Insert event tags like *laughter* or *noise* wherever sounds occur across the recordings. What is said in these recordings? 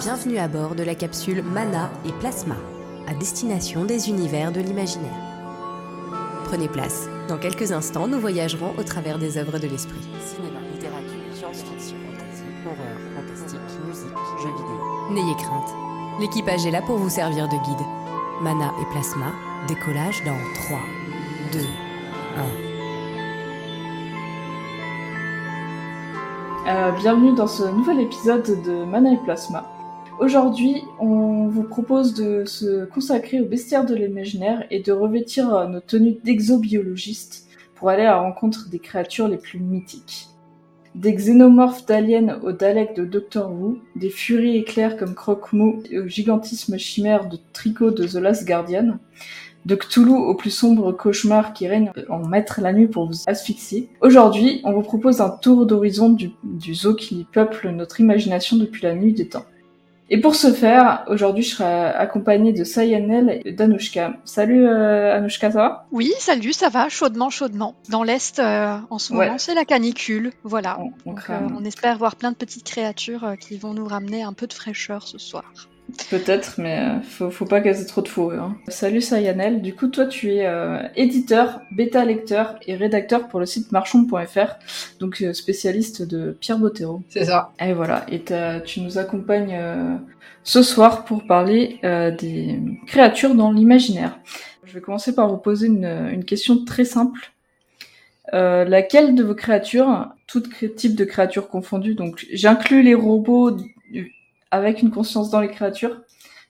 Bienvenue à bord de la capsule Mana et Plasma, à destination des univers de l'imaginaire. Prenez place. Dans quelques instants, nous voyagerons au travers des œuvres de l'esprit. Cinéma, littérature, science-fiction, fantasy, horreur, fantastique, musique, jeux vidéo. N'ayez crainte. L'équipage est là pour vous servir de guide. Mana et Plasma, décollage dans 3, 2, 1. Euh, bienvenue dans ce nouvel épisode de Mana et Plasma. Aujourd'hui, on vous propose de se consacrer au bestiaire de l'imaginaire et de revêtir euh, nos tenues d'exobiologistes pour aller à la rencontre des créatures les plus mythiques. Des xénomorphes d'aliens aux Daleks de Doctor Who, des furies éclairs comme Croque-Mou et au gigantisme chimère de Tricot de The Last Guardian, de Cthulhu au plus sombre cauchemar qui règne en maître la nuit pour vous asphyxier. Aujourd'hui, on vous propose un tour d'horizon du, du zoo qui peuple notre imagination depuis la nuit des temps. Et pour ce faire, aujourd'hui, je serai accompagnée de Sayanel et d'Anouchka. Salut euh, Anouchka, ça va? Oui, salut, ça va, chaudement, chaudement. Dans l'Est, euh, en ce Ouais. moment, c'est la canicule, voilà. On- on Donc, euh, on espère voir plein de petites créatures euh, qui vont nous ramener un peu de fraîcheur ce soir. Peut-être, mais euh, faut, faut pas ait trop de fourrure. hein. Salut Sayanel, du coup toi tu es euh, éditeur, bêta-lecteur et rédacteur pour le site marchand.fr, donc euh, spécialiste de Pierre Bottero. C'est ça. Et voilà, et tu nous accompagnes euh, ce soir pour parler euh, des créatures dans l'imaginaire. Je vais commencer par vous poser une, une question très simple. Euh, laquelle de vos créatures, tout type de créatures confondues, donc j'inclus les robots avec une conscience dans les créatures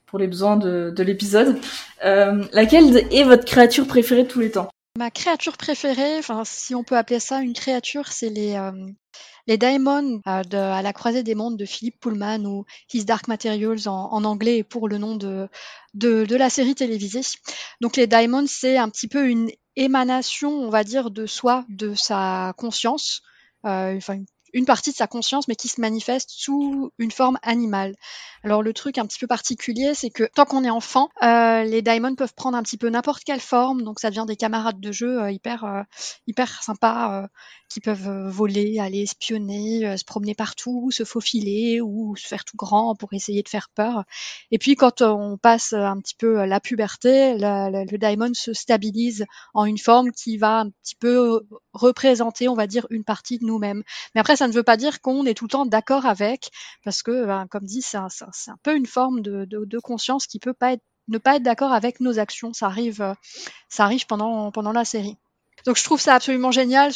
pour les besoins de, de l'épisode, euh, laquelle est votre créature préférée de tous les temps? Ma créature préférée, enfin, si on peut appeler ça une créature, c'est les, euh, les euh, de À la croisée des mondes de Philippe Pullman ou His Dark Materials en, anglais pour le nom de, de, la série télévisée. Donc les Daemons, c'est un petit peu une émanation, on va dire, de soi, de sa conscience, euh, enfin une- une partie de sa conscience, mais qui se manifeste sous une forme animale. Alors le truc un petit peu particulier, c'est que tant qu'on est enfant, euh, les Daemons peuvent prendre un petit peu n'importe quelle forme, donc ça devient des camarades de jeu euh, hyper euh, hyper sympas, euh, qui peuvent euh, voler, aller espionner, euh, se promener partout, se faufiler ou se faire tout grand pour essayer de faire peur. Et puis quand on passe un petit peu la puberté, le Daemon se stabilise en une forme qui va un petit peu représenter, on va dire, une partie de nous-mêmes. Mais après, ça ne veut pas dire qu'on est tout le temps d'accord avec, parce que, ben, comme dit, c'est un- c'est un peu une forme de, conscience qui peut pas être, ne pas être d'accord avec nos actions. Ça arrive, euh, ça arrive pendant, pendant la série. Donc je trouve ça absolument génial,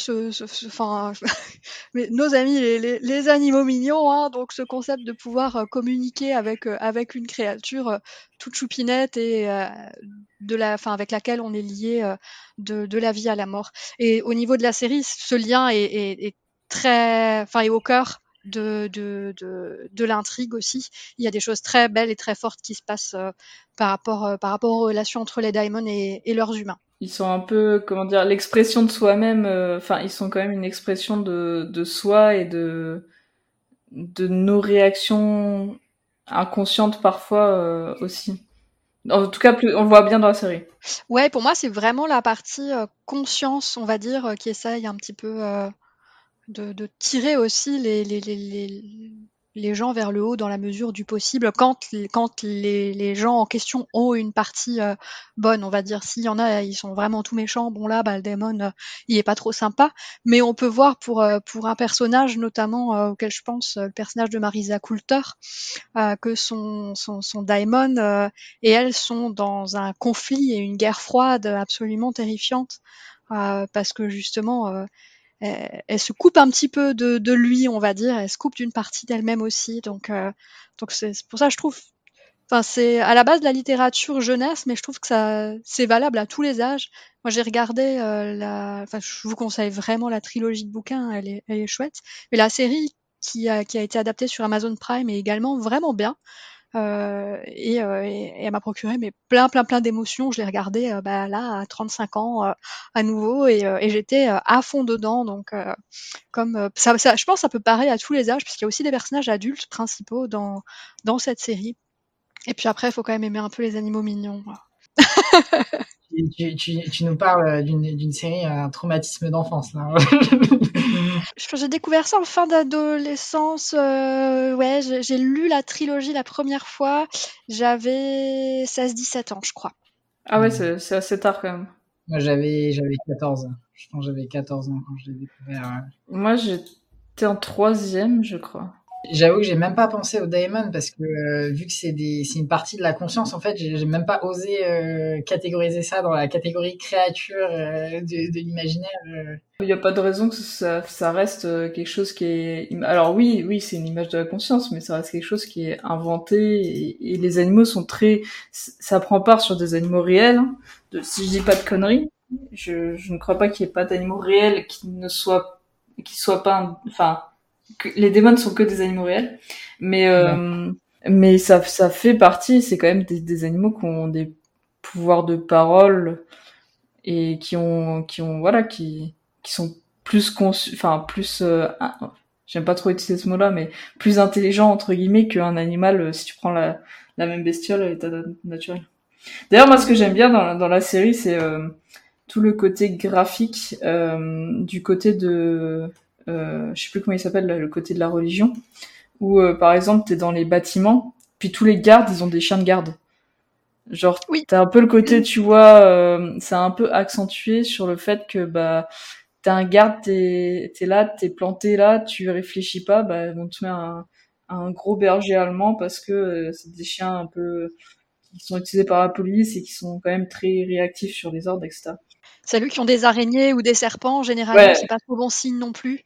enfin, *laughs* nos amis les, animaux mignons, hein, donc ce concept de pouvoir euh, communiquer avec euh, avec une créature toute choupinette et de la, enfin avec laquelle on est lié de, la vie à la mort. Et au niveau de la série, ce lien est très, enfin est au cœur de, de, de, de l'intrigue aussi. Il y a des choses très belles et très fortes qui se passent euh, par rapport euh, par rapport aux relations entre les daimons et, et leurs humains. Ils sont un peu, comment dire, l'expression de soi-même, euh, enfin ils sont quand même une expression de, de soi et de, de nos réactions inconscientes parfois aussi. En tout cas, on le voit bien dans la série. Ouais, pour moi, c'est vraiment la partie conscience, on va dire, qui essaye un petit peu de, de tirer aussi les, les, les, les, gens vers le haut dans la mesure du possible quand, quand les, les gens en question ont une partie euh, bonne, on va dire. S'il y en a, ils sont vraiment tout méchants, bon là, bah, le démon, euh, il est pas trop sympa. Mais on peut voir pour, euh, pour un personnage, notamment euh, auquel je pense, euh, le personnage de Marisa Coulter, que son, son, son daimon euh, et elles sont dans un conflit et une guerre froide absolument terrifiante parce que justement elle, se coupe un petit peu de, de lui, on va dire, elle se coupe d'une partie d'elle-même aussi. Donc, euh, donc c'est pour ça je trouve, enfin c'est à la base de la littérature jeunesse, mais je trouve que ça c'est valable à tous les âges. Moi j'ai regardé euh, la, enfin je vous conseille vraiment la trilogie de bouquins, elle est, elle est chouette. Mais la série qui a, qui a été adaptée sur Amazon Prime est également vraiment bien. Euh, et, euh, et, elle m'a procuré mais plein plein plein d'émotions. Je l'ai regardé euh, bah, là à 35 ans euh, à nouveau et, euh, et j'étais à fond dedans. Donc comme ça, ça, je pense que ça peut parler à tous les âges puisqu'il y a aussi des personnages adultes principaux dans dans cette série. Et puis après, il faut quand même aimer un peu les animaux mignons. *laughs* tu, tu, tu, nous parles d'une série, un traumatisme d'enfance, là. *laughs* J'ai découvert ça en fin d'adolescence. Euh, ouais, j'ai lu la trilogie la première fois. J'avais 16-17 ans, je crois. Ah ouais, c'est assez tard quand même. Moi, j'avais 14. Je pense j'avais 14 ans quand je l'ai découvert. Moi, j'étais en troisième, je crois. J'avoue que j'ai même pas pensé au Daemon parce que euh, vu que c'est une partie de la conscience en fait, j'ai même pas osé euh, catégoriser ça dans la catégorie créature euh, de, de l'imaginaire. Il n'y a pas de raison que ça, ça reste quelque chose qui est alors oui oui c'est une image de la conscience mais ça reste quelque chose qui est inventé et, les animaux sont très ça prend part sur des animaux réels. Hein. De, si je dis pas de conneries, je, je ne crois pas qu'il y ait pas d'animaux réels qui ne soient qui soient pas enfin les démons sont que des animaux réels, mais euh, mais ça ça fait partie. C'est quand même des, des, animaux qui ont des pouvoirs de parole et qui ont qui ont voilà qui qui sont plus conçus, enfin plus euh, j'aime pas trop utiliser ce mot-là, mais plus intelligent entre guillemets qu'un animal euh, si tu prends la la même bestiole à l'état naturel. D'ailleurs, moi, ce que j'aime bien dans, dans la série, c'est euh, tout le côté graphique euh, du côté de euh, je sais plus comment il s'appelle, le côté de la religion, où euh, par exemple t'es dans les bâtiments, puis tous les gardes ils ont des chiens de garde. Genre, oui. t'as un peu le côté, tu vois, euh, c'est un peu accentué sur le fait que bah t'as un garde, t'es es là, t'es planté là, tu réfléchis pas, bah on te met un, un gros berger allemand parce que euh, c'est des chiens un peu qui sont utilisés par la police et qui sont quand même très réactifs sur les ordres, etc. Celles qui ont des araignées ou des serpents, généralement, c'est pas trop bon signe non plus.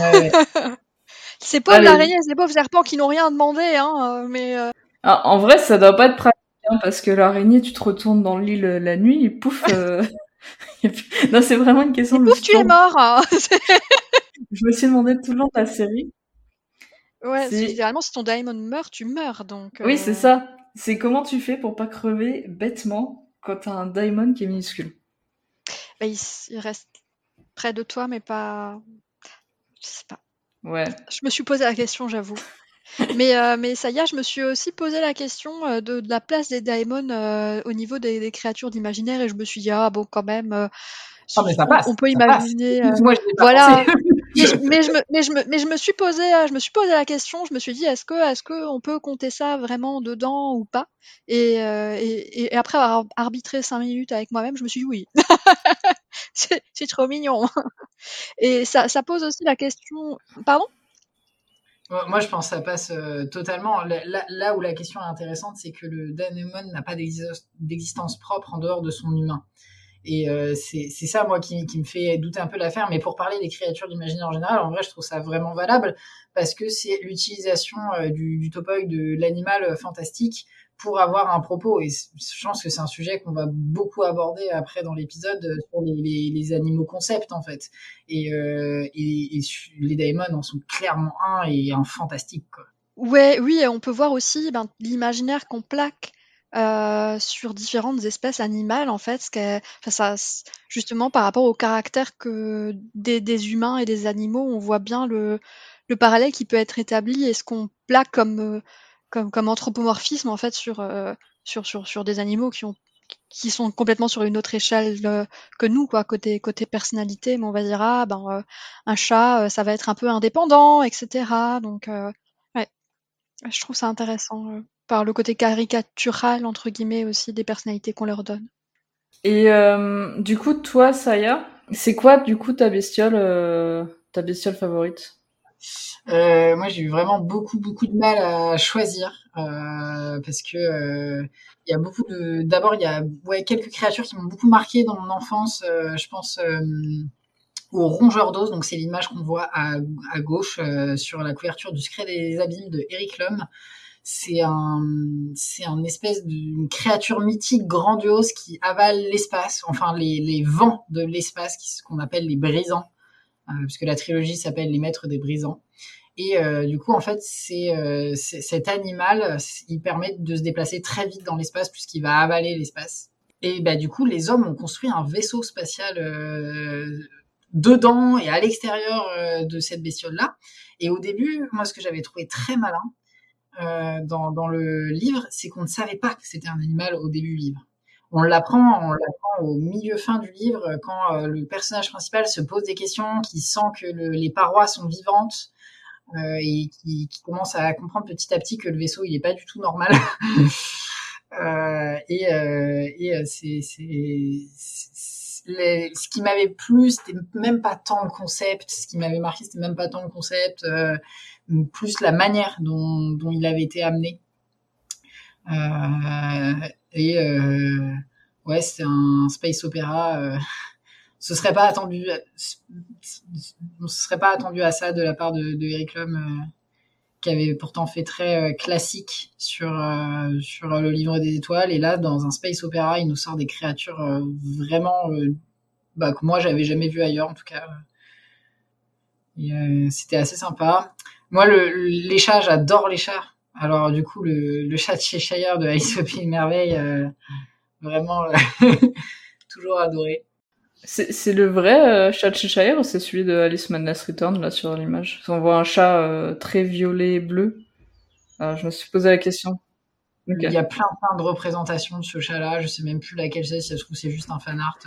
Ouais, *laughs* ces pauvres araignées, ces pauvres serpents qui n'ont rien demandé, hein, euh, mais. Euh, ah, en vrai, ça doit pas être pratique, hein, parce que l'araignée, tu te retournes dans l'île la nuit, et pouf. Euh, *laughs* non, c'est vraiment une question et de. Pouf, tu es mort. Hein. *laughs* Je me suis demandé tout le long de la série. Ouais, généralement, si ton diamond meurt, tu meurs, donc. Oui, c'est ça. C'est comment tu fais pour pas crever bêtement quand t'as un diamond qui est minuscule? Bah, il, reste près de toi, mais pas. Je sais pas. Ouais. Je me suis posé la question, j'avoue. *laughs* mais, euh, mais ça y est, je me suis aussi posé la question euh, de, la place des daemons euh, au niveau des, créatures d'imaginaire et je me suis dit, ah bon, quand même, mais ça passe, on, peut imaginer. Euh, Moi, je voilà. *laughs* mais, je, me, suis posé, je me suis posé la question. Je me suis dit, est-ce que, est-ce que on peut compter ça vraiment dedans ou pas? Et, euh, et, après avoir arbitré cinq minutes avec moi-même, je me suis dit oui. *laughs* c'est trop mignon. *laughs* et ça, ça pose aussi la question. Pardon? Moi, je pense que ça passe euh, totalement. Là, là, où la question est intéressante, c'est que le Danemon n'a pas d'existence propre en dehors de son humain. Et euh, c'est ça, moi, qui, me fait douter un peu l'affaire. Mais pour parler des créatures d'imaginaire en général, en vrai, je trouve ça vraiment valable parce que c'est l'utilisation euh, du, du topoï de l'animal euh, fantastique pour avoir un propos. Et je pense que c'est un sujet qu'on va beaucoup aborder après dans l'épisode sur les, animaux concepts, en fait. Et, euh, les daemons en sont clairement un et un fantastique, quoi. Ouais, oui, on peut voir aussi ben, l'imaginaire qu'on plaque euh, sur différentes espèces animales en fait, ce enfin, ça, justement par rapport au caractère que des, des, humains et des animaux, on voit bien le, le parallèle qui peut être établi et ce qu'on plaque comme, euh, comme, comme anthropomorphisme en fait sur, euh, sur, sur, sur des animaux qui ont qui sont complètement sur une autre échelle que nous quoi côté côté personnalité mais on va dire ah ben un chat ça va être un peu indépendant etc donc ouais je trouve ça intéressant par le côté caricatural entre guillemets aussi des personnalités qu'on leur donne. Et euh, du coup, toi, Saya, c'est quoi du coup ta bestiole, euh, ta bestiole favorite? Euh, Moi, j'ai eu vraiment beaucoup beaucoup de mal à choisir parce que il y a beaucoup de. D'abord, il y a ouais, quelques créatures qui m'ont beaucoup marqué dans mon enfance. je pense au rongeur d'os, donc c'est l'image qu'on voit à, à gauche sur la couverture du Secret des Abîmes de Eric Lum c'est un, c'est un espèce d'une créature mythique grandiose qui avale l'espace, enfin les, les vents de l'espace, ce qu'on appelle les brisants, euh, puisque la trilogie s'appelle les maîtres des brisants. Et euh, du coup, en fait, c'est, euh, cet animal, il permet de se déplacer très vite dans l'espace puisqu'il va avaler l'espace. Et bah, du coup, les hommes ont construit un vaisseau spatial euh, dedans et à l'extérieur euh, de cette bestiole-là. Et au début, moi, ce que j'avais trouvé très malin, euh, dans, dans, le livre, c'est qu'on ne savait pas que c'était un animal au début du livre. on l'apprend, on l'apprend au milieu fin du livre quand le personnage principal se pose des questions, qui sent que les parois sont vivantes et qui, qui, commence à comprendre petit à petit que le vaisseau il est pas du tout normal. *laughs* *laughs* et et c'est ce qui m'avait plu, c'était même pas tant le concept. Ce qui m'avait marqué, c'était même pas tant le concept, euh, plus la manière dont, dont, il avait été amené. Euh, et euh, ouais, c'est un space opéra. Euh, *laughs* ce serait pas attendu, on se serait pas attendu à ça de la part de, Eric euh, qui avait pourtant fait très classique sur sur le livre des étoiles. Et là, dans un space opéra, il nous sort des créatures vraiment bah, que moi j'avais jamais vu ailleurs en tout cas. C'était assez sympa. Moi, le, les chats, j'adore les chats. Alors du coup, le, le chat de Cheshire de Alice au Pays Merveille, euh, vraiment euh, *laughs* toujours adoré. C'est le vrai euh, chat de Cheshire ou c'est celui de Alice Madness Return là sur l'image? On voit un chat très violet et bleu. je me suis posé la question. Il y a plein, plein de représentations de ce chat-là. Je sais même plus laquelle c'est. Si ça se trouve, c'est juste un fan art.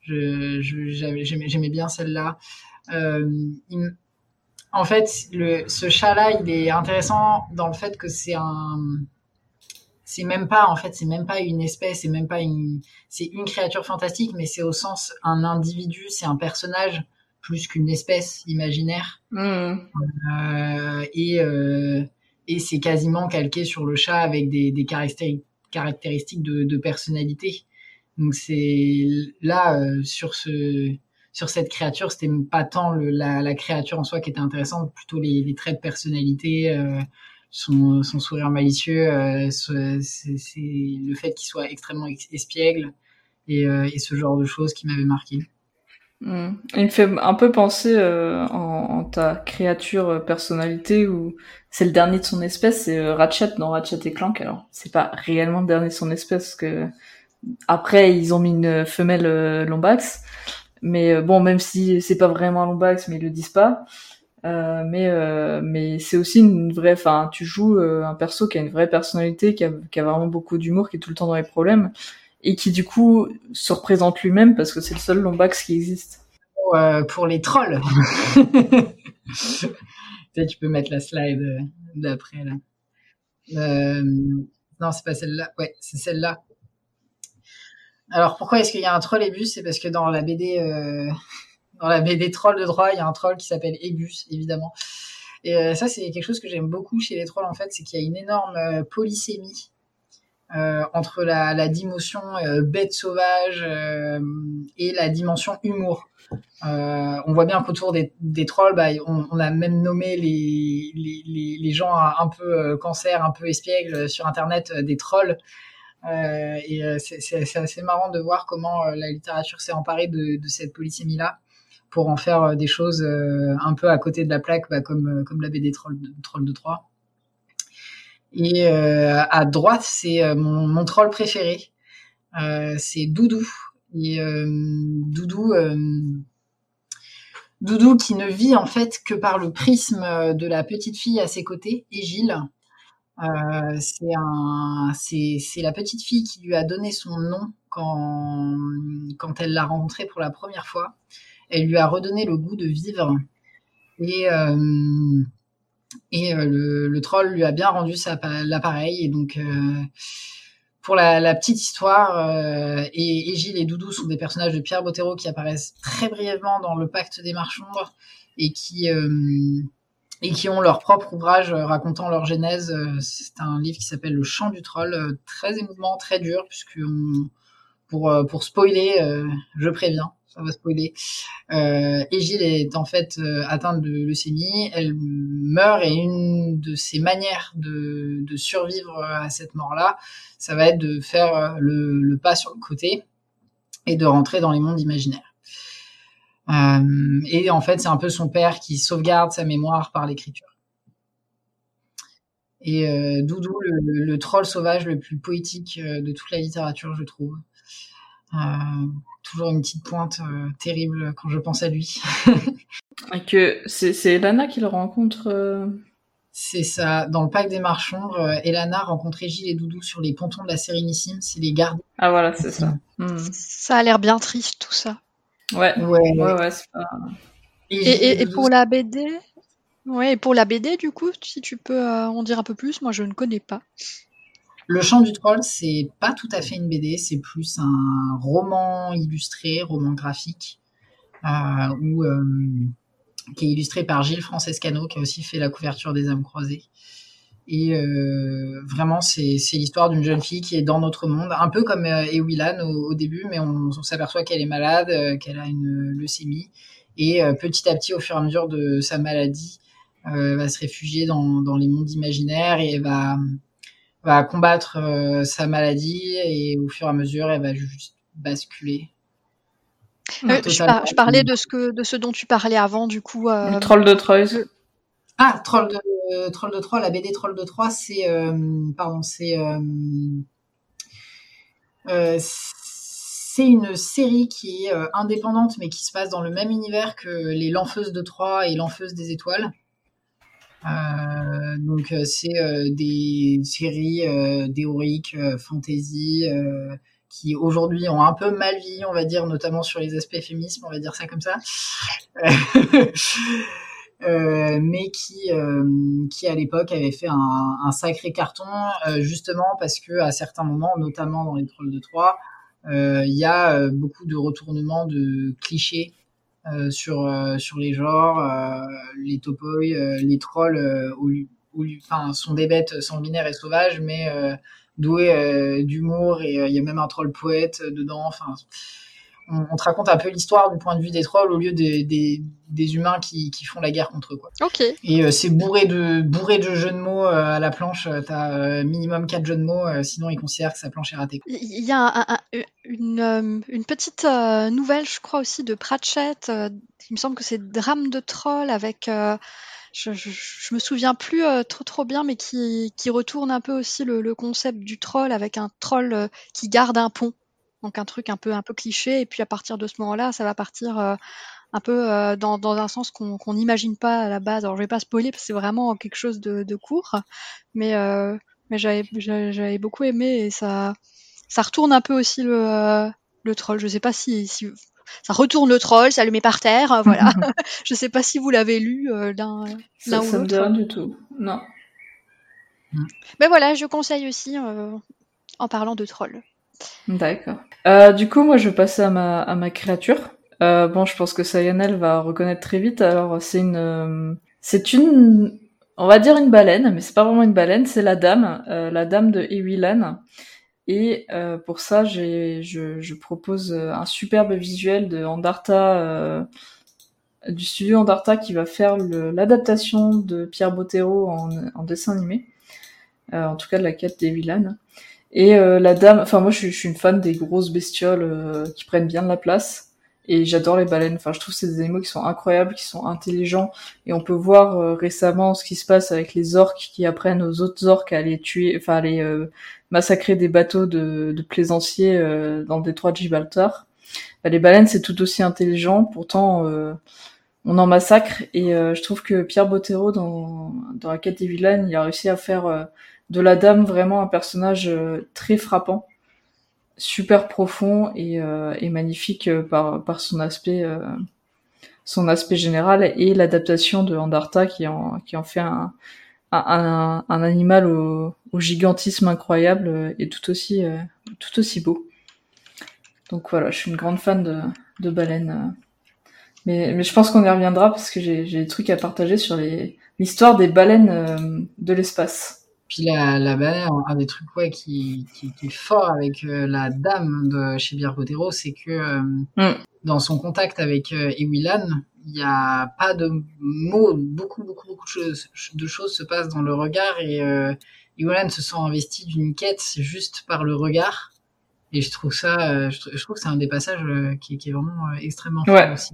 Je, j'aimais bien celle-là. Il, en fait, le, ce chat-là, il est intéressant dans le fait que c'est un, c'est même pas, en fait, c'est même pas une espèce, c'est même pas une, c'est une créature fantastique, mais c'est au sens un individu, c'est un personnage plus qu'une espèce imaginaire. Mmh. Euh, et euh, et c'est quasiment calqué sur le chat avec des, des caractéristiques, caractéristiques de, de personnalité. Donc c'est là euh, sur ce sur cette créature, c'était pas tant le, la, la, créature en soi qui était intéressante, plutôt les, les traits de personnalité, euh, son, son, sourire malicieux, euh, c'est le fait qu'il soit extrêmement espiègle et, euh, et, ce genre de choses qui m'avait marqué. Mmh. Il me fait un peu penser euh, en, en, ta créature euh, personnalité où c'est le dernier de son espèce, c'est Ratchet dans Ratchet et Clank. Alors c'est pas réellement le dernier de son espèce parce que après ils ont mis une femelle Lombax, mais euh, bon, même si c'est pas vraiment un Lombax, mais ils le disent pas. Euh, mais euh, mais c'est aussi une vraie enfin tu joues euh, un perso qui a une vraie personnalité qui a, qui a vraiment beaucoup d'humour qui est tout le temps dans les problèmes et qui du coup se représente lui-même parce que c'est le seul Lombax qui existe. Pour les trolls. *laughs* Tu peux mettre la slide d'après là. Non c'est pas celle-là. Ouais c'est celle-là alors pourquoi est-ce qu'il y a un troll Ebus? C'est parce que dans la BD, euh, *laughs* dans la BD Troll de droit, il y a un troll qui s'appelle Ebus, évidemment. Et euh, ça, c'est quelque chose que j'aime beaucoup chez les trolls, en fait, c'est qu'il y a une énorme euh, polysémie entre la, dimension bête sauvage et la dimension humour. on voit bien qu'autour des, trolls, bah, on, a même nommé les, les, gens un peu cancer, un peu espiègles sur Internet des trolls. Euh, et euh, c'est assez marrant de voir comment euh, la littérature s'est emparée de, cette polysémie-là pour en faire des choses un peu à côté de la plaque, bah, comme, la BD Troll de, Troll de Troyes. Et à droite, c'est mon, troll préféré. c'est Doudou. Doudou, Doudou qui ne vit en fait que par le prisme de la petite fille à ses côtés, et Gilles, euh, c'est la petite fille qui lui a donné son nom quand, elle l'a rencontré pour la première fois. Elle lui a redonné le goût de vivre. Et, euh, euh, le, troll lui a bien rendu l'appareil. Et donc, pour la, petite histoire, et, et, Gilles et Doudou sont des personnages de Pierre Bottero qui apparaissent très brièvement dans le Pacte des Marchands et qui et qui ont leur propre ouvrage euh, racontant leur genèse. Euh, c'est un livre qui s'appelle Le Chant du Troll, euh, très émouvant, très dur, puisque pour, pour spoiler, je préviens, ça va spoiler. Euh, Gilles est en fait atteinte de leucémie, elle meurt et une de ses manières de, de survivre à cette mort-là, ça va être de faire le, le pas sur le côté et de rentrer dans les mondes imaginaires. Euh, et en fait, c'est un peu son père qui sauvegarde sa mémoire par l'écriture. Et euh, Doudou, le, le, troll sauvage le plus poétique euh, de toute la littérature, je trouve. Euh, toujours une petite pointe euh, terrible quand je pense à lui. et que c'est Lana qui le rencontre. C'est ça. Dans le Parc des Marchands, Elana rencontrait Gilles et Doudou sur les pontons de la Sérénissime. C'est les gardes. Ah voilà, c'est ça. Ça a l'air bien triste tout ça. Ouais, Ouais. ouais, ouais, c'est pas... Et, pour la BD Ouais, et pour la BD du coup, si tu peux euh, en dire un peu plus, moi je ne connais pas. Le chant du troll, c'est pas tout à fait une BD, c'est plus un roman illustré, roman graphique, euh, où, euh, qui est illustré par Gilles Francescano, qui a aussi fait la couverture des âmes croisées. Et euh, vraiment, c'est l'histoire d'une jeune fille qui est dans notre monde, un peu comme euh, Ewilan au, au début, mais on, on s'aperçoit qu'elle est malade, euh, qu'elle a une leucémie. Et euh, petit à petit, au fur et à mesure de sa maladie, euh, elle va se réfugier dans, dans les mondes imaginaires et elle va va combattre euh, sa maladie et au fur et à mesure, elle va juste basculer. Euh, je, Totalement. par- je parlais de ce que de ce dont tu parlais avant du coup. euh, Le troll de Troyes. Ah, Troll de euh, Troll de 3, la BD Troll de 3, c'est euh, pardon, c'est euh, c'est une série qui est indépendante mais qui se passe dans le même univers que les L'Enfeuses de Troie et L'Enfeuse des étoiles. Donc c'est des séries euh, théoriques, fantasy, qui aujourd'hui ont un peu mal vieilli, on va dire, notamment sur les aspects féminisme, on va dire ça comme ça. *laughs* Euh, mais qui, euh, qui à l'époque avait fait un, un sacré carton, euh, justement parce que à certains moments, notamment dans les Trolls de Troie, euh, il y a euh, beaucoup de retournements de clichés sur sur les genres, les topoi, euh, les trolls, au au enfin, sont des bêtes sanguinaires et sauvages, mais euh, d'humour et il y a même un troll poète dedans. Enfin, on, on te raconte un peu l'histoire du point de vue des trolls au lieu des, des, des humains qui, qui font la guerre contre eux. Quoi. Ok. Et euh, c'est bourré de bourré de jeux de mots euh, à la planche. Euh, T'as euh, minimum quatre jeux de mots, sinon ils considèrent que sa planche est ratée. Il y a un- un- une, une petite nouvelle, je crois aussi, de Pratchett. il me semble que c'est Drame de troll avec. je, je, je me souviens plus euh, trop trop bien, mais qui, qui retourne un peu aussi le, le concept du troll avec un troll euh, qui garde un pont. Donc un truc un peu un peu cliché. Et puis à partir de ce moment-là, ça va partir euh, un peu euh, dans, dans un sens qu'on qu'on n'imagine pas à la base. Alors je vais pas spoiler parce que c'est vraiment quelque chose de, de court, mais euh, mais j'avais beaucoup aimé et ça ça retourne un peu aussi le le troll. Je sais pas si si ça retourne le troll, ça le met par terre, voilà. *laughs* *laughs* je sais pas si vous l'avez lu euh, l'un ou ça me l'autre. rien du tout. Non. Mais voilà, je conseille aussi euh, en parlant de troll. D'accord. Euh, du coup, moi, je vais passer à ma, créature. Euh, bon, je pense que Sayanel va reconnaître très vite. Alors, c'est une, euh, c'est une, on va dire une baleine, mais c'est pas vraiment une baleine, c'est la dame, la dame de Ewilan. Et pour ça, j'ai, je, propose un superbe visuel de Andarta, du studio Andarta qui va faire l'adaptation de Pierre Bottero en, en dessin animé. En tout cas, de la quête d'Ewilan. Et euh, la dame, enfin moi je je suis une fan des grosses bestioles euh, qui prennent bien de la place. Et j'adore les baleines. Enfin, je trouve que c'est des animaux qui sont incroyables, qui sont intelligents. Et on peut voir euh, récemment ce qui se passe avec les orques qui apprennent aux autres orques à les tuer, enfin à les euh, massacrer des bateaux de, de plaisanciers euh, dans le détroit de Gibraltar. Bah, les baleines, c'est tout aussi intelligent. Pourtant, euh, on en massacre. Et je trouve que Pierre Bottero, dans, dans la quête des vilaines, il a réussi à faire de la dame vraiment un personnage euh, très frappant, super profond et, euh, magnifique euh, par, son aspect son aspect général et l'adaptation de Andarta qui en, fait un, animal au, gigantisme incroyable et tout aussi, beau. Donc voilà, je suis une grande fan de, de baleines. Mais, mais je pense qu'on y reviendra parce que j'ai des trucs à partager sur l'histoire des baleines de l'espace. Puis la, la baleine, un des trucs ouais, qui, qui, qui est fort avec euh, la dame de chez Bottero, c'est que euh, Mm. dans son contact avec euh, Ewilan, il n'y a pas de mots, beaucoup, beaucoup, beaucoup de choses, de choses se passent dans le regard et euh, Ewilan se sent investi d'une quête juste par le regard. Et je trouve ça, je, trou- je trouve que c'est un des passages qui, qui est vraiment extrêmement fort Ouais. aussi.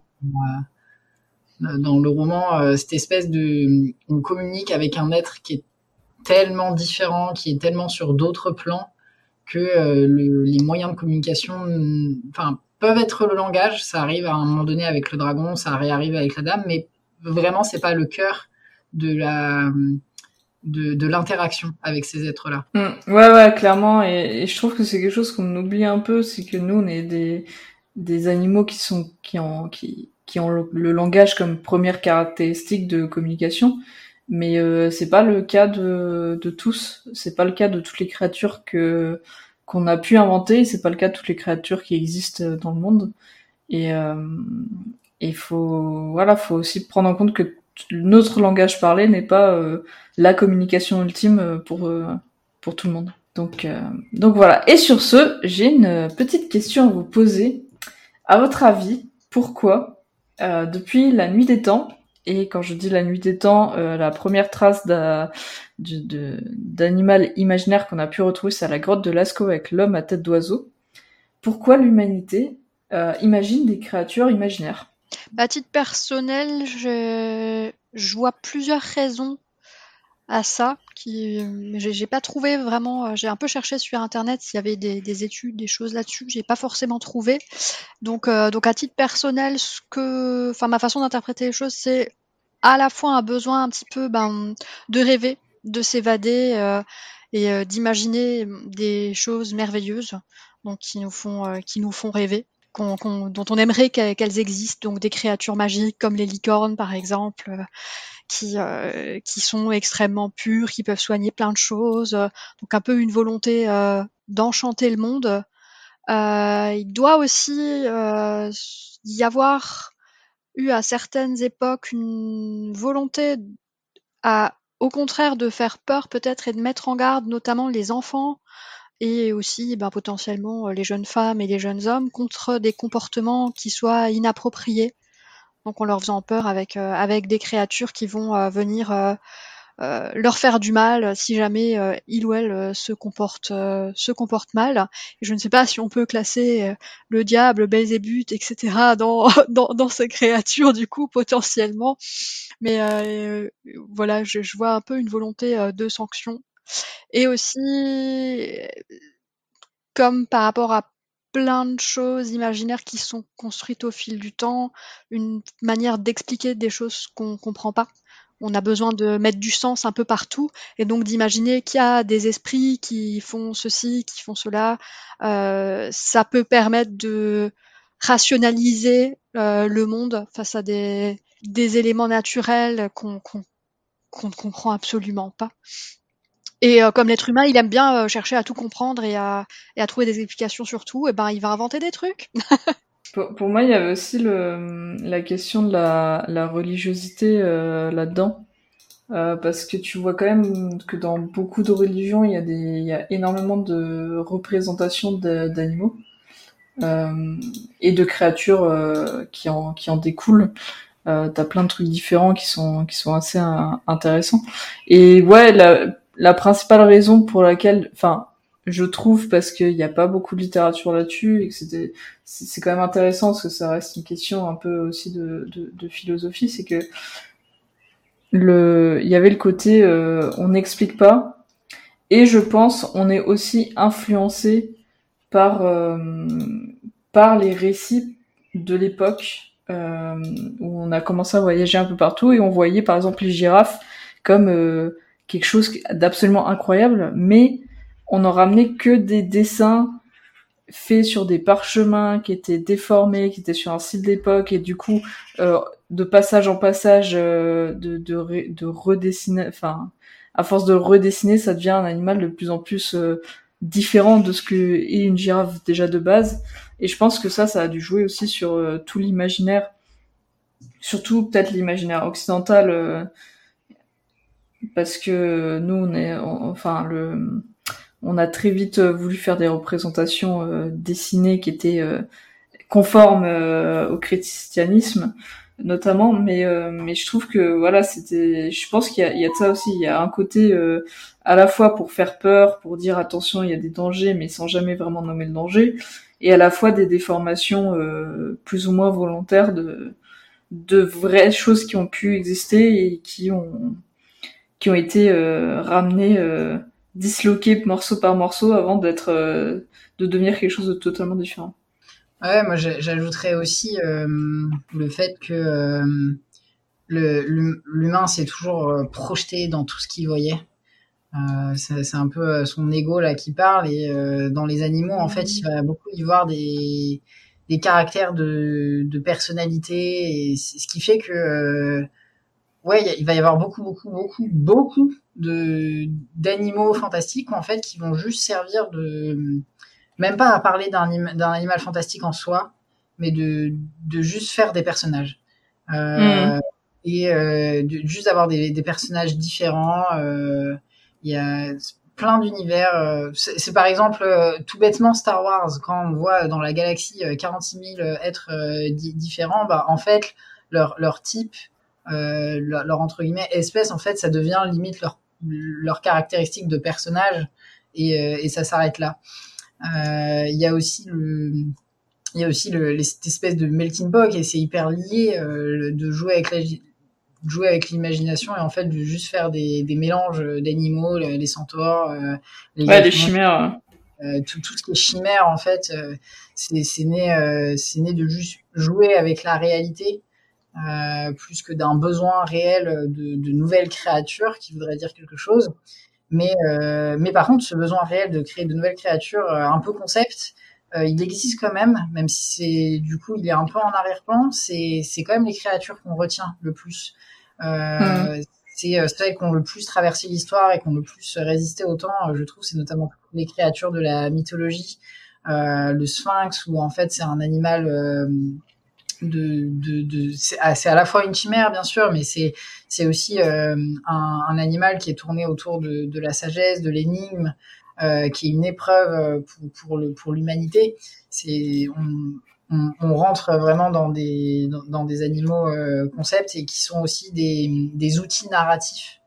Dans le roman, euh, cette espèce de, on communique avec un être qui est tellement différent, qui est tellement sur d'autres plans que euh, le- les moyens de communication, mm, enfin, peuvent être le langage. Ça arrive à un moment donné avec le dragon, ça réarrive avec la dame, mais vraiment, c'est pas le cœur de la de, de l'interaction avec ces êtres-là. Mm. Ouais, ouais, clairement. Et, je trouve que c'est quelque chose qu'on oublie un peu, c'est que nous, on est des, des animaux qui sont qui ont qui, ont le langage comme première caractéristique de communication. Mais euh, c'est pas le cas de, de tous. C'est pas le cas de toutes les créatures que qu'on a pu inventer. C'est pas le cas de toutes les créatures qui existent dans le monde. Et euh, il faut voilà, faut aussi prendre en compte que notre langage parlé n'est pas euh, la communication ultime pour euh, pour tout le monde. Donc euh, donc voilà. Et sur ce, j'ai une petite question à vous poser. À votre avis, pourquoi depuis la nuit des temps et quand je dis la nuit des temps, la première trace d'animal imaginaire qu'on a pu retrouver, c'est à la grotte de Lascaux avec l'homme à tête d'oiseau. Pourquoi l'humanité imagine des créatures imaginaires? Bah, à titre personnel, je vois plusieurs raisons à ça. Qui, j'ai pas trouvé vraiment. Euh, j'ai un peu cherché sur internet s'il y avait des, des, études, des choses là-dessus. J'ai pas forcément trouvé. Donc, euh, donc à titre personnel, ce que, enfin, ma façon d'interpréter les choses, c'est à la fois un besoin un petit peu ben, de rêver, de s'évader euh, et d'imaginer des choses merveilleuses, donc qui nous font, qui nous font rêver dont on aimerait qu'elles existent, donc des créatures magiques comme les licornes par exemple, qui, euh, qui sont extrêmement pures, qui peuvent soigner plein de choses, donc un peu une volonté euh, d'enchanter le monde. il doit aussi y avoir eu à certaines époques une volonté à, au contraire de faire peur peut-être et de mettre en garde notamment les enfants et aussi ben, potentiellement euh, les jeunes femmes et les jeunes hommes contre des comportements qui soient inappropriés. Donc en leur faisant peur avec, euh, avec des créatures qui vont euh, venir leur faire du mal si jamais il ou elle se comporte se comporte mal. Je ne sais pas si on peut classer le diable, Belzébuth, etc. dans, *laughs* dans, dans ces créatures du coup potentiellement. Mais voilà, je, je, vois un peu une volonté de sanction et aussi, comme par rapport à plein de choses imaginaires qui sont construites au fil du temps, une manière d'expliquer des choses qu'on comprend pas. On a besoin de mettre du sens un peu partout et donc d'imaginer qu'il y a des esprits qui font ceci, qui font cela. Euh, ça peut permettre de rationaliser euh, le monde face à des, éléments naturels qu'on qu ne comprend absolument pas. Et euh, comme l'être humain, il aime bien euh, chercher à tout comprendre et à, et à trouver des explications sur tout, et ben il va inventer des trucs. *laughs* pour, pour, moi, il y avait aussi le, la question de la, la religiosité euh, là-dedans. Euh, parce que tu vois quand même que dans beaucoup de religions, il y a, des, il y a énormément de représentations d'animaux euh, et de créatures euh, qui, en, qui en découlent. Euh, T'as plein de trucs différents qui sont, qui sont assez intéressants. Et ouais, la, la principale raison pour laquelle, enfin, je trouve parce qu'il n'y a pas beaucoup de littérature là-dessus et que c'était, c'est quand même intéressant parce que ça reste une question un peu aussi de, philosophie, c'est que le, il y avait le côté euh, on n'explique pas et je pense on est aussi influencé par euh, par les récits de l'époque euh, où on a commencé à voyager un peu partout et on voyait par exemple les girafes comme quelque chose d'absolument incroyable, mais on n'en ramenait que des dessins faits sur des parchemins qui étaient déformés, qui étaient sur un site d'époque, et du coup, euh, de passage en passage, euh, de, de, de, redessiner, enfin, à force de redessiner, ça devient un animal de plus en plus euh, différent de ce que est une girafe déjà de base. Et je pense que ça, ça a dû jouer aussi sur euh, tout l'imaginaire, surtout peut-être l'imaginaire occidental euh, parce que nous on est enfin le on a très vite euh, voulu faire des représentations euh, dessinées qui étaient euh, conformes au christianisme notamment. Mais mais je trouve que voilà c'était je pense qu'il y a, il y a de ça aussi. Il y a un côté à la fois pour faire peur pour dire attention il y a des dangers mais sans jamais vraiment nommer le danger. Et à la fois des déformations plus ou moins volontaires de de vraies choses qui ont pu exister et qui ont qui ont été euh, ramenés, euh, disloqués morceau par morceau avant d'être, euh, de devenir quelque chose de totalement différent. Ouais, moi j'ajouterais aussi le fait que l'humain s'est toujours projeté dans tout ce qu'il voyait. Euh, c'est un peu son ego là qui parle et dans les animaux en fait il va beaucoup y voir des des caractères de, de personnalité et ce qui fait que ouais il va y avoir beaucoup beaucoup beaucoup beaucoup de d'animaux fantastiques en fait qui vont juste servir de même pas à parler d'un d'un animal fantastique en soi mais de de juste faire des personnages euh, mm. et euh, de, juste avoir des, des personnages différents euh, il y a plein d'univers euh, c'est par exemple euh, tout bêtement Star Wars quand on voit dans la galaxie 46 000 êtres différents bah en fait leur leur type leur, leur, entre guillemets espèce en fait ça devient limite leur leurs caractéristiques de personnage et, euh, et ça s'arrête là. Euh, il y a aussi le il y a aussi le, cette espèce de melting pot et c'est hyper lié euh, de jouer avec la jouer avec l'imagination et en fait de juste faire des, des mélanges d'animaux les, centaures les, ouais, les chimères euh, tout, tout ce qui est chimère en fait c'est né c'est né de juste jouer avec la réalité euh, plus que d'un besoin réel de, de, nouvelles créatures qui voudraient dire quelque chose. Mais, euh, mais par contre, ce besoin réel de créer de nouvelles créatures euh, un peu concept, euh, il existe quand même, même si c'est du coup il est un peu en arrière-plan. C'est c'est quand même les créatures qu'on retient le plus. Mmh. C'est celles qui ont le plus traversé l'histoire et qui ont le plus résisté au temps. Je trouve c'est notamment les créatures de la mythologie, le sphinx où en fait c'est un animal ah, c'est à la fois une chimère bien sûr, mais c'est aussi euh, un, animal qui est tourné autour de, la sagesse, de l'énigme, euh, qui est une épreuve euh, pour, l'humanité. On, rentre vraiment dans des animaux euh, concepts et qui sont aussi des outils narratifs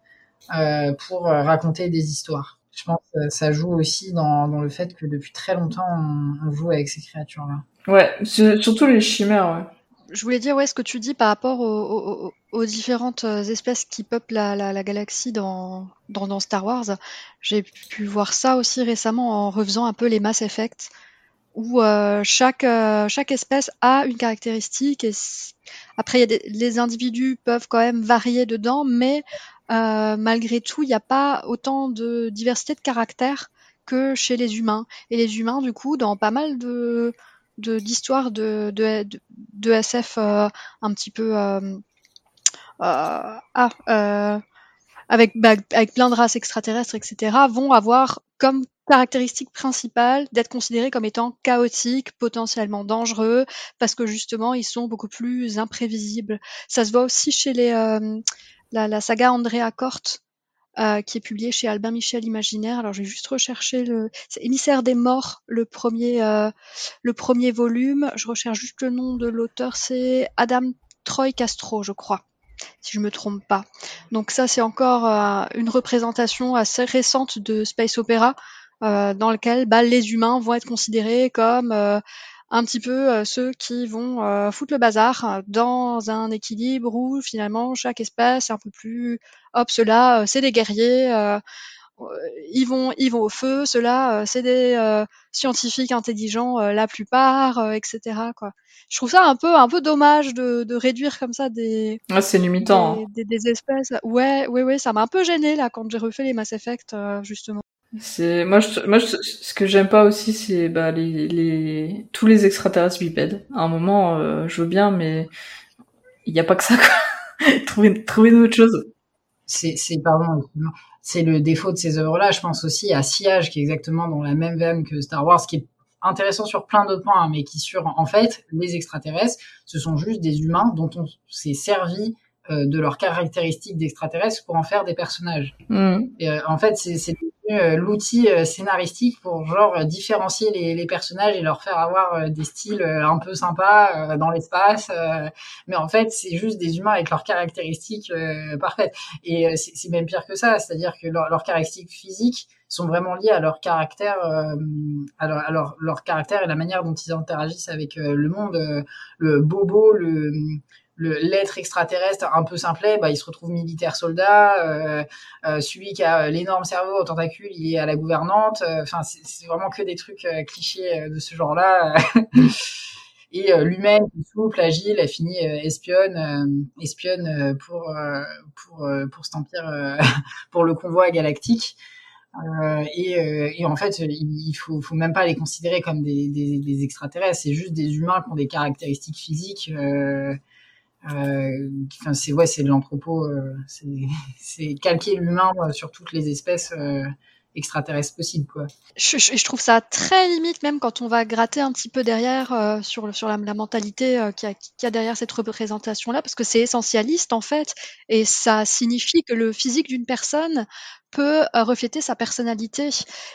pour raconter des histoires. Je pense que ça joue aussi dans, dans le fait que depuis très longtemps on, on joue avec ces créatures là. Ouais, surtout les chimères. Ouais je voulais dire, ouais, ce que tu dis par rapport aux, différentes euh, espèces qui peuplent la, galaxie dans, Star Wars. J'ai pu voir ça aussi récemment en refaisant un peu les Mass Effect, où euh, chaque, euh, chaque espèce a une caractéristique. Après, les individus peuvent quand même varier dedans, mais malgré tout, il n'y a pas autant de diversité de caractère que chez les humains. Et les humains, du coup, dans pas mal de de d'histoires de, de, de, SF euh, un petit peu euh, euh, ah, avec, bah, avec plein de races extraterrestres, etc., vont avoir comme caractéristique principale d'être considérés comme étant chaotiques, potentiellement dangereux, parce que justement ils sont beaucoup plus imprévisibles. Ça se voit aussi chez les la, la, saga Andrea Corte, euh, qui est publié chez Albin Michel Imaginaire. Alors j'ai juste recherché le Émissaire des morts, le premier euh, le premier volume. Je recherche juste le nom de l'auteur, c'est Adam Troy Castro, je crois, si je me trompe pas. Donc ça c'est encore euh, une représentation assez récente de space opéra dans lequel bah, les humains vont être considérés comme un petit peu euh, ceux qui vont euh, foutre le bazar euh, dans un équilibre où finalement chaque espèce est un peu plus hop cela c'est des guerriers ils vont ils vont au feu. Ceux-là c'est des scientifiques intelligents la plupart etc quoi. Je trouve ça un peu un peu dommage de, de réduire comme ça des ah, c'est limitant des, des, espèces. Ouais ouais ouais ça m'a un peu gêné là quand j'ai refait les Mass Effect justement c'est moi, je, moi ce que j'aime pas aussi, c'est bah, les, les tous les extraterrestres bipèdes. À un moment, euh, je veux bien, mais il n'y a pas que ça. Quoi. *laughs* trouver trouver une autre chose. C'est c'est pardon, c'est le défaut de ces œuvres-là. Je pense aussi à Sillage, qui est exactement dans la même veine que Star Wars, qui est intéressant sur plein d'autres points, hein, mais qui sur en fait les extraterrestres, ce sont juste des humains dont on s'est servi euh, de leurs caractéristiques d'extraterrestres pour en faire des personnages. Mm. Et, euh, en fait, c'est l'outil euh, scénaristique pour genre différencier les, les, personnages et leur faire avoir euh, des styles un peu sympas dans l'espace. mais en fait, c'est juste des humains avec leurs caractéristiques parfaites. Et c'est même pire que ça, c'est-à-dire que leurs caractéristiques physiques sont vraiment liées à leur caractère, à, leur, à leur, leur, caractère et la manière dont ils interagissent avec le monde. le bobo, le l'être extraterrestre un peu simplet, bah, il se retrouve militaire soldat. Euh, euh, celui qui a l'énorme cerveau au tentacule, il est à la gouvernante. Euh, enfin, c'est vraiment que des trucs clichés de ce genre-là. *laughs* Et l'humaine, souple, agile, a fini espionne, espionne pour pour pour cet empire, *laughs* pour le convoi galactique. Et, et, en fait, il faut, faut même pas les considérer comme des, des, des extraterrestres. C'est juste des humains qui ont des caractéristiques physiques. Euh, euh, enfin, c'est ouais, c'est de l'anthropo. Euh, *laughs* c'est calquer l'humain sur toutes les espèces extraterrestres possibles, quoi. Je, trouve ça très limite, même quand on va gratter un petit peu derrière euh, sur, sur la, la mentalité euh, qu'il y, a derrière cette représentation-là, parce que c'est essentialiste en fait, et ça signifie que le physique d'une personne peut euh, refléter sa personnalité.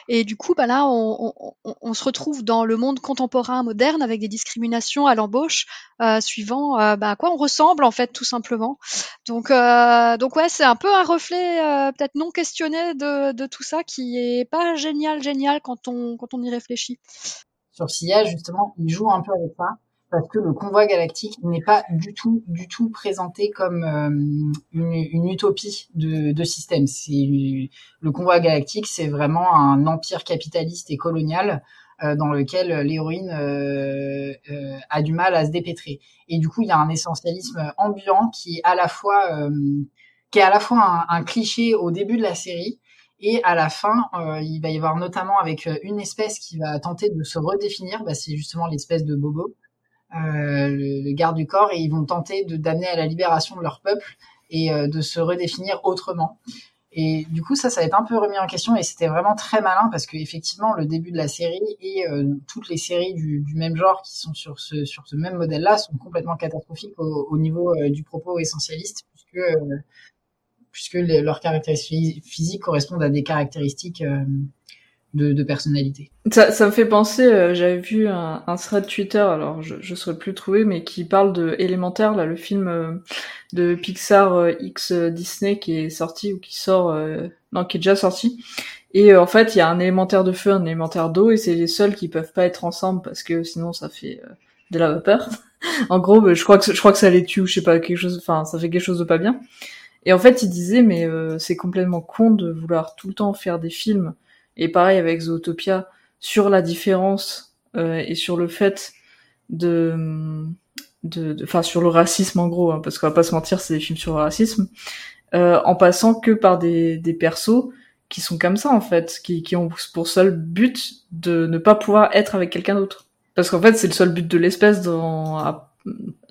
Et du coup, bah là, on, on, on, se retrouve dans le monde contemporain moderne avec des discriminations à l'embauche euh, suivant euh, bah, à quoi on ressemble en fait, tout simplement. Donc, euh, donc ouais, c'est un peu un reflet euh, peut-être non questionné de, de, tout ça qui est pas génial, génial quand on quand on y réfléchit. Sur SIA, justement, il joue un peu avec ça parce que le convoi galactique n'est pas du tout, du tout présenté comme euh, une, utopie de, de système. C'est le convoi galactique, c'est vraiment un empire capitaliste et colonial euh, dans lequel l'héroïne euh, euh, a du mal à se dépêtrer. Et du coup, il y a un essentialisme ambiant qui est à la fois, qui est à la fois un, un, cliché au début de la série. Et à la fin, il va y avoir notamment avec une espèce qui va tenter de se redéfinir, bah, c'est justement l'espèce de Bobo, euh, le, garde du corps et ils vont tenter de d'amener à la libération de leur peuple et euh, de se redéfinir autrement. Et du coup, ça, ça va être un peu remis en question et c'était vraiment très malin parce que effectivement, le début de la série et euh, toutes les séries du, du, même genre qui sont sur ce sur ce même modèle-là sont complètement catastrophiques au, au niveau du propos essentialiste puisque puisque les, leurs caractéristiques physiques correspondent à des caractéristiques de, de personnalité. Ça, ça me fait penser, euh, j'avais vu un, un, thread Twitter, alors je ne saurais plus trouver, mais qui parle de Élémentaire, là, le film euh, de Pixar euh, X Disney qui est sorti ou qui sort, non, qui est déjà sorti. Et en fait, il y a un élémentaire de feu, un élémentaire d'eau, et c'est les seuls qui peuvent pas être ensemble parce que sinon ça fait de la vapeur. *laughs* en gros, bah, je crois que je crois que ça les tue ou je sais pas quelque chose, enfin ça fait quelque chose de pas bien. Et en fait, il disait mais c'est complètement con de vouloir tout le temps faire des films et pareil avec Zootopia sur la différence euh, et sur le fait de de enfin sur le racisme en gros hein, parce qu'on va pas se mentir c'est des films sur le racisme euh, en passant que par des des persos qui sont comme ça en fait qui qui ont pour seul but de ne pas pouvoir être avec quelqu'un d'autre parce qu'en fait c'est le seul but de l'espèce dans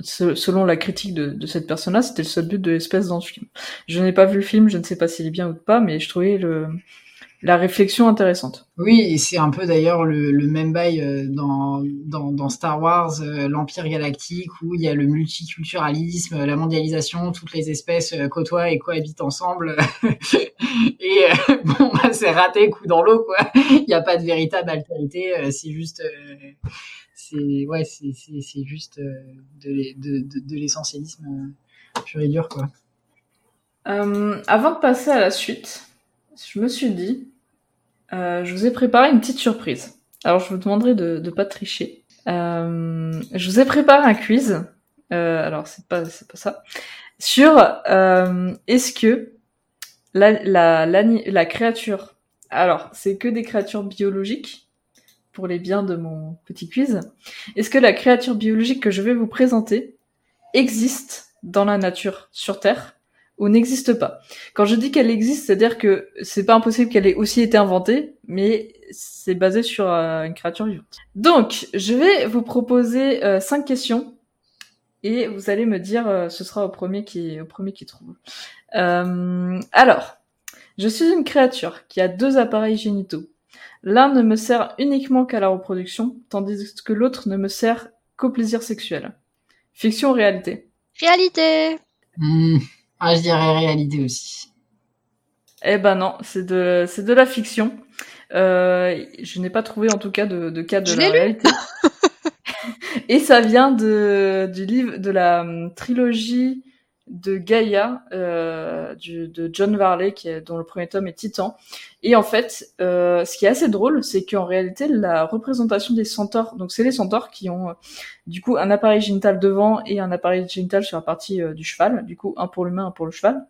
selon la critique de, de cette personne-là, c'était le seul but de l'espèce dans ce film. Je n'ai pas vu le film, je ne sais pas s'il est bien ou pas, mais je trouvais le, la réflexion intéressante. Oui, et c'est un peu d'ailleurs le, le, même bail euh, dans, dans, dans Star Wars, euh, l'Empire galactique, où il y a le multiculturalisme, la mondialisation, toutes les espèces euh, côtoient et cohabitent ensemble. *laughs* et *laughs* bon, bah, c'est raté, coup dans l'eau, quoi. *laughs* Il n'y a pas de véritable altérité, c'est juste... c'est ouais, c'est juste de, de, de, de l'essentialisme pur et dur, quoi. avant de passer à la suite, je me suis dit, euh, je vous ai préparé une petite surprise. Alors je vous demanderai de ne pas tricher. Euh, je vous ai préparé un quiz. Euh, alors c'est pas c'est pas ça. Sur est-ce que la, la, la créature. Alors c'est que des créatures biologiques pour les biens de mon petit quiz. Est-ce que la créature biologique que je vais vous présenter existe dans la nature sur Terre? Ou n'existe pas. Quand je dis qu'elle existe, c'est-à-dire que c'est pas impossible qu'elle ait aussi été inventée, mais c'est basé sur euh, une créature vivante. Donc, je vais vous proposer euh, cinq questions et vous allez me dire, euh, ce sera au premier qui, au premier qui trouve. alors, je suis une créature qui a deux appareils génitaux. L'un ne me sert uniquement qu'à la reproduction, tandis que l'autre ne me sert qu'au plaisir sexuel. Fiction ou réalité? Réalité. Mmh. Ah, je dirais réalité aussi. Eh ben non, c'est de, c'est de la fiction. Euh, je n'ai pas trouvé en tout cas de, de cas de la réalité. *laughs* Et ça vient de, du livre, de la hum, trilogie de Gaïa euh, de John Varley, dont le premier tome est Titan. Et en fait, euh, ce qui est assez drôle, c'est qu'en réalité, la représentation des centaures, donc c'est les centaures qui ont euh, du coup un appareil génital devant et un appareil génital sur la partie du cheval, du coup un pour l'humain, un pour le cheval.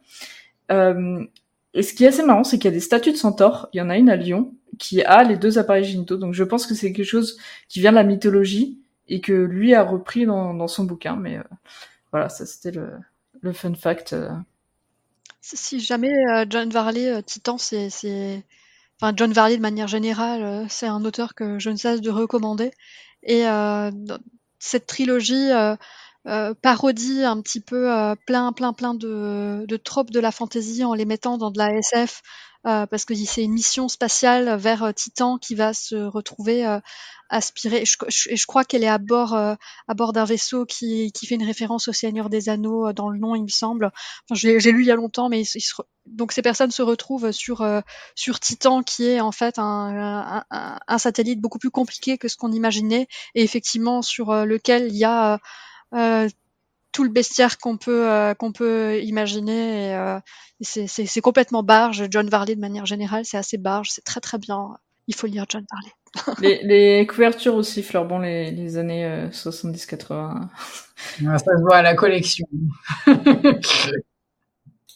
Et ce qui est assez marrant, c'est qu'il y a des statues de centaures. Il y en a une à Lyon qui a les deux appareils génitaux. Donc je pense que c'est quelque chose qui vient de la mythologie et que lui a repris dans, dans son bouquin. Mais voilà, ça c'était le, le fun fact. Si jamais John Varley, Titan, c'est, enfin John Varley de manière générale, c'est un auteur que je ne cesse de recommander. Et cette trilogie euh, parodie un petit peu euh, plein, plein, plein de, de, tropes de la fantasy en les mettant dans de la SF, euh, parce que c'est une mission spatiale vers Titan qui va se retrouver aspirée. Je, je, crois qu'elle est à bord, à bord d'un vaisseau qui, qui, fait une référence au Seigneur des Anneaux dans le nom, il me semble. Enfin, j'ai lu il y a longtemps, mais donc ces personnes se retrouvent sur sur Titan, qui est en fait un, un, un satellite beaucoup plus compliqué que ce qu'on imaginait, et effectivement sur lequel il y a euh, tout le bestiaire qu'on peut euh, qu'on peut imaginer. Euh, c'est complètement barge. John Varley de manière générale, c'est assez barge, c'est très très bien. Il faut lire John Varley. *laughs* les, les, couvertures aussi fleurent bon les, les années 70-80. ça se voit à la collection. *laughs*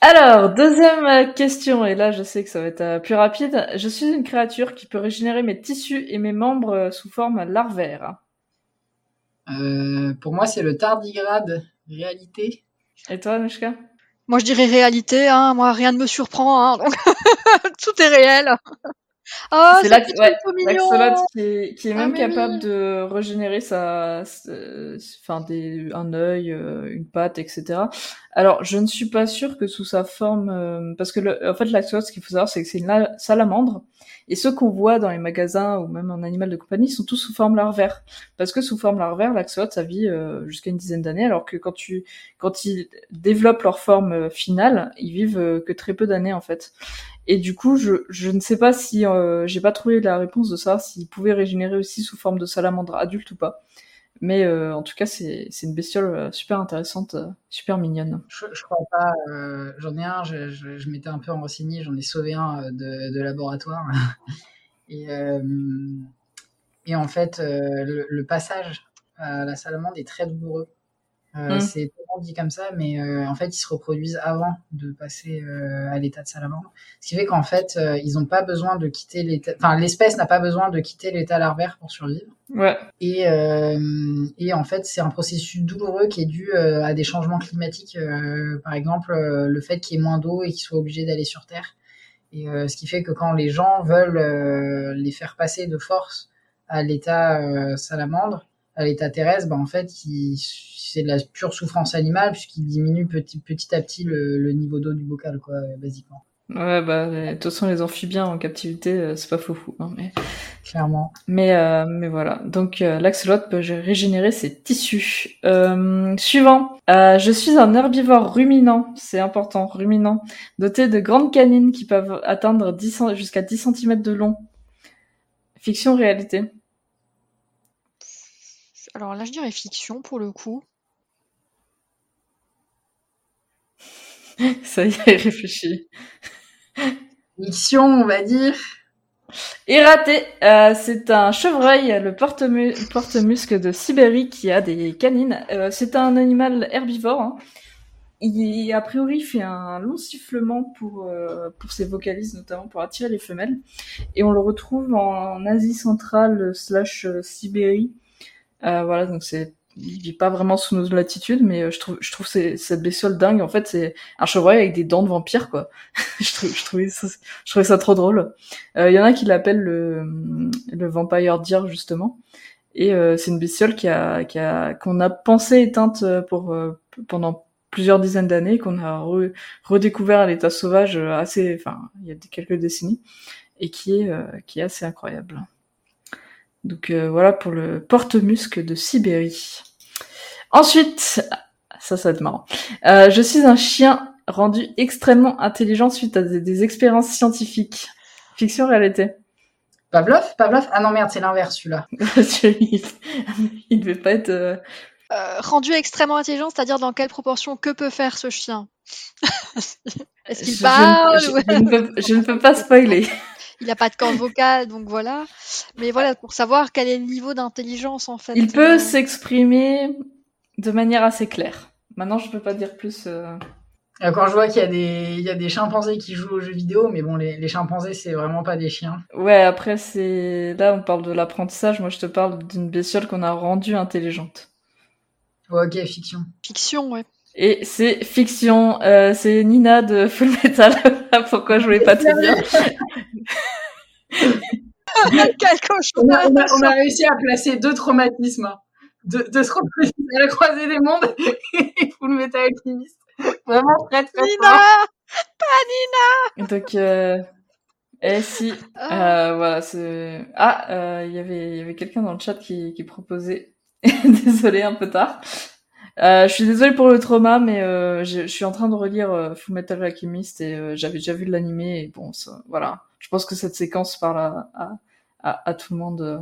Alors, deuxième question, et là je sais que ça va être plus rapide. Je suis une créature qui peut régénérer mes tissus et mes membres sous forme larvaire. Euh, pour moi, c'est le tardigrade réalité. Et toi, Nushka Moi, je dirais réalité. Hein. Moi, rien ne me surprend. Hein, donc *laughs* tout est réel. Oh, c'est l'axolotl qui est, qui est même ah, capable de régénérer sa, enfin des, un œil, euh, une patte, etc. Alors, je ne suis pas sûre que sous sa forme, euh, parce que le, en fait, l'axolotl, ce qu'il faut savoir, c'est que c'est une salamandre, et ceux qu'on voit dans les magasins ou même en animal de compagnie sont tous sous forme larvaire, parce que sous forme larvaire, l'axolotl, ça vit euh, jusqu'à une dizaine d'années, alors que quand tu, quand ils développent leur forme finale, ils vivent que très peu d'années en fait. Et du coup, je, je ne sais pas si euh, j'ai pas trouvé la réponse de ça, s'il pouvait régénérer aussi sous forme de salamandre adulte ou pas. Mais euh, en tout cas, c'est une bestiole euh, super intéressante, super mignonne. Je, crois pas. j'en ai un, je, je, je m'étais un peu renseigné, j'en ai sauvé un de, de laboratoire. *laughs* et, et en fait, le, le, passage à la salamandre est très douloureux. Euh, mm. C'est tellement dit comme ça, mais euh, en fait, ils se reproduisent avant de passer euh, à l'état de salamandre. Ce qui fait qu'en fait, ils n'ont pas besoin de quitter l'état. Enfin, l'espèce n'a pas besoin de quitter l'état larvaire pour survivre. Ouais. Et, et en fait, c'est un processus douloureux qui est dû à des changements climatiques. par exemple, le fait qu'il y ait moins d'eau et qu'ils soient obligés d'aller sur Terre. Et ce qui fait que quand les gens veulent les faire passer de force à l'état salamandre, à l'état terrestre, ben en fait, c'est de la pure souffrance animale puisqu'il diminue petit, petit à petit le, niveau d'eau du bocal, quoi, basiquement. Ouais, bah, de toute façon, les amphibiens en captivité, euh, c'est pas fou fou, hein, mais. Clairement. Mais, euh, mais voilà. Donc, euh, l'axolotl peut régénérer ses tissus. Euh, suivant. je suis un herbivore ruminant. C'est important, ruminant. Doté de grandes canines qui peuvent atteindre 10, jusqu'à 10 cm de long. Fiction, réalité. Alors là, je dirais fiction pour le coup. *laughs* Ça y est, réfléchi. Fiction, on va dire. Et raté, euh, c'est un chevreuil, le porte-musque de Sibérie qui a des canines. Euh, c'est un animal herbivore. Hein. Il, a priori, fait un long sifflement pour, euh, pour ses vocalises, notamment pour attirer les femelles. Et on le retrouve en Asie centrale slash Sibérie. Euh, voilà, donc c'est il vit pas vraiment sous nos latitudes, mais euh, je trouve, je trouve cette bestiole dingue. En fait, c'est un chevreuil avec des dents de vampire, quoi. *laughs* je, trouvais ça, je trouvais ça trop drôle. Il euh, y en a qui l'appellent le, le vampire deer, justement. Et euh, c'est une bestiole qui a, qui a, qu'on a pensé éteinte pour pendant plusieurs dizaines d'années, qu'on a redécouvert à l'état sauvage assez, enfin, il y a quelques décennies, et qui est, qui est assez incroyable. Donc euh, voilà pour le porte-musque de Sibérie. Ensuite, ça, ça va être marrant. Euh, je suis un chien rendu extrêmement intelligent suite à des, expériences scientifiques. Fiction, réalité. Pavlov? Pavlov? Ah non, merde, c'est l'inverse, celui-là. *laughs* il devait pas être... Euh, rendu extrêmement intelligent, c'est-à-dire dans quelle proportion Que peut faire ce chien? *laughs* Est-ce qu'il parle je ne peux pas spoiler *laughs* il n'a pas de cordes vocales, donc voilà. Mais voilà, pour savoir quel est le niveau d'intelligence en fait. Il peut s'exprimer de manière assez claire. Maintenant, je peux pas dire plus. Euh... Euh, Quand je vois qu'il y a des, il y a des chimpanzés qui jouent aux jeux vidéo, mais bon, les, les chimpanzés, c'est vraiment pas des chiens. Ouais, après, c'est. Là, on parle de l'apprentissage. Moi, je te parle d'une bestiole qu'on a rendue intelligente. Ouais, ok, fiction. Fiction, ouais. Et c'est fiction. Euh, c'est Nina de Full Metal. *laughs* Pourquoi je voulais pas te dire? *laughs* *laughs* Quel On a, on a- on a réussi à placer deux traumatismes. hein. De, de se retrouver à la croisée des mondes et Full Metal Alchemist. Vraiment très très fort. Nina Donc, euh... eh si. Ah. Euh, voilà, c'est. Ah, euh, il y avait, il y avait quelqu'un dans le chat qui, qui proposait. *laughs* Désolée, un peu tard. Euh, je suis désolée pour le trauma, mais euh, je, je suis en train de relire euh, Full Metal Alchemist et euh, j'avais déjà vu l'animé et bon, ça, voilà. Je pense que cette séquence parle à, à, à, à tout le monde. euh.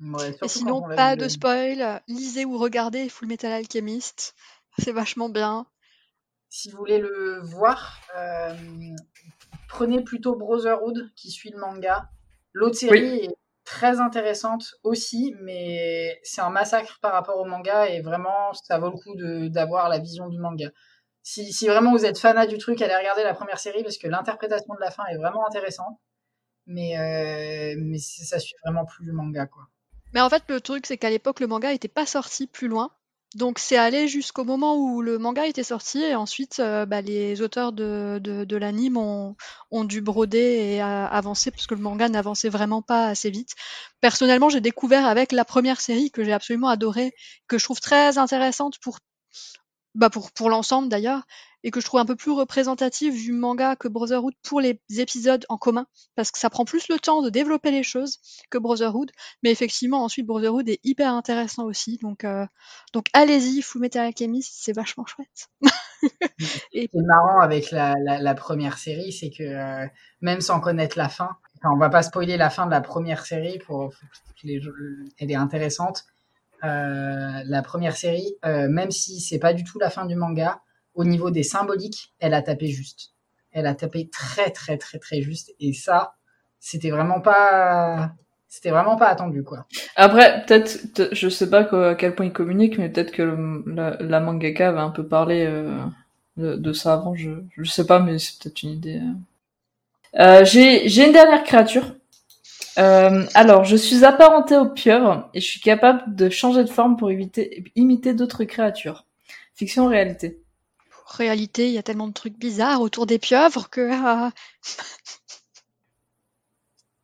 Ouais, Et sinon, pas de spoil, lisez ou regardez Full Metal Alchemist. C'est vachement bien. Si vous voulez le voir, euh, prenez plutôt Brotherhood qui suit le manga. L'autre série est très intéressante aussi, mais c'est un massacre par rapport au manga et vraiment ça vaut le coup d'avoir la vision du manga. Si, si vraiment vous êtes fanat du truc, allez regarder la première série parce que l'interprétation de la fin est vraiment intéressante. Mais, euh, mais ça suit vraiment plus le manga quoi. Mais en fait, le truc, c'est qu'à l'époque, le manga était pas sorti plus loin. Donc, c'est allé jusqu'au moment où le manga était sorti, et ensuite, euh, bah, les auteurs de, de, de l'anime ont, ont dû broder et euh, avancer, parce que le manga n'avançait vraiment pas assez vite. Personnellement, j'ai découvert avec la première série que j'ai absolument adorée, que je trouve très intéressante pour, bah, pour, pour l'ensemble d'ailleurs, et que je trouve un peu plus représentative du manga que Brotherhood pour les épisodes en commun, parce que ça prend plus le temps de développer les choses que Brotherhood. Mais effectivement, ensuite, Brotherhood est hyper intéressant aussi. Donc, euh, donc allez-y, Full Metal Alchemist, c'est vachement chouette. *laughs* Ce qui est marrant avec la, la, première série, c'est que euh, même sans connaître la fin, on va pas spoiler la fin de la première série pour, les, elle est intéressante. Euh, la première série, euh, même si c'est pas du tout la fin du manga, au niveau des symboliques, elle a tapé juste. Elle a tapé très très très très juste et ça, c'était vraiment pas, c'était vraiment pas attendu quoi. Après, peut-être, peut- je sais pas à quel point ils communiquent, mais peut-être que la, mangaka va un peu parler euh, de, ça avant. Je, je sais pas, mais c'est peut-être une idée. Euh, j'ai, j'ai une dernière créature. Euh, alors, je suis apparentée aux pieuvres et je suis capable de changer de forme pour éviter, imiter d'autres créatures. Fiction ou réalité? Réalité, il y a tellement de trucs bizarres autour des pieuvres que. euh,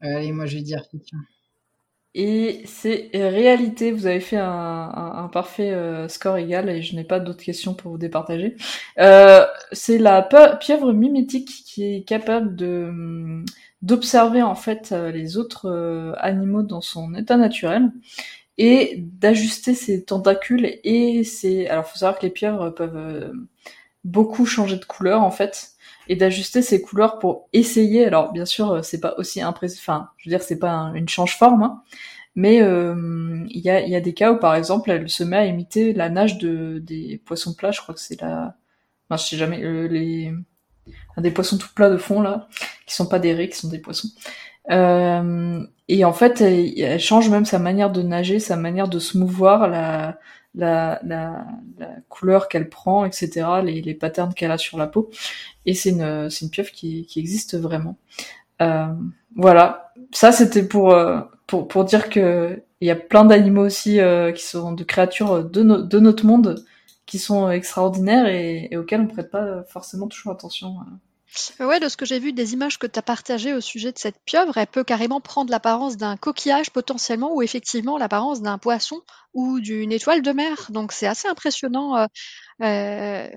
Euh, allez, moi je vais dire fiction. Et c'est réalité, vous avez fait un, un- un parfait euh, score égal et je n'ai pas d'autres questions pour vous départager. Euh, c'est la pieuvre mimétique qui est capable de hum, d'observer en fait euh, les autres euh, animaux dans son état naturel et d'ajuster ses tentacules et ses... Alors faut savoir que les peuvent euh, beaucoup changer de couleur en fait et d'ajuster ses couleurs pour essayer. Alors bien sûr, c'est pas aussi impressionnant. Enfin, je veux dire, c'est pas un- une change-forme, hein, mais il y, a, y a des cas où par exemple, elle se met à imiter la nage de des poissons plats. Je crois que c'est la, enfin, je sais jamais euh, les des poissons tout plats de fond là, qui sont pas des raies, qui sont des poissons. Euh, et en fait, elle, change même sa manière de nager, sa manière de se mouvoir, la la, la, la couleur qu'elle prend, etc., les, les patterns qu'elle a sur la peau. Et c'est une, c'est une pieuvre qui, qui existe vraiment. Euh, voilà. Ça, c'était pour, euh, pour, pour dire que il y a plein d'animaux aussi euh, qui sont de créatures de, de notre monde qui sont extraordinaires et, auxquelles on prête pas forcément toujours attention. Ouais, de ce que j'ai vu des images que tu as partagées au sujet de cette pieuvre, elle peut carrément prendre l'apparence d'un coquillage potentiellement ou effectivement l'apparence d'un poisson ou d'une étoile de mer. Donc c'est assez impressionnant. euh, euh,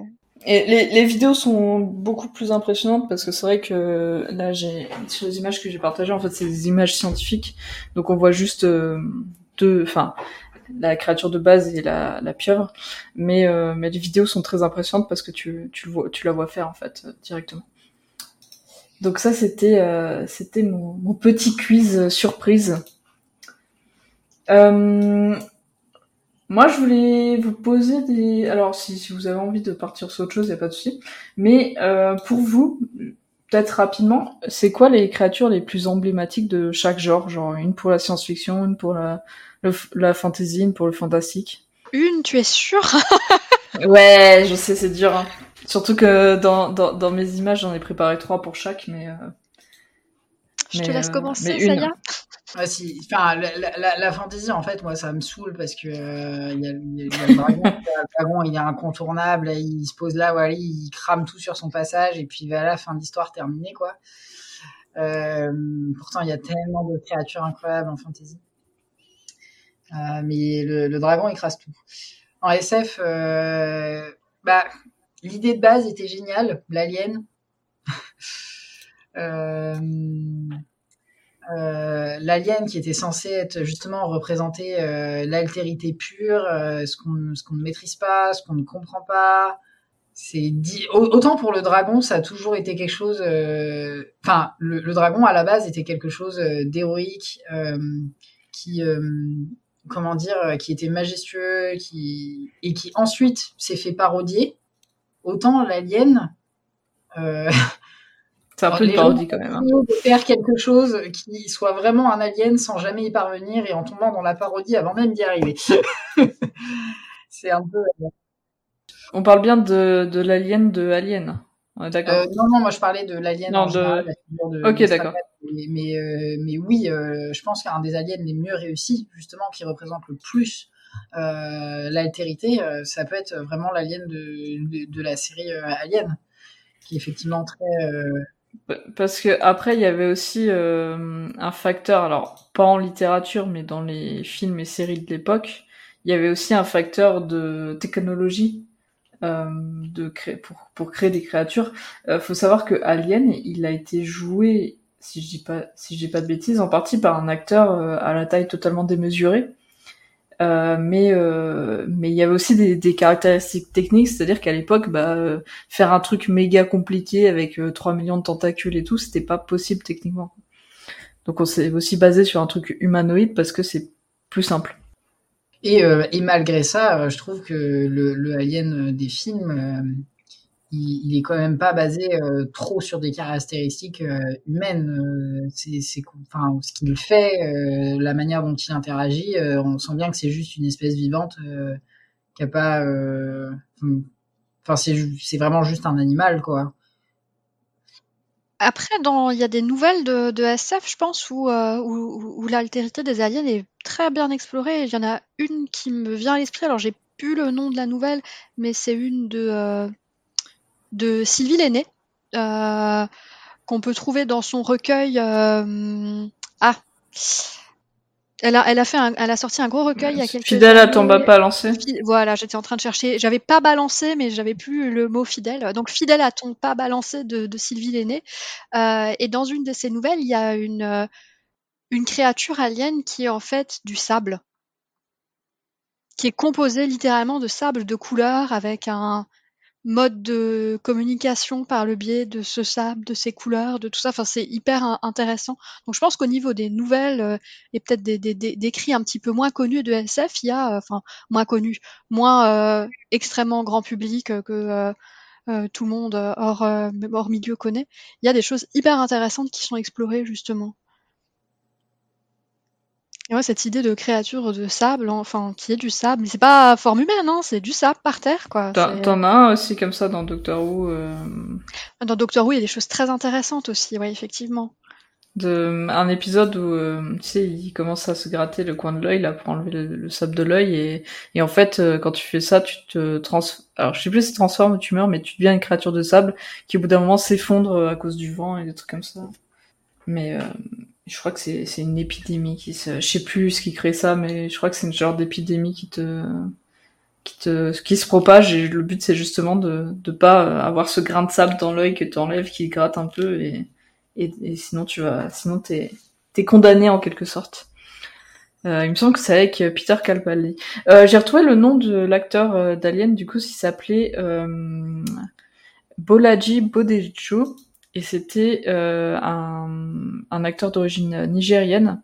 Et les, vidéos sont beaucoup plus impressionnantes parce que c'est vrai que là, j'ai sur les images que j'ai partagées, en fait, c'est des images scientifiques, donc on voit juste euh, deux, enfin, la créature de base et la, la pieuvre, mais les vidéos sont très impressionnantes parce que tu tu la vois faire en fait directement. Donc ça, c'était euh, c'était mon, mon petit quiz euh, surprise. Euh, moi, je voulais vous poser des. Alors, si, si vous avez envie de partir sur autre chose, y a pas de souci. Mais euh, pour vous, peut-être rapidement, c'est quoi les créatures les plus emblématiques de chaque genre? Genre une pour la science-fiction, une pour la le, la fantasy, une pour le fantastique? une, tu es sûr Ouais, je sais, c'est dur. Hein. Surtout que dans, dans, dans mes images, j'en ai préparé trois pour chaque, mais. euh, Je te mais, laisse euh, commencer, mais une. Saya. Ah, si. Enfin, la, la, fantasy, en fait, moi, ça me saoule parce que euh, il y, a, il y a- il y a le dragon. le dragon, il est incontournable. Il se pose là, voilà, il crame tout sur son passage et puis voilà, fin d'histoire terminée, quoi. Euh, pourtant, il y a tellement de créatures incroyables en fantasy. Euh, mais le, le dragon écrase tout. En SF, euh, bah, l'idée de base était géniale, l'alien. euh, euh, l'alien qui était censé être justement représenter euh, l'altérité pure, ce qu'on ne maîtrise pas, ce qu'on ne comprend pas. C'est dit au- autant pour le dragon, ça a toujours été quelque chose. Enfin, le, le dragon à la base était quelque chose d'héroïque, qui comment dire, qui était majestueux, qui et qui ensuite s'est fait parodier. Autant l'alien. Euh, *laughs* C'est un peu une parodie quand même. hein. de faire quelque chose qui soit vraiment un alien sans jamais y parvenir et en tombant dans la parodie avant même d'y arriver. *laughs* c'est un peu. On parle bien de, de l'alien de Alien. On est d'accord. Euh, non, non, moi je parlais de l'alien Non, en de- général, Ok, d'accord. Mais, mais, euh, mais oui, euh, je pense qu'un des aliens les mieux réussis, justement, qui représente le plus euh, l'altérité, euh, ça peut être vraiment l'alien de, de, la série euh, Alien, qui est effectivement très. euh, Parce que après, il y avait aussi euh, un facteur, alors pas en littérature, mais dans les films et séries de l'époque, il y avait aussi un facteur de technologie euh, de cré- pour, pour créer des créatures. Euh, faut savoir que Alien, il a été joué, si je dis pas, si je dis pas de bêtises, en partie par un acteur euh, à la taille totalement démesurée. Euh, mais euh, mais il y avait aussi des, des caractéristiques techniques, c'est-à-dire qu'à l'époque, bah, euh, faire un truc méga compliqué avec euh, 3 millions de tentacules et tout, c'était pas possible techniquement. Donc on s'est aussi basé sur un truc humanoïde parce que c'est plus simple. Et, euh, et malgré ça, euh, je trouve que le, le alien euh, des films, euh, il, il est quand même pas basé euh, trop sur des caractéristiques euh, humaines. Euh, c'est, enfin, ce qu'il fait, la manière dont il interagit, on sent bien que c'est juste une espèce vivante qui a pas. euh, Enfin, c'est, vraiment juste un animal, quoi. Après, il y a des nouvelles de, SF, je pense, où, où, l'altérité des aliens est très bien explorée. Il y en a une qui me vient à l'esprit. Alors, j'ai plus le nom de la nouvelle, mais c'est une de, de Sylvie Lenné, euh, qu'on peut trouver dans son recueil. euh, ah, elle a, elle a fait, un- elle a sorti un gros recueil il y a quelques Fidèle à ton pas lancé. Fi- Voilà, j'étais en train de chercher. J'avais pas balancé, mais j'avais plus le mot fidèle. Donc fidèle à ton pas balancé de, de Sylvie Lenné. Euh, et dans une de ces nouvelles, il y a une euh, une créature alien qui est en fait du sable, qui est composée littéralement de sable de couleur avec un mode de communication par le biais de ce sable, de ces couleurs, de tout ça. Enfin, c'est hyper in- intéressant. Donc, je pense qu'au niveau des nouvelles euh, et peut-être des, des, des, d'écrits un petit peu moins connus de SF, il y a, euh, enfin, moins connus, moins euh, extrêmement grand public euh, que euh, tout le monde hors, hors milieu connaît. Il y a des choses hyper intéressantes qui sont explorées justement. Et ouais, cette idée de créature de sable, enfin, qui est du sable, mais c'est pas forme humaine, hein, c'est du sable par terre, quoi. T'en as un aussi comme ça dans Doctor Who. euh, Dans Doctor Who, il y a des choses très intéressantes aussi, ouais, effectivement. de un épisode où euh, tu sais il commence à se gratter le coin de l'œil là pour enlever le, le sable de l'œil et, et en fait euh, quand tu fais ça tu te trans alors je sais plus si tu transformes ou tu meurs mais tu deviens une créature de sable qui au bout d'un moment s'effondre à cause du vent et des trucs comme ça mais euh, je crois que c'est c'est une épidémie qui se je sais plus ce qui crée ça mais je crois que c'est une genre d'épidémie qui te qui te qui se propage et le but c'est justement de de pas avoir ce grain de sable dans l'œil que tu enlèves qui gratte un peu et et, sinon tu vas sinon t'es t'es condamné en quelque sorte. Euh, il me semble que c'est avec euh, Peter Capaldi. Euh, j'ai retrouvé le nom de l'acteur euh, d'Alien du coup il s'appelait euh, Bolaji Bodejo et c'était euh, un, un acteur d'origine nigérienne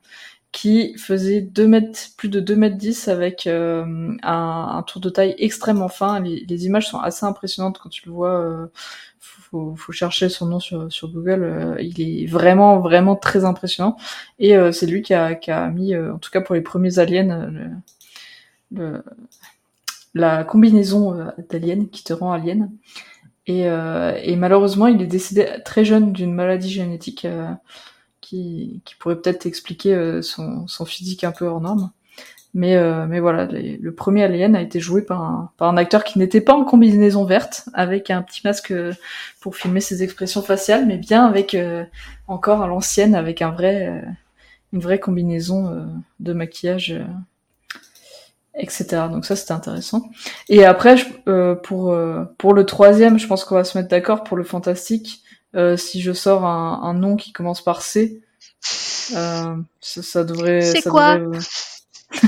qui faisait 2 mètres, plus de 2 mètres 10 avec euh, un, un tour de taille extrêmement fin. Les, les images sont assez impressionnantes quand tu le vois. Euh, faut, faut chercher son nom sur, sur Google. euh, il est vraiment, vraiment très impressionnant. Et euh, c'est lui qui a, qui a mis, euh, en tout cas pour les premiers aliens, le, le- la combinaison d'aliens qui te rend alien. Et, et, malheureusement, il est décédé très jeune d'une maladie génétique qui, qui, pourrait peut-être expliquer son, son, physique un peu hors norme. Mais, euh, mais voilà, le premier Alien a été joué par un, par un acteur qui n'était pas en combinaison verte, avec un petit masque euh, pour filmer ses expressions faciales, mais bien avec euh, encore à l'ancienne, avec un vrai, une vraie combinaison de maquillage, etc. Donc ça, c'était intéressant. Et après, pour, pour le troisième, je pense qu'on va se mettre d'accord pour le fantastique. si je sors un, un, nom qui commence par C, ça, ça, devrait... C'est quoi devrait, *laughs*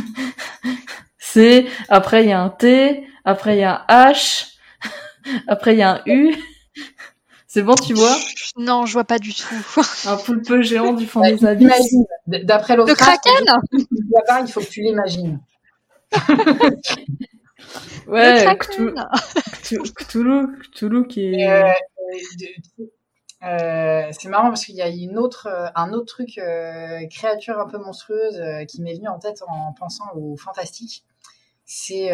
C, après il y a un T, après il y a un H, *laughs* après il y a un U. *laughs* C'est bon, tu vois? Non, je vois pas du tout. un poulpe géant du fond des abysses. D'après Le kraken? Il faut que tu l'imagines. Ouais, Cthulhu, Cthulhu, qui est... Euh, euh, c'est marrant parce qu'il y a une autre, euh, un autre truc, euh, créature un peu monstrueuse qui m'est venu en tête en pensant au fantastique. C'est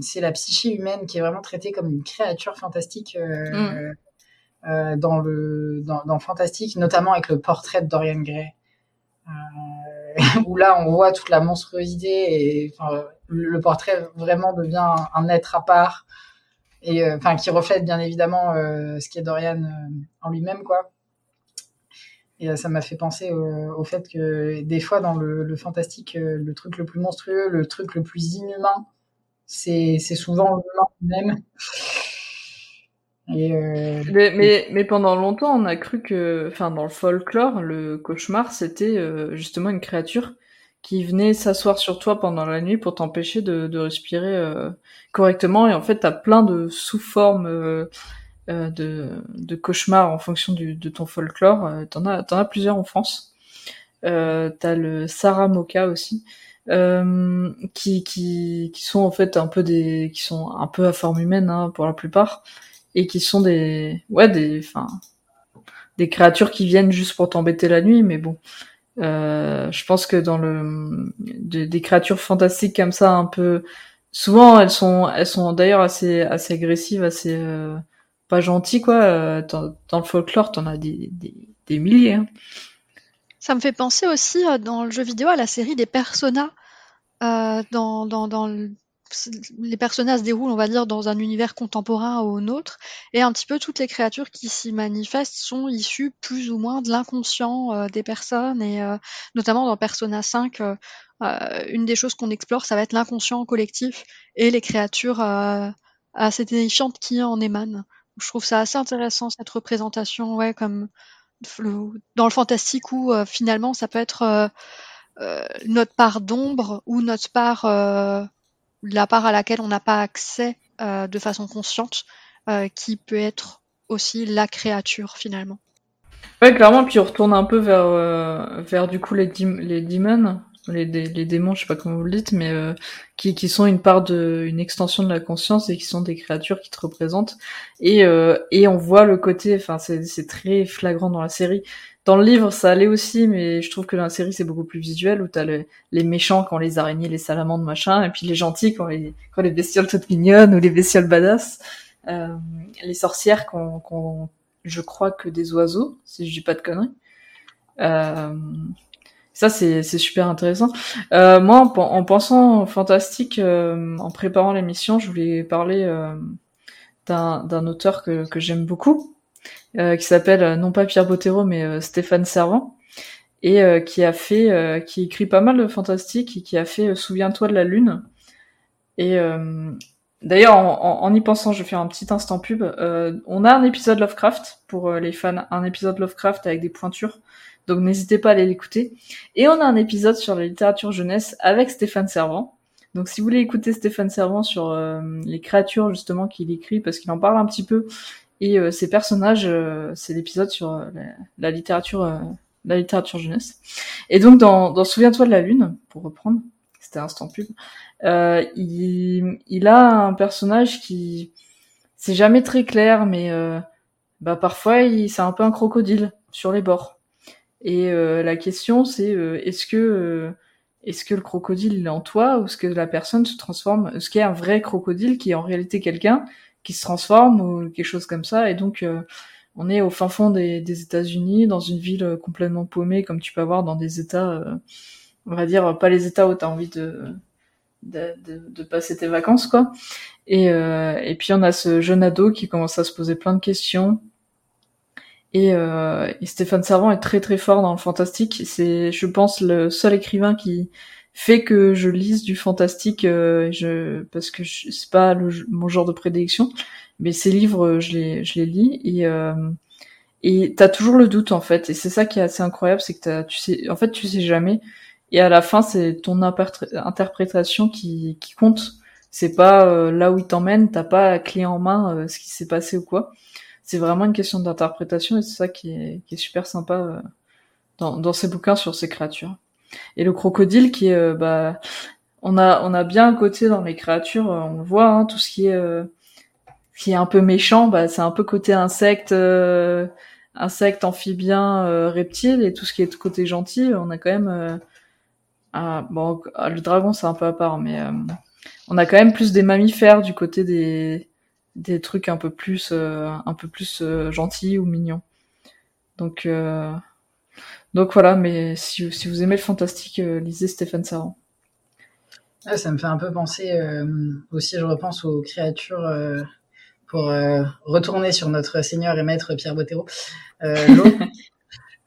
c'est la psyché humaine qui est vraiment traitée comme une créature fantastique mm. dans le dans, dans, fantastique, notamment avec le portrait de Dorian Gray, où là on voit toute la monstruosité et le portrait vraiment devient un, être à part et euh, enfin qui reflète bien évidemment euh, ce qu'est Dorian euh, en lui-même quoi. Et ça m'a fait penser au, fait que des fois dans le, fantastique, le truc le plus monstrueux, le truc le plus inhumain, c'est souvent l'humain même. Et mais, mais, mais, pendant longtemps, on a cru que, enfin, dans le folklore, le cauchemar, c'était justement une créature qui venait s'asseoir sur toi pendant la nuit pour t'empêcher de, de, respirer euh, correctement. Et en fait, t'as plein de sous-formes euh, euh de, de, cauchemars en fonction du, de ton folklore. Euh, t'en as, t'en as plusieurs en France. Euh, t'as le Saramoka aussi, euh, qui, qui, qui sont en fait un peu des, qui sont un peu à forme humaine hein, pour la plupart, et qui sont des, ouais, des, enfin, des créatures qui viennent juste pour t'embêter la nuit, mais bon. Euh, je pense que dans le des créatures fantastiques comme ça, un peu souvent elles sont elles sont d'ailleurs assez assez agressives, assez euh, pas gentilles quoi. Euh, dans, le folklore, t'en as des, des, des milliers. Hein. Ça me fait penser aussi dans le jeu vidéo à la série des Persona. dans, dans, dans les personnages se déroulent, on va dire, dans un univers contemporain au nôtre, et un petit peu toutes les créatures qui s'y manifestent sont issues plus ou moins de l'inconscient euh, des personnes, et euh, notamment dans Persona 5, euh, une des choses qu'on explore, ça va être l'inconscient collectif et les créatures assez terrifiantes qui en émanent. Je trouve ça assez intéressant cette représentation, ouais, comme dans le fantastique où finalement ça peut être notre part d'ombre ou notre part la part à laquelle on n'a pas accès euh, de façon consciente, euh, qui peut être aussi la créature finalement. Ouais, clairement, puis on retourne un peu vers, euh, vers du coup les, les demons, les, démons, je sais pas comment vous le dites, mais qui, qui sont une part de, une extension de la conscience et qui sont des créatures qui te représentent. Et, et on voit le côté, enfin c'est très flagrant dans la série, dans le livre, ça allait aussi, mais je trouve que dans la série, c'est beaucoup plus visuel, où t'as les méchants quand les araignées, les salamandres, machin, et puis les gentils quand les, quand les bestioles toutes mignonnes, ou les bestioles badass. Euh, les sorcières quand, je crois que des oiseaux, si je dis pas de conneries. Euh, ça, c'est super intéressant. Euh, moi, en, pensant fantastique, euh, en préparant l'émission, je voulais parler euh, d'un auteur que, que j'aime beaucoup, qui s'appelle euh, non pas Pierre Bottero mais euh, Stéphane Servant et qui a fait qui écrit pas mal de fantastique et qui a fait Souviens-toi de la lune et D'ailleurs, en, y pensant, je vais faire un petit instant pub. on a un épisode Lovecraft pour les fans, un épisode Lovecraft avec des pointures. Donc n'hésitez pas à aller l'écouter. Et on a un épisode sur la littérature jeunesse avec Stéphane Servant. Donc si vous voulez écouter Stéphane Servant sur les créatures justement qu'il écrit, parce qu'il en parle un petit peu, et euh, ces personnages, euh, c'est l'épisode sur euh, la, littérature, la littérature jeunesse. Et donc dans, dans Souviens-toi de la lune, pour reprendre, c'était instant pub, il, il a un personnage qui, c'est jamais très clair, mais bah parfois c'est un peu un crocodile sur les bords. Et la question c'est est-ce que est-ce que le crocodile il est en toi ou est-ce que la personne se transforme Est-ce qu'il y a un vrai crocodile qui est en réalité quelqu'un qui se transforme ou quelque chose comme ça. Et donc, on est au fin fond des, des États-Unis, dans une ville complètement paumée, comme tu peux avoir dans des États, on va dire, pas les États où tu as envie de, de, de, passer tes vacances, quoi. Et, et puis, on a ce jeune ado qui commence à se poser plein de questions et, euh, et, Stéphane Servant est très très fort dans le fantastique. C'est, je pense, le seul écrivain qui fait que je lise du fantastique, euh, je, parce que c'est pas le, mon genre de prédilection, mais ces livres, je les, je les lis et euh, et t'as toujours le doute en fait. Et c'est ça qui est assez incroyable, c'est que tu sais, en fait, tu sais jamais. Et à la fin, c'est ton interprétation qui, qui compte. C'est pas euh, là où il t'emmène, t'as pas clé en main euh, ce qui s'est passé ou quoi c'est vraiment une question d'interprétation et c'est ça qui est, qui est, super sympa euh, dans, dans ces bouquins sur ces créatures. Et le crocodile qui euh, bah, on a, on a bien un côté dans les créatures, euh, on le voit, hein, tout ce qui est, qui est un peu méchant, bah, c'est un peu côté insecte, insecte, amphibien, reptile et tout ce qui est côté gentil, on a quand même, bon, le dragon c'est un peu à part, mais on a quand même plus des mammifères du côté des des trucs un peu plus euh, un peu plus euh, gentils ou mignons. Donc euh, donc voilà, mais si, si vous aimez le fantastique, lisez Stéphane Saran. ça me fait un peu penser aussi, je repense aux créatures pour retourner sur notre Seigneur et Maître Pierre Bottero. *laughs* il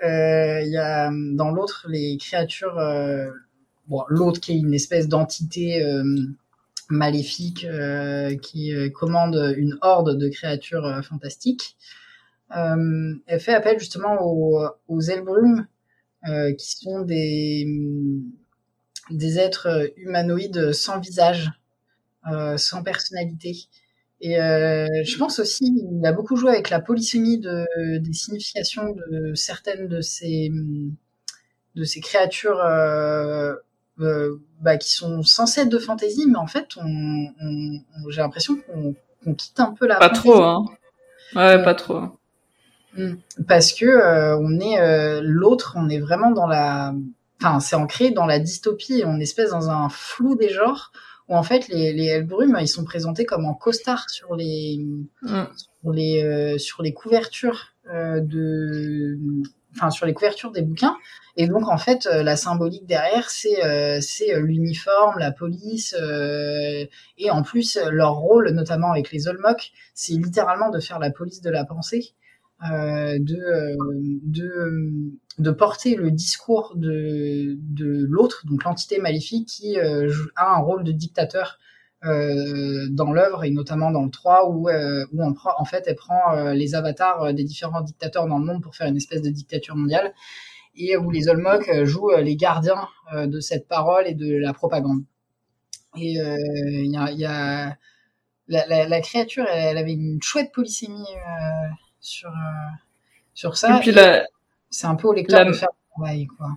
y a dans l'autre les créatures, bon, l'autre qui est une espèce d'entité maléfique euh, qui euh, commande une horde de créatures euh, fantastiques. elle fait appel justement aux, aux Elbrum, qui sont des, des êtres humanoïdes sans visage, sans personnalité. Et je pense aussi, il a beaucoup joué avec la polysémie de, des significations de certaines de ces, de ces créatures euh, bah, qui sont censés être de fantasy, mais en fait, on, on, j'ai l'impression qu'on quitte un peu la. Pas trop, hein. Ouais, euh, pas trop. Hmm. Parce que euh, on est l'autre, on est vraiment dans la, enfin, c'est ancré dans la dystopie, on est espèce dans un flou des genres où en fait les les ils sont présentés comme en costard sur les hmm. sur les sur les couvertures de enfin sur les couvertures des bouquins. Et donc en fait, euh, la symbolique derrière, c'est euh, c'est euh, l'uniforme, la police, et en plus leur rôle, notamment avec les Olmok, c'est littéralement de faire la police de la pensée, de de de porter le discours de de l'autre, donc l'entité maléfique qui a un rôle de dictateur euh, dans l'œuvre et notamment dans le 3 où, euh, où en fait elle prend euh, les avatars des différents dictateurs dans le monde pour faire une espèce de dictature mondiale et où les Olmok jouent les gardiens de cette parole et de la propagande. Et il y a, la, créature, elle, avait une chouette polysémie sur sur ça. Et puis c'est un peu au lecteur de faire le travail, quoi.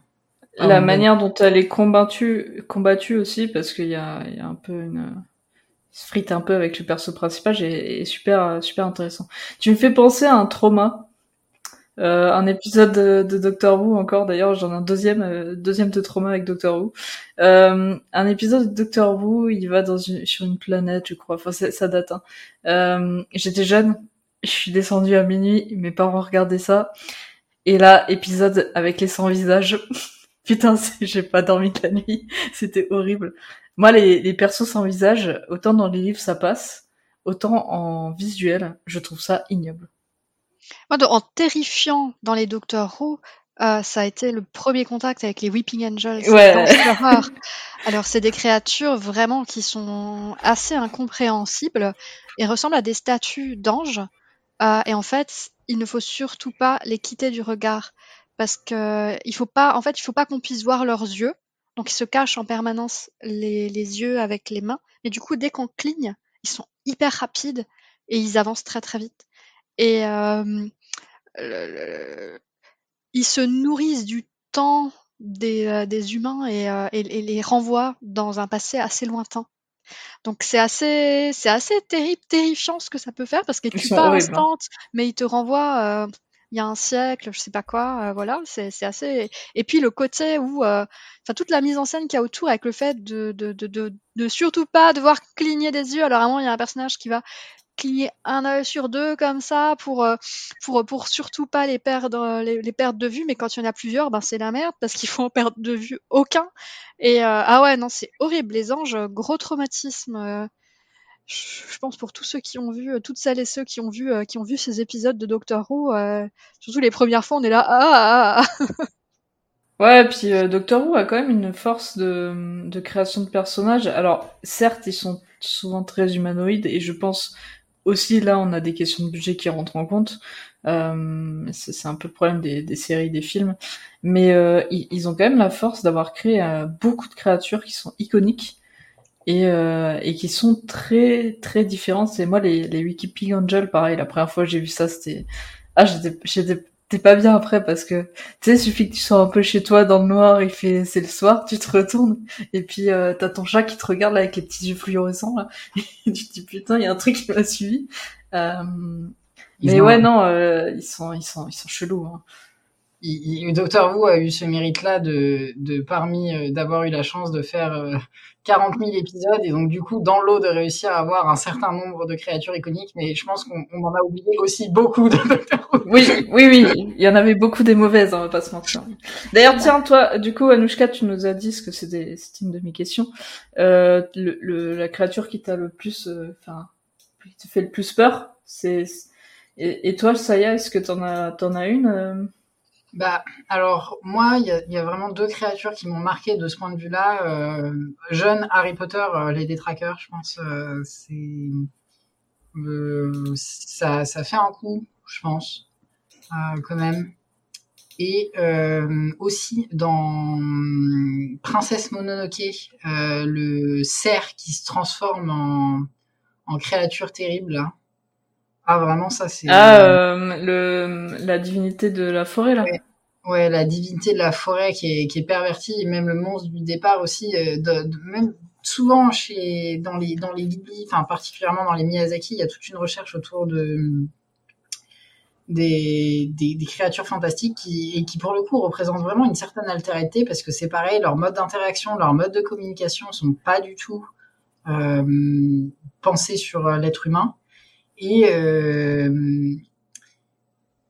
La manière dont elle est combattue, combattue aussi, parce qu'il y a, y a un peu une, se frite un peu avec le perso principal et, super super intéressant. Tu me fais penser à un trauma, euh, un épisode de, de Doctor Who encore d'ailleurs j'en ai un deuxième euh, deuxième de trauma avec Doctor Who. Euh, un épisode de Doctor Who, il va dans une, sur une planète je crois, enfin ça date. Hein. Euh, J'étais jeune, je suis descendue à minuit, mes parents regardaient ça et là épisode avec les sans visages. *laughs* Putain, j'ai pas dormi de la nuit, *laughs* c'était horrible. Moi, les, les persos sans visage, autant dans les livres ça passe, autant en visuel, je trouve ça ignoble. Moi, en terrifiant dans les Doctor Who, euh, ça a été le premier contact avec les Weeping Angels. Ouais. *laughs* Alors, c'est des créatures vraiment qui sont assez incompréhensibles et ressemblent à des statues d'anges. Euh, et en fait, il ne faut surtout pas les quitter du regard parce que il faut pas, fait, il faut pas qu'on puisse voir leurs yeux. Donc ils se cachent en permanence les, yeux avec les mains. Mais du coup, dès qu'on cligne, ils sont hyper rapides et ils avancent très très vite. Et euh, ils se nourrissent du temps des, euh, humains et, euh, et, et, les renvoient dans un passé assez lointain. Donc c'est assez, c'est assez terrible, terrifiant ce que ça peut faire parce qu'ils tuent pas hein. instant, mais ils te renvoient il y a un siècle, je sais pas quoi, euh, voilà, c'est assez. Et puis le côté où, euh, enfin toute la mise en scène qu'il y a autour avec le fait de de, de, de, de surtout pas devoir cligner des yeux. Alors vraiment, il y a un personnage qui va cligner un œil sur deux comme ça pour euh, pour pour surtout pas les perdre les, les perdre de vue mais quand il y en a plusieurs ben c'est la merde parce qu'il faut en perdre de vue aucun et euh, ah ouais non c'est horrible les anges gros traumatisme euh, je pense pour tous ceux qui ont vu toutes celles et ceux qui ont vu qui ont vu ces épisodes de Doctor Who surtout les premières fois on est là ah, ah, ah, ah. *laughs* Ouais, puis Doctor Who a quand même une force de, de création de personnages. Alors, certes, ils sont souvent très humanoïdes et je pense aussi là on a des questions de budget qui rentrent en compte. Euh, c'est un peu le problème des, des, séries, des films, mais euh, ils, ont quand même la force d'avoir créé euh, beaucoup de créatures qui sont iconiques et, euh, et qui sont très très différentes. C'est moi les, les Wikipedia Angel, pareil. La première fois que j'ai vu ça, c'était ah j'étais t'es pas bien après parce que tu sais suffit que tu sois un peu chez toi dans le noir il fait c'est le soir tu te retournes et puis euh, t'as ton chat qui te regarde là, avec les petits yeux fluorescents là *laughs* et tu te dis putain il y a un truc qui m'a suivi euh, mais ouais non euh, ils sont ils sont ils sont chelous hein. le docteur Wu a eu ce mérite là de de parmi euh, d'avoir eu la chance de faire 40 000 épisodes et donc du coup dans l'eau de réussir à avoir un certain nombre de créatures iconiques mais je pense qu'on en a oublié aussi beaucoup de oui oui oui il y en avait beaucoup des mauvaises on va pas se mentir. D'ailleurs tiens toi du coup Anouchka tu nous as dit ce que c'était une de mes questions euh, le, la créature qui t'a le plus euh, enfin qui te fait le plus peur c'est et, et, toi Saya est-ce que t'en as t'en as une euh? Bah, alors moi, il y a, y a, vraiment deux créatures qui m'ont marqué de ce point de vue-là. Euh, jeune Harry Potter, euh, les détraqueurs, je pense, euh, c'est euh, ça, ça fait un coup, je pense, quand même. Et aussi dans Princesse Mononoke, le cerf qui se transforme en, en créature terrible. Ah, vraiment, ça, c'est. Ah, euh, le, la divinité de la forêt, là. Ouais. la divinité de la forêt qui est, qui est pervertie, et même le monstre du départ aussi. Euh, de, même souvent, chez, dans les, dans les Ghibli, enfin, particulièrement dans les Miyazaki, il y a toute une recherche autour de. Des, des, des, créatures fantastiques qui, et qui pour le coup représentent vraiment une certaine altérité parce que c'est pareil, leur mode d'interaction, leur mode de communication sont pas du tout euh, pensés sur l'être humain. Et euh,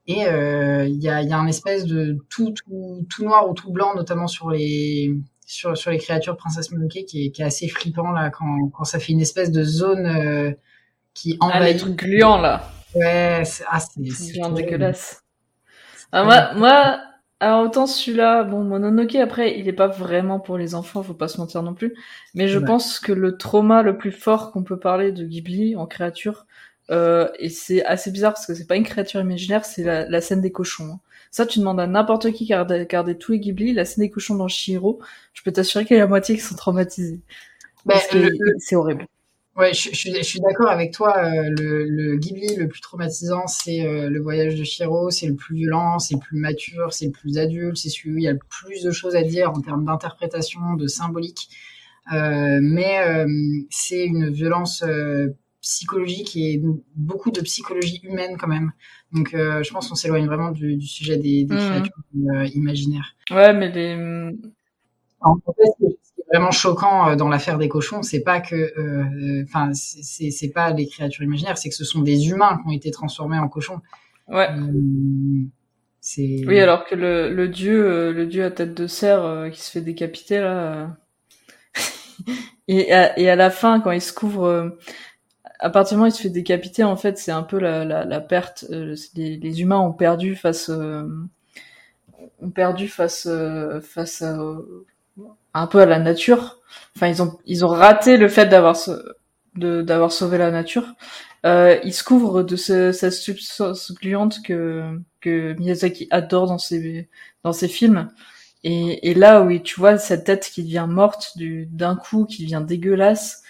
et euh, il y, a, y a un espèce de tout, tout, tout, noir ou tout blanc, notamment sur les sur, sur les créatures princesse Mononoke, qui est, qui est assez flippant là quand, quand ça fait une espèce de zone euh, qui envahit. Ah, les trucs gluants là. Ouais, c'est ah, c'est dégueulasse. Ah, moi, moi, alors autant celui-là, bon, Mononoke après, il est pas vraiment pour les enfants, faut pas se mentir non plus. Mais je pense que le trauma le plus fort qu'on peut parler de Ghibli en créature, euh, et c'est assez bizarre parce que c'est pas une créature imaginaire, c'est la, la, scène des cochons. Hein. Ça, tu demandes à n'importe qui qui a regardé tous les Ghibli, la scène des cochons dans Shiro, je peux t'assurer qu'il y a la moitié qui sont traumatisés. Ben, c'est horrible. Ouais, je, je, je suis d'accord avec toi. Euh, le, le, Ghibli le plus traumatisant, c'est euh, le voyage de Shiro. C'est le plus violent, c'est le plus mature, c'est le plus adulte, c'est celui où il y a le plus de choses à dire en termes d'interprétation, de symbolique. Euh, mais c'est une violence psychologique et beaucoup de psychologie humaine quand même. Donc euh, je pense qu'on s'éloigne vraiment du, du, sujet des, des mmh. créatures euh, imaginaires. Ouais, mais les... Mmh. En fait, ce qui est vraiment choquant euh, dans l'affaire des cochons, c'est pas que, enfin, euh, c'est pas des créatures imaginaires, c'est que ce sont des humains qui ont été transformés en cochons. Ouais. c'est. Oui, alors que le, le dieu, le dieu à tête de cerf qui se fait décapiter là. *laughs* et, à, et à la fin, quand il se couvre à partir du moment où il se fait décapiter, en fait, c'est un peu la, la, la perte. Euh, les, les, humains ont perdu face, euh, ont perdu face, euh, face à, un peu à la nature. Enfin, ils ont, ils ont raté le fait d'avoir, d'avoir sauvé la nature. Euh, ils se couvrent de ce, cette substance gluante que, que Miyazaki adore dans ses, dans ses films. Et, et là où tu vois cette tête qui devient morte du, d'un coup, qui devient dégueulasse,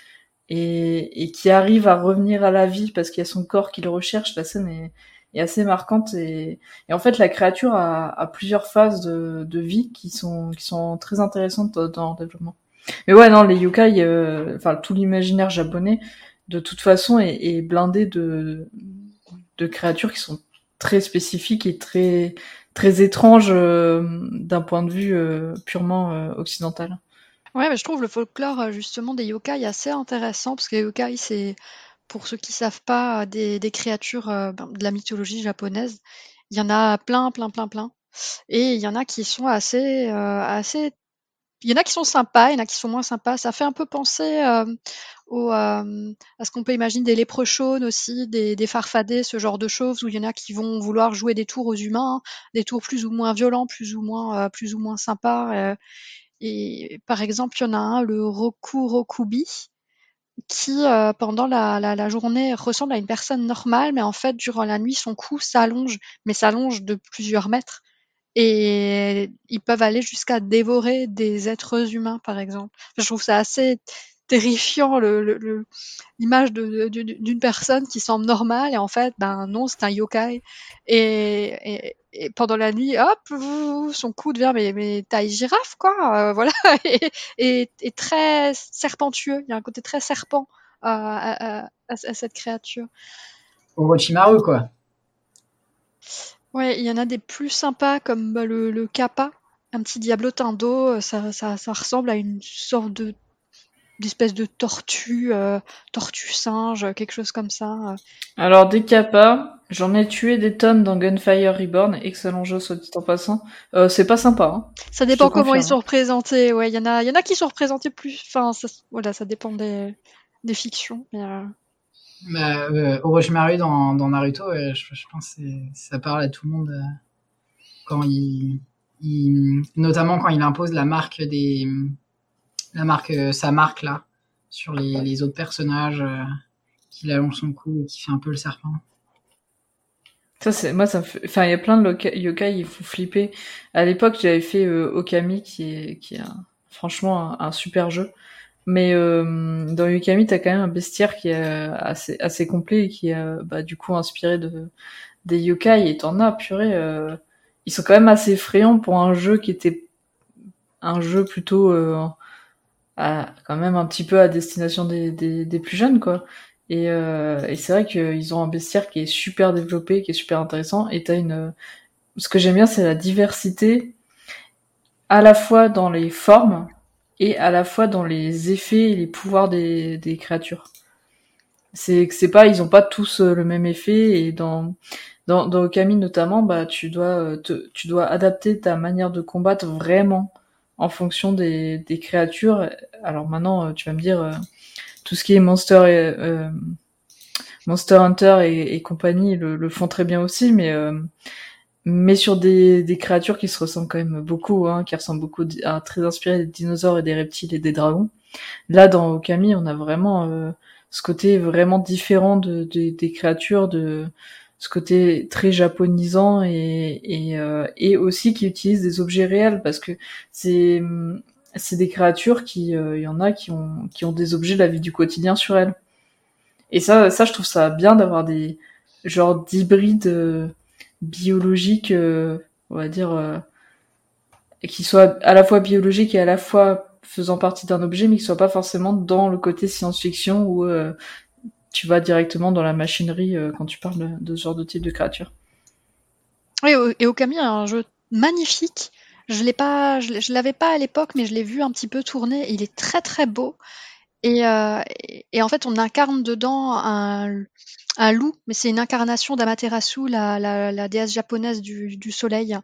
et, et, qui arrive à revenir à la vie parce qu'il y a son corps qui le recherche. La scène est, est assez marquante et, et, en fait la créature a, a plusieurs phases de, de, vie qui sont qui sont très intéressantes dans le développement. Mais ouais non les yokai, euh, enfin tout l'imaginaire japonais de toute façon est, est, blindé de de créatures qui sont très spécifiques et très très étranges euh, d'un point de vue euh, purement euh, occidental. Ouais, mais je trouve le folklore, justement des yokai assez intéressant parce que les yokai, c'est pour ceux qui savent pas, des, des créatures ben, de la mythologie japonaise. Il y en a plein, plein, plein, plein. Et il y en a qui sont assez, assez il y en a qui sont sympas, il y en a qui sont moins sympas. Ça fait un peu penser euh, au, euh, à ce qu'on peut imaginer des léprechaunes aussi, des, des, farfadets, ce genre de choses, où il y en a qui vont vouloir jouer des tours aux humains, des tours plus ou moins violents, plus ou moins, euh, plus ou moins sympas. Et par exemple, il y en a un, le Roku Rokubi, qui pendant la, la, la, journée ressemble à une personne normale, mais en fait, durant la nuit, son cou s'allonge, mais s'allonge de plusieurs mètres et ils peuvent aller jusqu'à dévorer des êtres humains, par exemple. Je trouve ça assez terrifiant l'image le, d'une personne qui semble normale et en fait ben non c'est un yokai. Et, et, pendant la nuit hop son cou devient mais, mais taille girafe quoi euh, *laughs* voilà et, et, très serpentueux il y a un côté très serpent à, à, à cette créature. Orochimaru quoi. Ouais, il y en a des plus sympas comme bah, le, le kappa, un petit diablotin d'eau, euh, ça, ça, ça ressemble à une sorte de d'espèce de tortue, euh, tortue singe, quelque chose comme ça. Euh. Alors des kappas, j'en ai tué des tonnes dans Gunfire Reborn, excellent jeu soit dit en passant. Euh, c'est pas sympa. Hein. Ça dépend comment ils sont représentés. Ouais, il y en a, il y en a qui sont représentés plus. Enfin, ça, voilà, ça dépend des, des fictions. Mais, bah, euh, Orochimaru dans, dans Naruto, je, pense que ça parle à tout le monde euh, quand il, il, notamment quand il impose la marque des, la marque, euh, sa marque là, sur les, autres personnages, euh, qu'il allonge son cou et qui fait un peu le serpent. Ça c'est moi ça fait... enfin il y a plein de yokai il faut flipper. À l'époque j'avais fait Okami qui est qui est franchement un, super jeu mais euh, dans Yukami, t'as quand même un bestiaire qui est assez, assez complet et qui est euh, bah, du coup inspiré de des yokai. Et t'en as, purée, euh, ils sont quand même assez effrayants pour un jeu qui était un jeu plutôt euh, à, quand même un petit peu à destination des, des, des plus jeunes, quoi. Et, euh, et c'est vrai qu'ils ont un bestiaire qui est super développé, qui est super intéressant. Et t'as une, ce que j'aime bien, c'est la diversité à la fois dans les formes et à la fois dans les effets et les pouvoirs des, des créatures. C'est que c'est pas, ils ont pas tous euh, le même effet et dans dans, dans Okami notamment, bah tu dois euh, te, tu dois adapter ta manière de combattre vraiment en fonction des, des créatures. Alors maintenant, euh, tu vas me dire tout ce qui est Monster et Monster Hunter et, et compagnie le, font très bien aussi, mais mais sur des, créatures qui se ressemblent quand même beaucoup, hein, qui ressemblent beaucoup à très inspiré des dinosaures et des reptiles et des dragons. Là, dans Okami, on a vraiment euh, ce côté vraiment différent de, des créatures, de ce côté très japonisant et, et, euh, et aussi qui utilise des objets réels parce que c'est c'est des créatures qui, euh, y en a qui ont qui ont des objets de la vie du quotidien sur elles. Et ça, ça, je trouve ça bien d'avoir des genres d'hybrides euh, on va dire, qui soit à la fois biologique et à la fois faisant partie d'un objet, mais qui soit pas forcément dans le côté science-fiction où tu vas directement dans la machinerie quand tu parles de, ce genre de type de créature. Oui, et Okami a un jeu magnifique. Je l'ai pas, je, l'avais pas à l'époque, mais je l'ai vu un petit peu tourner. Il est très très beau. Et, et, en fait, on incarne dedans un, loup, mais c'est une incarnation d'Amaterasu, la, déesse japonaise du, soleil,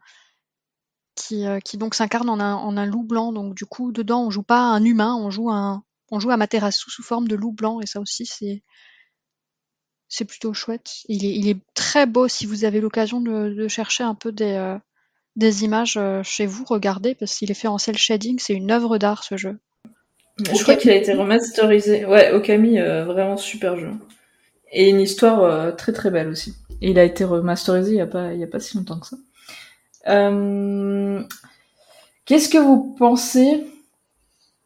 qui, euh, qui donc s'incarne en un, en un loup blanc. Donc du coup, dedans, on joue pas un humain, on joue un, on joue Amaterasu sous forme de loup blanc, et ça aussi, c'est c'est plutôt chouette. Il est, il est très beau si vous avez l'occasion de, de, chercher un peu des, euh, des images euh, chez vous, regardez, parce qu'il est fait en cel shading, c'est une œuvre d'art ce jeu. Je crois qu'il a été remasterisé. Ouais, Okami, vraiment super jeu. Et une histoire euh, très très belle aussi. Et il a été remasterisé il y a pas il y a pas si longtemps que ça. Euh, Qu'est-ce que vous pensez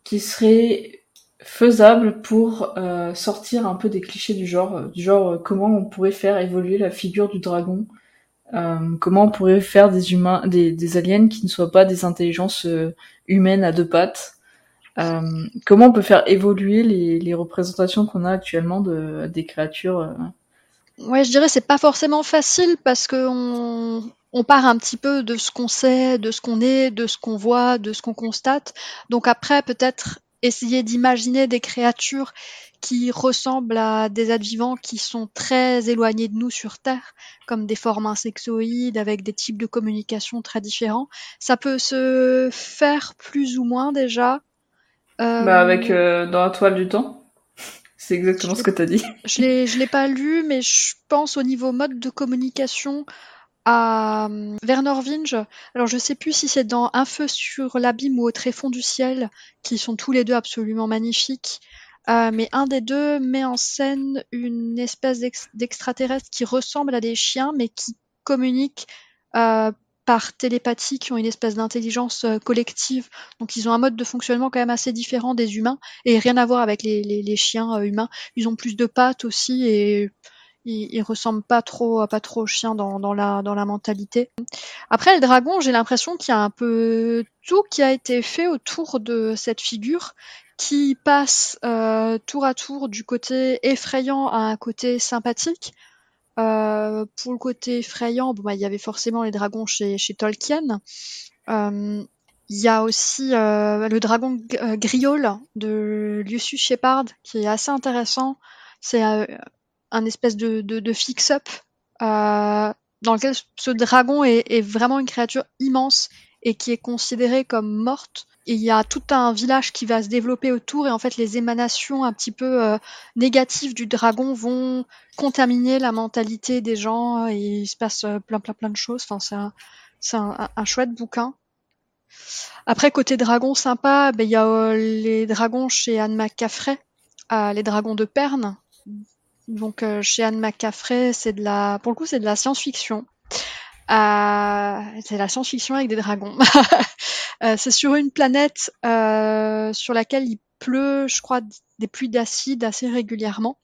qui serait faisable pour euh, sortir un peu des clichés du genre, du genre comment on pourrait faire évoluer la figure du dragon, euh, comment on pourrait faire des humains, des, aliens qui ne soient pas des intelligences euh, humaines à deux pattes, euh, comment on peut faire évoluer les, représentations qu'on a actuellement de, des créatures euh Ouais, je dirais c'est pas forcément facile parce que on, on part un petit peu de ce qu'on sait, de ce qu'on est, de ce qu'on voit, de ce qu'on constate. Donc après, peut-être essayer d'imaginer des créatures qui ressemblent à des êtres vivants qui sont très éloignés de nous sur Terre, comme des formes insectoïdes avec des types de communication très différents. Ça peut se faire plus ou moins déjà. Euh, bah avec euh, dans la toile du temps. C'est exactement ce que tu as dit. Je l'ai, je l'ai pas lu, mais je pense au niveau mode de communication à euh, Werner Vinge. Alors je sais plus si c'est dans Un feu sur l'abîme ou Au tréfonds du ciel, qui sont tous les deux absolument magnifiques. Euh, mais un des deux met en scène une espèce d'extraterrestre qui ressemble à des chiens, mais qui communique euh, par télépathie, qui ont une espèce d'intelligence euh, collective. Donc ils ont un mode de fonctionnement quand même assez différent des humains, et rien à voir avec les, les, les chiens euh, humains. Ils ont plus de pattes aussi, et ils, ils ressemblent pas trop, pas trop aux chiens dans, dans, la, dans la mentalité. Après, le dragon, j'ai l'impression qu'il y a un peu tout qui a été fait autour de cette figure qui passe euh, tour à tour du côté effrayant à un côté sympathique. Euh, pour le côté effrayant, bon, bah, il y avait forcément les dragons chez, chez Tolkien. Euh, il y a aussi euh, le dragon euh, Griol de Lucius Shepard qui est assez intéressant. C'est euh, un espèce de, de, fix-up dans lequel ce dragon est, vraiment une créature immense et qui est considérée comme morte il y a tout un village qui va se développer autour et en fait les émanations un petit peu euh, négatives du dragon vont contaminer la mentalité des gens et il se passe euh, plein plein plein de choses. Enfin c'est un, c'est un, chouette bouquin. Après côté dragon sympa, ben, il y a euh, les dragons chez Anne McCaffrey, les dragons de Perne. Donc chez Anne McCaffrey, c'est de la, pour le coup c'est de la science-fiction. c'est la science-fiction avec des dragons. *laughs* Euh, c'est sur une planète euh, sur laquelle il pleut, je crois, des pluies d'acide assez régulièrement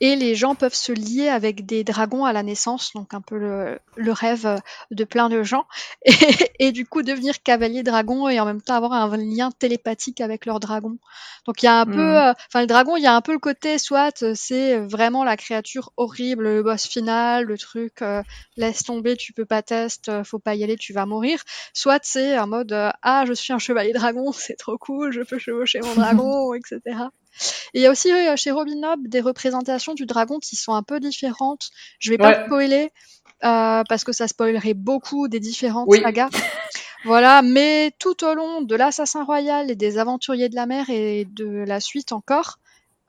et les gens peuvent se lier avec des dragons à la naissance, donc un peu le, le rêve de plein de gens, *laughs* et, et, du coup devenir cavalier dragon et en même temps avoir un lien télépathique avec leur dragon. Donc il y a un mmh. peu, euh, enfin le dragon, il y a un peu le côté soit euh, c'est vraiment la créature horrible, le boss final, le truc euh, laisse tomber, tu peux pas tester, faut pas y aller, tu vas mourir. Soit c'est un mode ah je suis un chevalier dragon, *laughs* c'est trop cool, je peux chevaucher mon *laughs* dragon, etc. Et il y a aussi euh, chez Robin Hobb des représentations du dragon qui sont un peu différentes. Je vais pas spoiler euh, parce que ça spoilerait beaucoup des différentes oui. sagas. *laughs* Voilà, mais tout au long de l'Assassin Royal et des Aventuriers de la Mer et de la suite encore,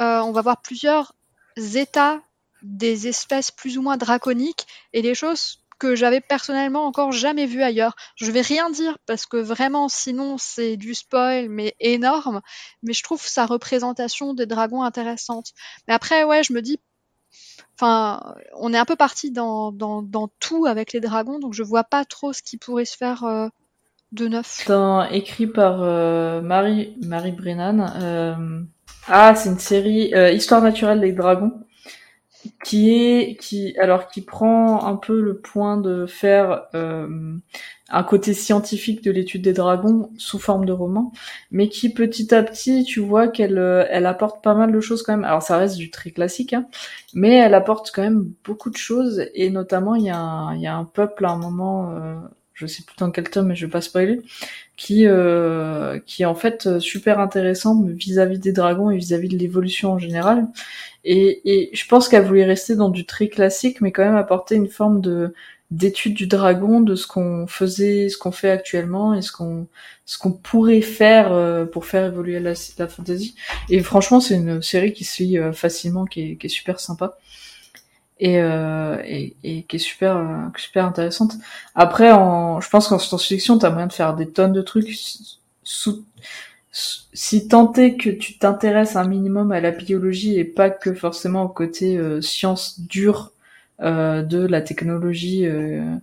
euh, on va voir plusieurs états des espèces plus ou moins draconiques et des choses que j'avais personnellement encore jamais vu ailleurs. Je vais rien dire parce que vraiment sinon c'est du spoil mais énorme, mais je trouve sa représentation des dragons intéressante. Mais après ouais, je me dis enfin, on est un peu parti dans, dans, tout avec les dragons, donc je vois pas trop ce qui pourrait se faire euh, de neuf. C'est écrit par euh, Marie, Marie Brennan. Euh... Ah, c'est une série Histoire naturelle des dragons qui est qui alors qui prend un peu le point de faire euh, un côté scientifique de l'étude des dragons sous forme de roman, mais qui petit à petit, tu vois qu'elle euh, elle apporte pas mal de choses quand même. Alors ça reste du très classique, hein, mais elle apporte quand même beaucoup de choses et notamment il y a un, il y a un peuple à un moment, euh, je sais plus dans quel tome, mais je vais pas spoiler, qui euh, qui est en fait super intéressant vis-à-vis -vis des dragons et vis-à-vis -vis de l'évolution en général et, et je pense qu'elle voulait rester dans du très classique, mais quand même apporter une forme de d'étude du dragon, de ce qu'on faisait, ce qu'on fait actuellement et ce qu'on ce qu'on pourrait faire euh, pour faire évoluer la, la fantasy. Et franchement, c'est une série qui se lit euh, facilement, qui est, qui est super sympa et, euh, et, et, qui est super euh, super intéressante. Après, en, je pense qu'en science-fiction, t'as moyen de faire des tonnes de trucs sous si tant est que tu t'intéresses un minimum à la biologie et pas que forcément au côté euh, science dure euh, de la technologie euh,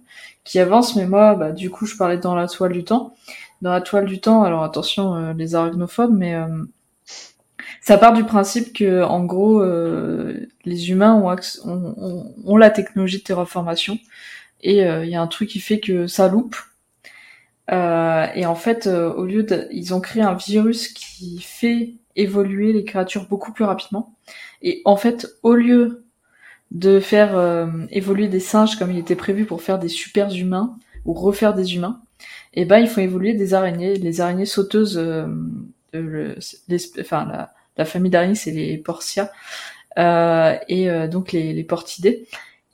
qui avance, mais moi, bah, du coup, je parlais dans la toile du temps. Dans la toile du temps, alors attention euh, les arachnophobes, mais ça part du principe que, en gros, les humains ont, ont, ont, ont, la technologie de terraformation et il y a un truc qui fait que ça loupe euh, et en fait, euh, au lieu de, ils ont créé un virus qui fait évoluer les créatures beaucoup plus rapidement. Et en fait, au lieu de faire euh, évoluer des singes comme il était prévu pour faire des super humains ou refaire des humains, eh ben ils font évoluer des araignées, les araignées sauteuses, euh, les, enfin la, la famille d'araignées, c'est les Portia, euh, et euh, donc les, les portidés.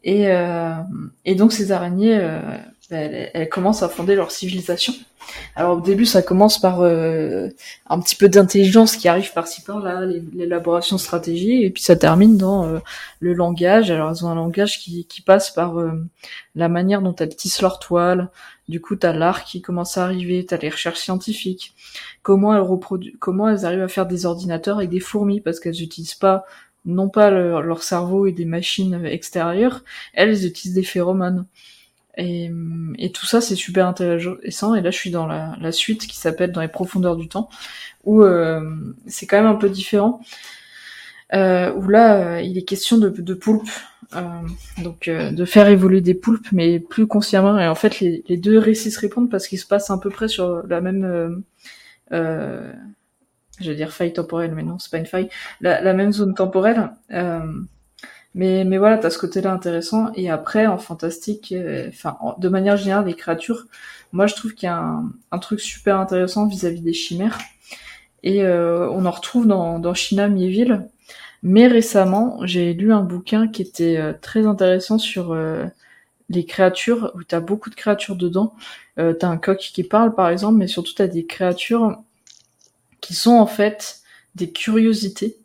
Et, et donc ces araignées, elles, elles, commencent à fonder leur civilisation. Alors au début, ça commence par un petit peu d'intelligence qui arrive par-ci par-là, l'élaboration de stratégie, et puis ça termine dans le langage. Alors elles ont un langage qui, qui passe par la manière dont elles tissent leur toile, du coup, t'as l'art qui commence à arriver, t'as les recherches scientifiques, comment elles reproduisent, comment elles arrivent à faire des ordinateurs avec des fourmis? Parce qu'elles n'utilisent pas non pas leur, cerveau et des machines extérieures, elles utilisent des phéromones. Et, tout ça, c'est super intéressant. Et là, je suis dans la, suite qui s'appelle Dans les profondeurs du temps, où euh, c'est quand même un peu différent. Euh, où là, euh, il est question de, de poulpe. Euh, donc euh, de faire évoluer des poulpes, mais plus consciemment. Et en fait, les, deux récits se répondent parce qu'ils se passent à peu près sur la même, euh, euh vais dire faille temporelle, mais non, c'est pas une faille, la, même zone temporelle. mais mais voilà, t'as ce côté-là intéressant. Et après, en fantastique, enfin, de manière générale, les créatures, moi je trouve qu'il y a un, truc super intéressant vis-à-vis des chimères. Et on en retrouve dans, dans China Mieville mais récemment, j'ai lu un bouquin qui était euh, très intéressant sur euh, les créatures, où tu as beaucoup de créatures dedans. Euh, tu as un coq qui parle, par exemple, mais surtout tu as des créatures qui sont en fait des curiosités.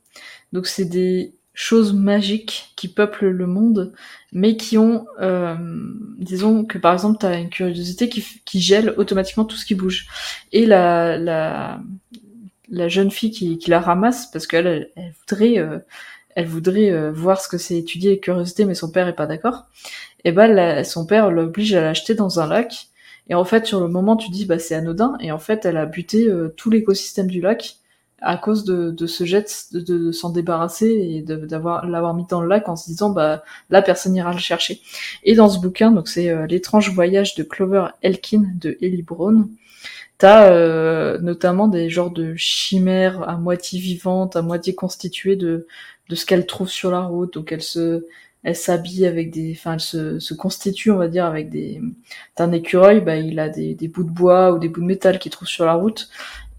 Donc c'est des choses magiques qui peuplent le monde, mais qui ont, euh, disons que par exemple, tu as une curiosité qui, qui gèle automatiquement tout ce qui bouge. Et la, la, la jeune fille qui, la ramasse parce qu'elle elle, voudrait euh, elle voudrait euh, voir ce que c'est étudier curiosité mais son père est pas d'accord. Et ben son père l'oblige à l'acheter dans un lac. Et en fait sur le moment tu dis bah c'est anodin. Et en fait elle a buté euh, tout l'écosystème du lac à cause de, de ce jet de, s'en débarrasser et d'avoir l'avoir mis dans le lac en se disant bah là personne ira le chercher. Et dans ce bouquin donc c'est l'étrange voyage de Clover Elkin de Ellie Brown T'as euh, notamment des genres de chimères à moitié vivantes, à moitié constituées de, de ce qu'elles trouvent sur la route. Donc elles se, elles s'habillent avec des, enfin elles se, se constituent, on va dire, avec des. T'as un écureuil, bah il a des, des bouts de bois ou des bouts de métal qu'il trouve sur la route.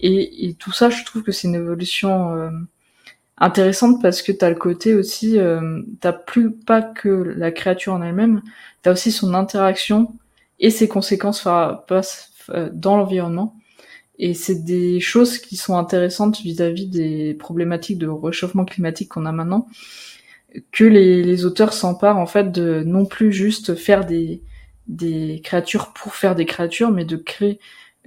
Et, et tout ça, je trouve que c'est une évolution euh, intéressante parce que t'as le côté aussi, euh, t'as plus pas que la créature en elle-même, t'as aussi son interaction et ses conséquences dans l'environnement. Et c'est des choses qui sont intéressantes vis-à-vis des problématiques de réchauffement climatique qu'on a maintenant, que les, les auteurs s'emparent en fait de non plus juste faire des, des créatures pour faire des créatures, mais de créer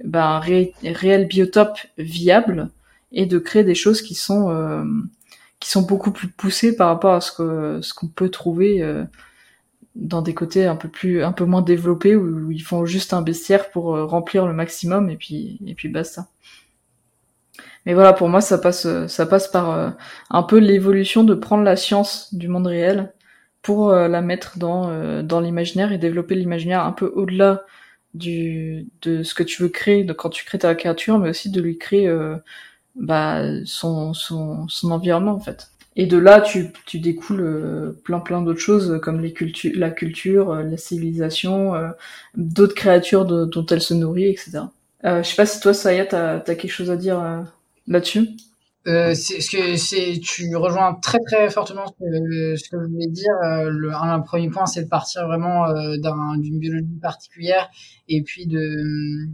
bah, un réel biotope viable et de créer des choses qui sont euh, qui sont beaucoup plus poussées par rapport à ce que ce qu'on peut trouver euh, dans des côtés un peu plus un peu moins développés où, ils font juste un bestiaire pour euh, remplir le maximum et puis et puis basta. Mais voilà, pour moi ça passe ça passe par euh, un peu l'évolution de prendre la science du monde réel pour euh, la mettre dans dans l'imaginaire et développer l'imaginaire un peu au-delà du de ce que tu veux créer de quand tu crées ta créature mais aussi de lui créer bah son son son environnement en fait. Et de là, tu, découles euh, plein plein d'autres choses comme la culture, euh, la civilisation, euh, d'autres créatures dont elle se nourrit, etc. Je sais pas si toi, Saya, t'as as quelque chose à dire là-dessus. Euh, que tu rejoins très très fortement ce que, je voulais dire le un, premier point c'est de partir vraiment d'une biologie particulière et puis de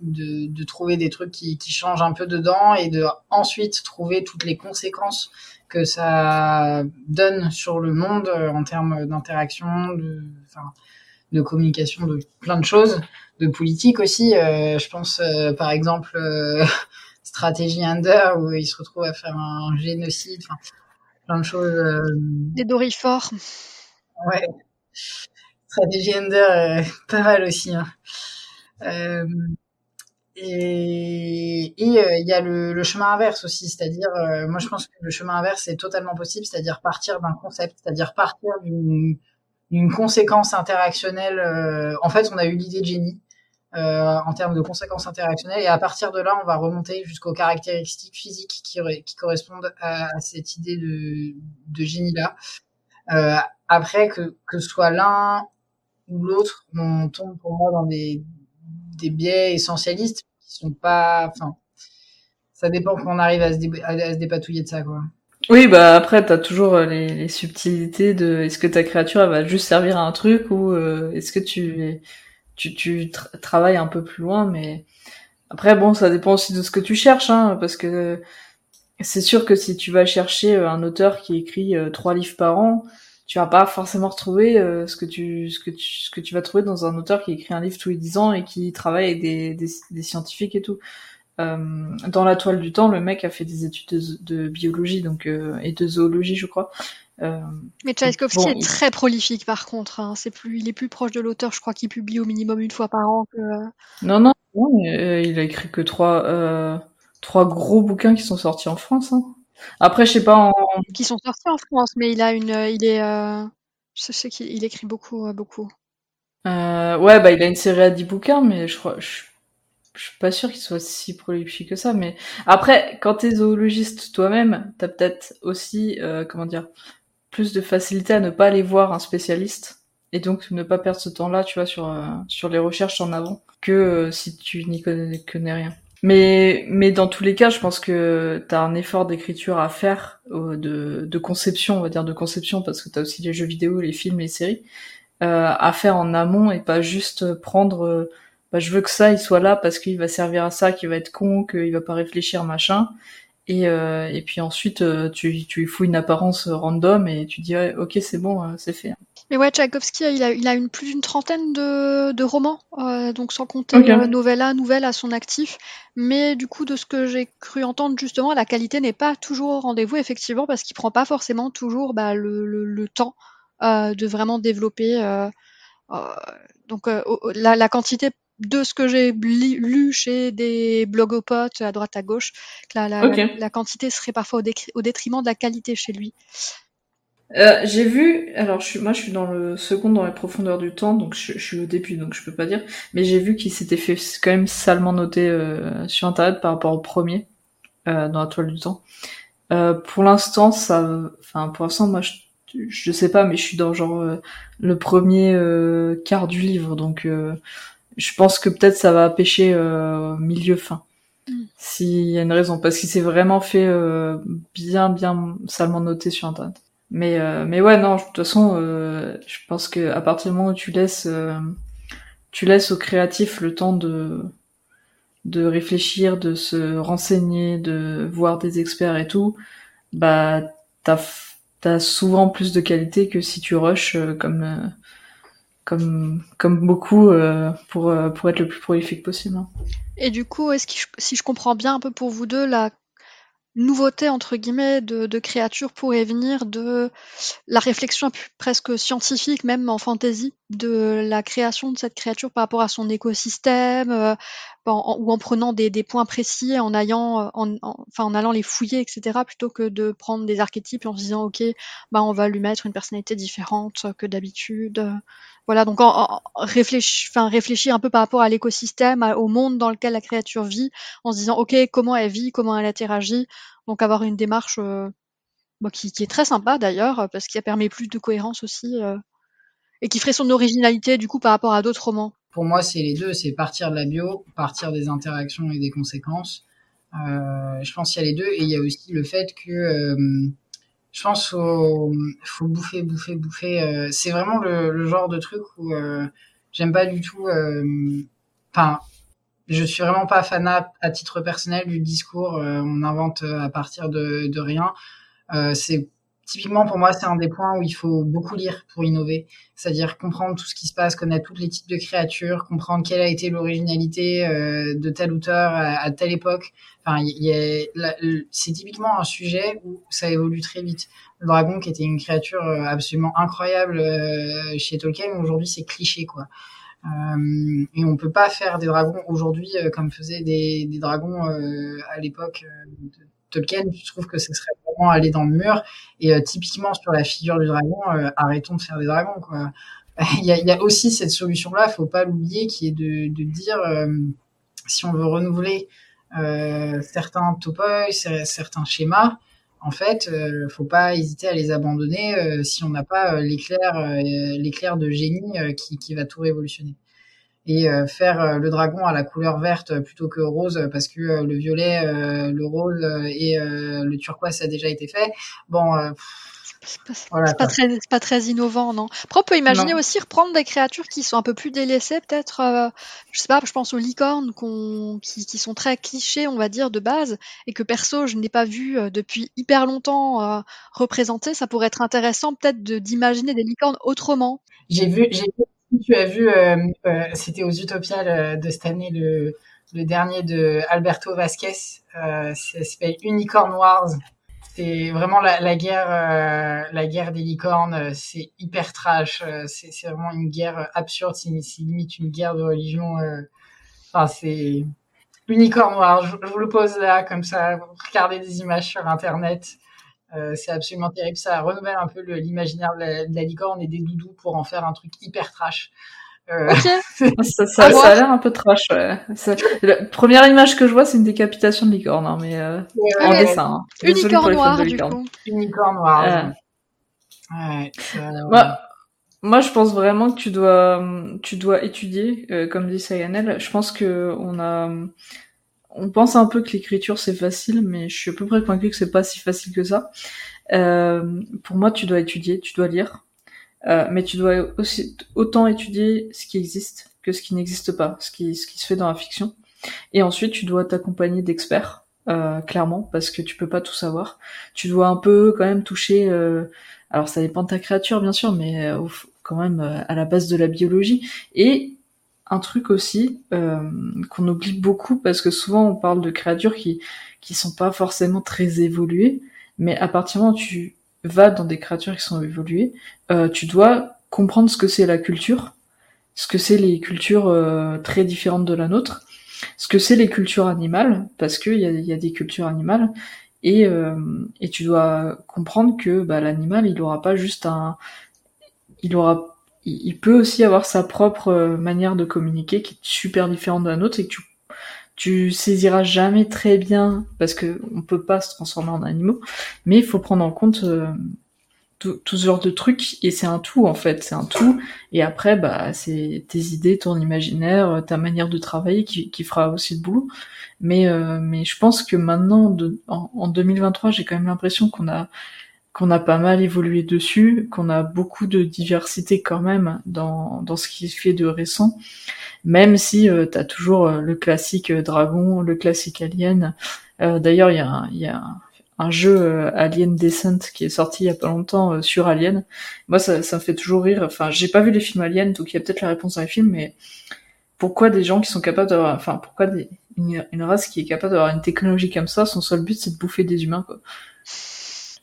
de, trouver des trucs qui changent un peu dedans et de ensuite trouver toutes les conséquences que ça donne sur le monde euh, en termes d'interaction, de, de communication, de plein de choses, de politique aussi. Euh, je pense euh, par exemple euh, *laughs* stratégie Under où ils se retrouvent à faire un génocide, plein de choses. Des dorifores. Ouais. Stratégie Under, *laughs* pas mal aussi. Hein. Et il euh, y a le, le, chemin inverse aussi, c'est-à-dire, euh, moi je pense que le chemin inverse est totalement possible, c'est-à-dire partir d'un concept, c'est-à-dire partir d'une conséquence interactionnelle. Euh, en fait, on a eu l'idée de génie en termes de conséquences interactionnelles, et à partir de là, on va remonter jusqu'aux caractéristiques physiques qui, qui correspondent à, à, cette idée de, de génie-là. après, que, que soit l'un ou l'autre, on tombe pour moi dans des, des biais essentialistes sont pas, enfin, ça dépend quand on arrive à se, dépatouiller de ça, quoi. Oui, bah après, t'as toujours euh, les, les, subtilités de est-ce que ta créature elle va juste servir à un truc ou euh, est-ce que tu tu, tu travailles un peu plus loin, mais après bon, ça dépend aussi de ce que tu cherches, hein, parce que c'est sûr que si tu vas chercher euh, un auteur qui écrit trois livres par an, tu vas pas forcément retrouver ce que tu ce que tu ce que tu vas trouver dans un auteur qui écrit un livre tous les dix ans et qui travaille avec des, des, des scientifiques et tout. Euh, dans la toile du temps, le mec a fait des études de, biologie donc euh, et de zoologie, je crois. Euh, Mais Tchaïkovski est très prolifique par contre. Hein. C'est plus, il est plus proche de l'auteur. Je crois qu'il publie au minimum une fois par an. Que... Non, non, il a écrit que trois, trois gros bouquins qui sont sortis en France. Hein. Après, je sais pas en... Qui sont sortis en France, mais il a une, il est, je sais qu'il écrit beaucoup, beaucoup. ouais, bah il a une série à 10 bouquins, mais je crois, je je suis pas sûr qu'il soit si prolifique que ça, mais après, quand t'es zoologiste toi-même, t'as peut-être aussi, euh, comment dire, plus de facilité à ne pas aller voir un spécialiste et donc ne pas perdre ce temps-là, tu vois, sur euh, sur les recherches en avant, que euh, si tu n'y connais, connais, rien. Mais mais dans tous les cas, je pense que t'as un effort d'écriture à faire, de de conception, on va dire de conception, parce que t'as aussi les jeux vidéo, les films, les séries, à faire en amont et pas juste prendre bah, je veux que ça il soit là parce qu'il va servir à ça, qu'il va être con, qu'il va pas réfléchir machin. Et, euh, et puis ensuite euh, tu tu fous une apparence random et tu dis ok c'est bon euh, c'est fait. Mais ouais Tchaïkovski il a il a une plus d'une trentaine de, de romans euh, donc sans compter okay. novella nouvelle à son actif. Mais du coup de ce que j'ai cru entendre justement la qualité n'est pas toujours au rendez-vous effectivement parce qu'il prend pas forcément toujours bah, le, le, le temps de vraiment développer. donc la, la quantité de ce que j'ai lu chez des blogopotes à droite à gauche, la, quantité serait parfois au, détriment de la qualité chez lui. Euh, j'ai vu, alors je suis, moi je suis dans le second dans les profondeurs du temps, donc je, suis au début, donc je peux pas dire, mais j'ai vu qu'il s'était fait quand même salement noter euh, sur internet par rapport au premier euh, dans la toile du temps. pour l'instant, ça, enfin pour l'instant moi je, je sais pas, mais je suis dans genre le premier quart du livre, donc je pense que peut-être ça va pêcher euh, milieu fin. Mm. S'il y a une raison, parce qu'il s'est vraiment fait euh, bien, bien salement noté sur internet. Mais, euh, mais ouais, non, de toute façon, je pense que à partir du moment où tu laisses, tu laisses au créatif le temps de, de réfléchir, de se renseigner, de voir des experts et tout, bah, t'as, t'as souvent plus de qualité que si tu rushes comme comme comme beaucoup euh, pour euh, pour être le plus prolifique possible. Hein. Et du coup, est-ce que si je comprends bien un peu pour vous deux, la nouveauté entre guillemets de, de créatures pourrait venir de la réflexion presque scientifique, même en fantasy, de la création de cette créature par rapport à son écosystème, euh, ou en prenant des, des, points précis, en allant, en, enfin en allant les fouiller, etc., plutôt que de prendre des archétypes et en se disant ok, bah on va lui mettre une personnalité différente que d'habitude. Voilà, donc en, réfléchir, enfin, réfléchir un peu par rapport à l'écosystème, au monde dans lequel la créature vit, en se disant, ok, comment elle vit, comment elle interagit. Donc avoir une démarche euh, bah, qui, qui, est très sympa d'ailleurs, parce qu'il a permis plus de cohérence aussi, euh, et qui ferait son originalité du coup par rapport à d'autres romans. Pour moi, c'est les deux, c'est partir de la bio, partir des interactions et des conséquences. Euh, je pense qu'il y a les deux, et il y a aussi le fait que euh, je pense faut faut bouffer bouffer bouffer. Euh, c'est vraiment le, genre de truc où j'aime pas du tout enfin je suis vraiment pas fan à, titre personnel du discours on invente à partir de rien. C'est typiquement pour moi c'est un des points où il faut beaucoup lire pour innover c'est-à-dire comprendre tout ce qui se passe connaître tous les types de créatures comprendre quelle a été l'originalité de tel auteur à, telle époque Enfin, c'est typiquement un sujet où ça évolue très vite. Le dragon, qui était une créature euh, absolument incroyable euh, chez Tolkien, aujourd'hui c'est cliché quoi. Euh, et on peut pas faire des dragons aujourd'hui euh, comme faisaient des, dragons à l'époque Tolkien. Je trouve que ce serait vraiment aller dans le mur. Et typiquement sur la figure du dragon, arrêtons de faire des dragons quoi. *laughs* il, y a, il aussi cette solution-là, faut pas l'oublier, qui est de, dire si on veut renouveler euh, certains topoïs, certains schémas, en fait, euh, faut pas hésiter à les abandonner euh, si on n'a pas l'éclair, l'éclair de génie qui, va tout révolutionner. Et euh, faire euh, le dragon à la couleur verte plutôt que rose parce que le violet, le rose et le turquoise ça a déjà été fait. Bon, c'est pas, voilà, pas, très, pas très innovant, non. Après, on peut imaginer aussi reprendre des créatures qui sont un peu plus délaissées, peut-être, euh, je sais pas, je pense aux licornes qui, qui, sont très clichés, on va dire, de base, et que perso, je n'ai pas vu euh, depuis hyper longtemps euh, représenter. Ça pourrait être intéressant, peut-être, d'imaginer des licornes autrement. J'ai vu, j'ai tu as vu, c'était aux Utopiales de cette année, le, le dernier de Alberto Vasquez, ça s'appelle Unicorn Wars c'est vraiment la, guerre, euh, la guerre des licornes. Euh, c'est hyper trash. Euh, c'est, vraiment une guerre absurde. C'est, limite une guerre de religion. Enfin, c'est unicorn noir. Je, vous le pose là, comme ça. Regardez des images sur Internet. C'est absolument terrible. Ça renouvelle un peu l'imaginaire de, la, licorne et des doudous pour en faire un truc hyper trash. Euh, *laughs* ça, ça, a l'air un peu trash. Ouais. La première image que je vois, c'est une décapitation de licorne, hein, mais euh, en dessin. Hein. Une licorne noire, du coup. Une licorne noire. Ouais, moi, moi, je pense vraiment que tu dois, tu dois étudier, euh, comme dit Sayanel. Je pense que on a, on pense un peu que l'écriture c'est facile, mais je suis à peu près convaincue que c'est pas si facile que ça. Euh, pour moi, tu dois étudier, tu dois lire. Euh, mais tu dois aussi autant étudier ce qui existe que ce qui n'existe pas, ce qui, se fait dans la fiction. Et ensuite, tu dois t'accompagner d'experts, euh, clairement, parce que tu peux pas tout savoir. Tu dois un peu quand même toucher. Alors, ça dépend de ta créature, bien sûr, mais quand même à la base de la biologie. Et un truc aussi qu'on oublie beaucoup, parce que souvent on parle de créatures qui qui sont pas forcément très évoluées, mais à partir du moment où tu va dans des créatures qui sont évoluées, euh, tu dois comprendre ce que c'est la culture, ce que c'est les cultures euh, très différentes de la nôtre, ce que c'est les cultures animales, parce qu'il y a, y a des cultures animales, et, euh, et tu dois comprendre que bah, l'animal, il aura pas juste un... Il aura il peut aussi avoir sa propre manière de communiquer qui est super différente de la nôtre et que tu saisiras jamais très bien parce que on peut pas se transformer en animaux, mais il faut prendre en compte euh, tout, ce genre de trucs et c'est un tout en fait, c'est un tout. Et après, bah, c'est tes idées, ton imaginaire, ta manière de travailler qui, fera aussi le boulot. Mais euh, je pense que maintenant, en 2023, j'ai quand même l'impression qu'on a qu'on a pas mal évolué dessus, qu'on a beaucoup de diversité quand même dans dans ce qui se fait de récent même si euh, tu toujours euh, le classique euh, dragon, le classique alien. D'ailleurs, il y a, y a un jeu Alien Descent qui est sorti il y a pas longtemps sur Alien. Moi, ça, ça me fait toujours rire. Enfin, j'ai pas vu les films Alien, donc il y a peut-être la réponse dans les films, mais pourquoi des gens qui sont capables d'avoir, enfin, pourquoi une, race qui est capable d'avoir une technologie comme ça, son seul but c'est de bouffer des humains, quoi.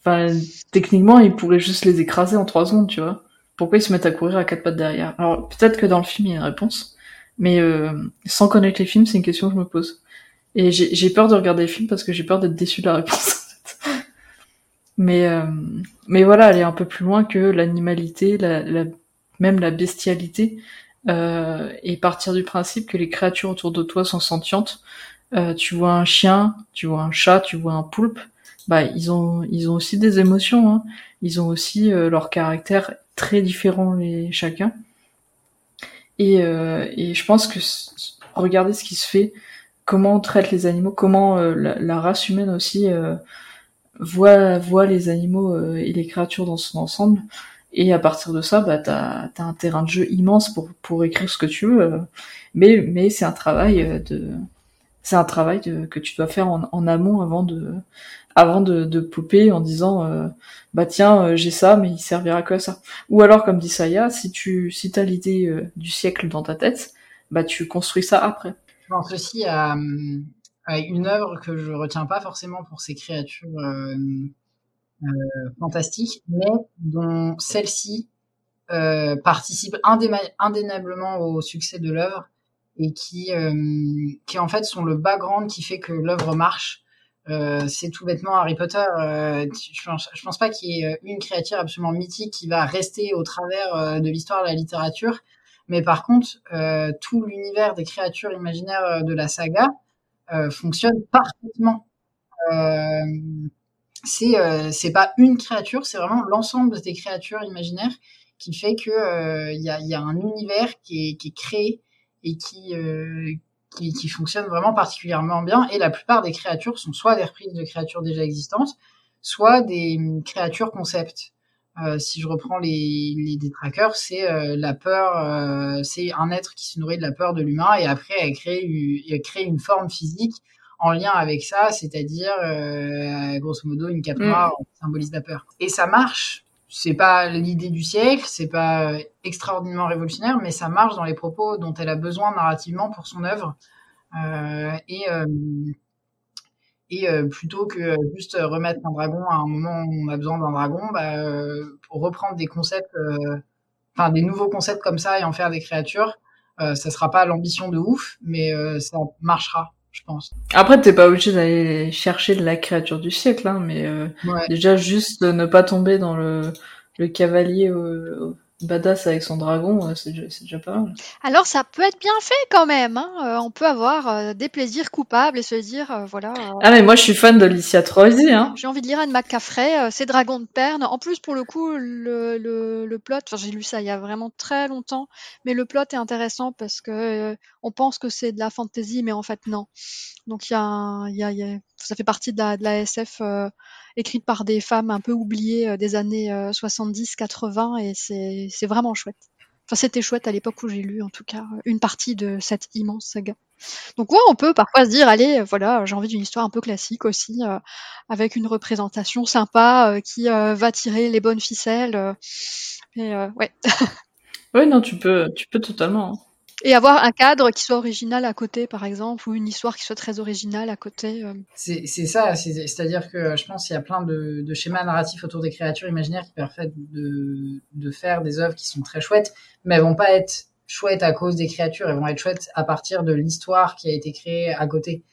Enfin, techniquement, ils pourraient juste les écraser en trois secondes, tu vois. Pourquoi ils se mettent à courir à quatre pattes derrière? Alors, peut-être que dans le film, il y a une réponse. Mais euh, sans connaître les films, c'est une question que je me pose. Et j'ai peur de regarder les films parce que j'ai peur d'être déçu de la réponse. mais euh, mais voilà, aller un peu plus loin que l'animalité, la, la, même la bestialité, euh, et partir du principe que les créatures autour de toi sont sentientes. Euh, tu vois un chien, tu vois un chat, tu vois un poulpe, bah ils ont ils ont aussi des émotions. Hein. Ils ont aussi euh, leur caractère très différent les chacun. Et, euh, et je pense que regarder ce qui se fait, comment on traite les animaux, comment euh, la, race humaine aussi euh, voit, voit les animaux et les créatures dans son ensemble. Et à partir de ça, bah, t'as as un terrain de jeu immense pour, pour écrire ce que tu veux. mais mais c'est un travail de c'est un travail de, que tu dois faire en, en amont avant de avant de, de popper en disant euh, bah tiens euh, j'ai ça mais il servira que à ça. Ou alors comme dit Saya si tu si t'as l'idée euh, du siècle dans ta tête bah tu construis ça après. Je pense aussi à, une œuvre que je retiens pas forcément pour ses créatures fantastiques mais dont celle-ci participe indéniablement au succès de l'œuvre et qui qui en fait sont le background qui fait que l'œuvre marche euh, c'est tout bêtement Harry Potter. Euh, je, pense, pense pas qu'il y ait euh, une créature absolument mythique qui va rester au travers de l'histoire de la littérature. Mais par contre, tout l'univers des créatures imaginaires de la saga fonctionne parfaitement. c'est c'est pas une créature, c'est vraiment l'ensemble des créatures imaginaires qui fait que il y, a, y, a, un univers qui est, qui est créé et qui, qui, qui fonctionnent vraiment particulièrement bien. Et la plupart des créatures sont soit des reprises de créatures déjà existantes, soit des créatures concept. Euh, si je reprends les, les détraqueurs, c'est euh, la peur, euh, c'est un être qui se nourrit de la peur de l'humain et après elle crée, elle crée une forme physique en lien avec ça, c'est-à-dire grosso modo une cape mm. noire qui symbolise la peur. Et ça marche. C'est pas l'idée du siècle, c'est pas extraordinairement révolutionnaire, mais ça marche dans les propos dont elle a besoin narrativement pour son œuvre. et et euh, plutôt que juste remettre un dragon à un moment où on a besoin d'un dragon, bah, euh, reprendre des concepts, euh, enfin des nouveaux concepts comme ça et en faire des créatures, ça sera pas l'ambition de ouf, mais ça marchera, je pense. Après, t'es pas obligé d'aller chercher la créature du siècle, hein, mais déjà juste ne pas tomber dans le, le cavalier badass avec son dragon, c'est déjà, pas mal. Alors ça peut être bien fait quand même. Hein. Euh, on peut avoir euh, des plaisirs coupables et se dire euh, voilà. ah mais moi je suis fan de Licia Troisi. Hein. J'ai envie de lire Anne McCaffrey, c'est Dragons de Perne. En plus pour le coup le, le, le plot, j'ai lu ça il y a vraiment très longtemps, mais le plot est intéressant parce que on pense que c'est de la fantasy mais en fait non. Donc il y a, y, a, y a, ça fait partie de la, SF écrite par des femmes un peu oubliées euh, des années 70-80 euh, et c'est, vraiment chouette. Enfin, c'était chouette à l'époque où j'ai lu, en tout cas, une partie de cette immense saga. Donc ouais, on peut parfois se dire, allez, voilà, j'ai envie d'une histoire un peu classique aussi, euh, avec une représentation sympa qui va tirer les bonnes ficelles. et *laughs* ouais. non, tu peux, tu peux totalement. Et avoir un cadre qui soit original à côté, par exemple, ou une histoire qui soit très originale à côté. Euh. C'est ça, c'est-à-dire que je pense qu'il y a plein de, de, schémas narratifs autour des créatures imaginaires qui permettent de, de faire des œuvres qui sont très chouettes, mais elles vont pas être chouettes à cause des créatures, elles vont être chouettes à partir de l'histoire qui a été créée à côté.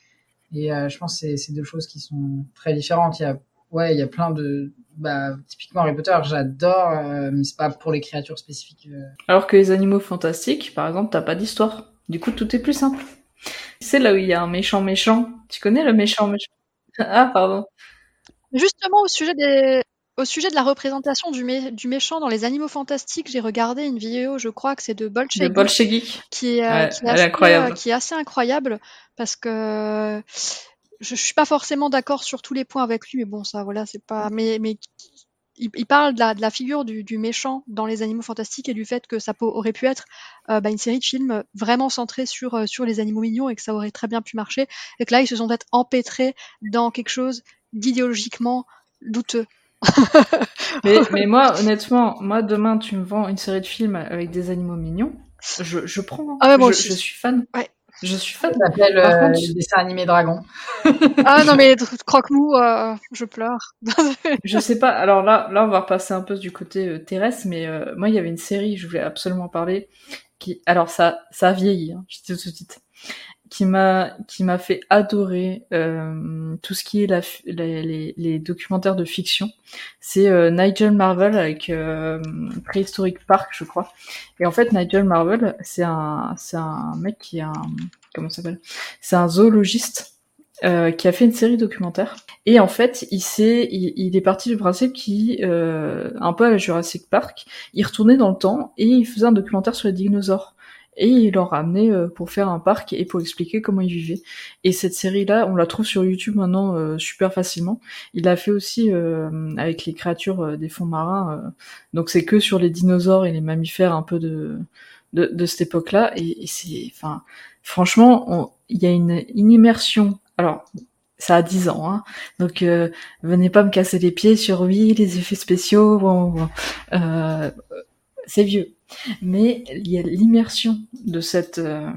Et euh, je pense que c'est deux choses qui sont très différentes. Il y a ouais, il y a plein de, bah, typiquement Harry Potter, j'adore, euh, mais c'est pas pour les créatures spécifiques. Euh. Alors que les animaux fantastiques, par exemple, t'as pas d'histoire. Du coup, tout est plus simple. C'est là où il y a un méchant méchant. Tu connais le méchant méchant? *laughs* Ah, pardon. Justement, au sujet des, au sujet de la représentation du, du méchant dans les animaux fantastiques, j'ai regardé une vidéo, je crois que c'est de Bolshevik, qui est, euh, qui, est assez, incroyable. qui est assez incroyable parce que je, suis pas forcément d'accord sur tous les points avec lui, mais bon, ça, voilà, c'est pas. Mais, mais il, parle de la, de la figure du, du, méchant dans les Animaux Fantastiques et du fait que ça aurait pu être euh, bah, une série de films vraiment centrée sur euh, sur les animaux mignons et que ça aurait très bien pu marcher. Et que là, ils se sont peut-être empêtrés dans quelque chose d'idéologiquement douteux. *laughs* mais, mais moi, *laughs* honnêtement, moi demain, tu me vends une série de films avec des animaux mignons, je, je prends. Hein. Ah je, je, suis fan. Ouais. Je suis fan. Ça s'appelle euh, dessin animé dragon. *laughs* ah non mais croque-mou, euh, je pleure. *laughs* je sais pas. Alors là, là on va repasser un peu du côté euh, terrestre, mais euh, moi il y avait une série, je voulais absolument parler. Qui, alors ça, ça a vieilli. Hein, je dis tout de suite qui m'a qui m'a fait adorer euh, tout ce qui est la, les, les, documentaires de fiction. C'est euh, Nigel Marvel avec euh, Prehistoric Park, je crois. Et en fait, Nigel Marvel, c'est un c'est un mec qui est un comment s'appelle? C'est un zoologiste euh, qui a fait une série documentaire. Et en fait, il s'est, il, il, est parti du principe qu'il, euh, un peu à la Jurassic Park, il retournait dans le temps et il faisait un documentaire sur les dinosaures et il a amené euh, pour faire un parc et pour expliquer comment ils vivaient. Et cette série-là, on la trouve sur YouTube maintenant euh, super facilement. Il l'a fait aussi euh, avec les créatures des fonds marins. donc c'est que sur les dinosaures et les mammifères un peu de de, de cette époque-là. Et, c'est, enfin, franchement, il y a une, une immersion. Alors, ça a 10 ans, hein. donc venez pas me casser les pieds sur oui les effets spéciaux. Bon, bon. c'est vieux mais il y a l'immersion de cette euh,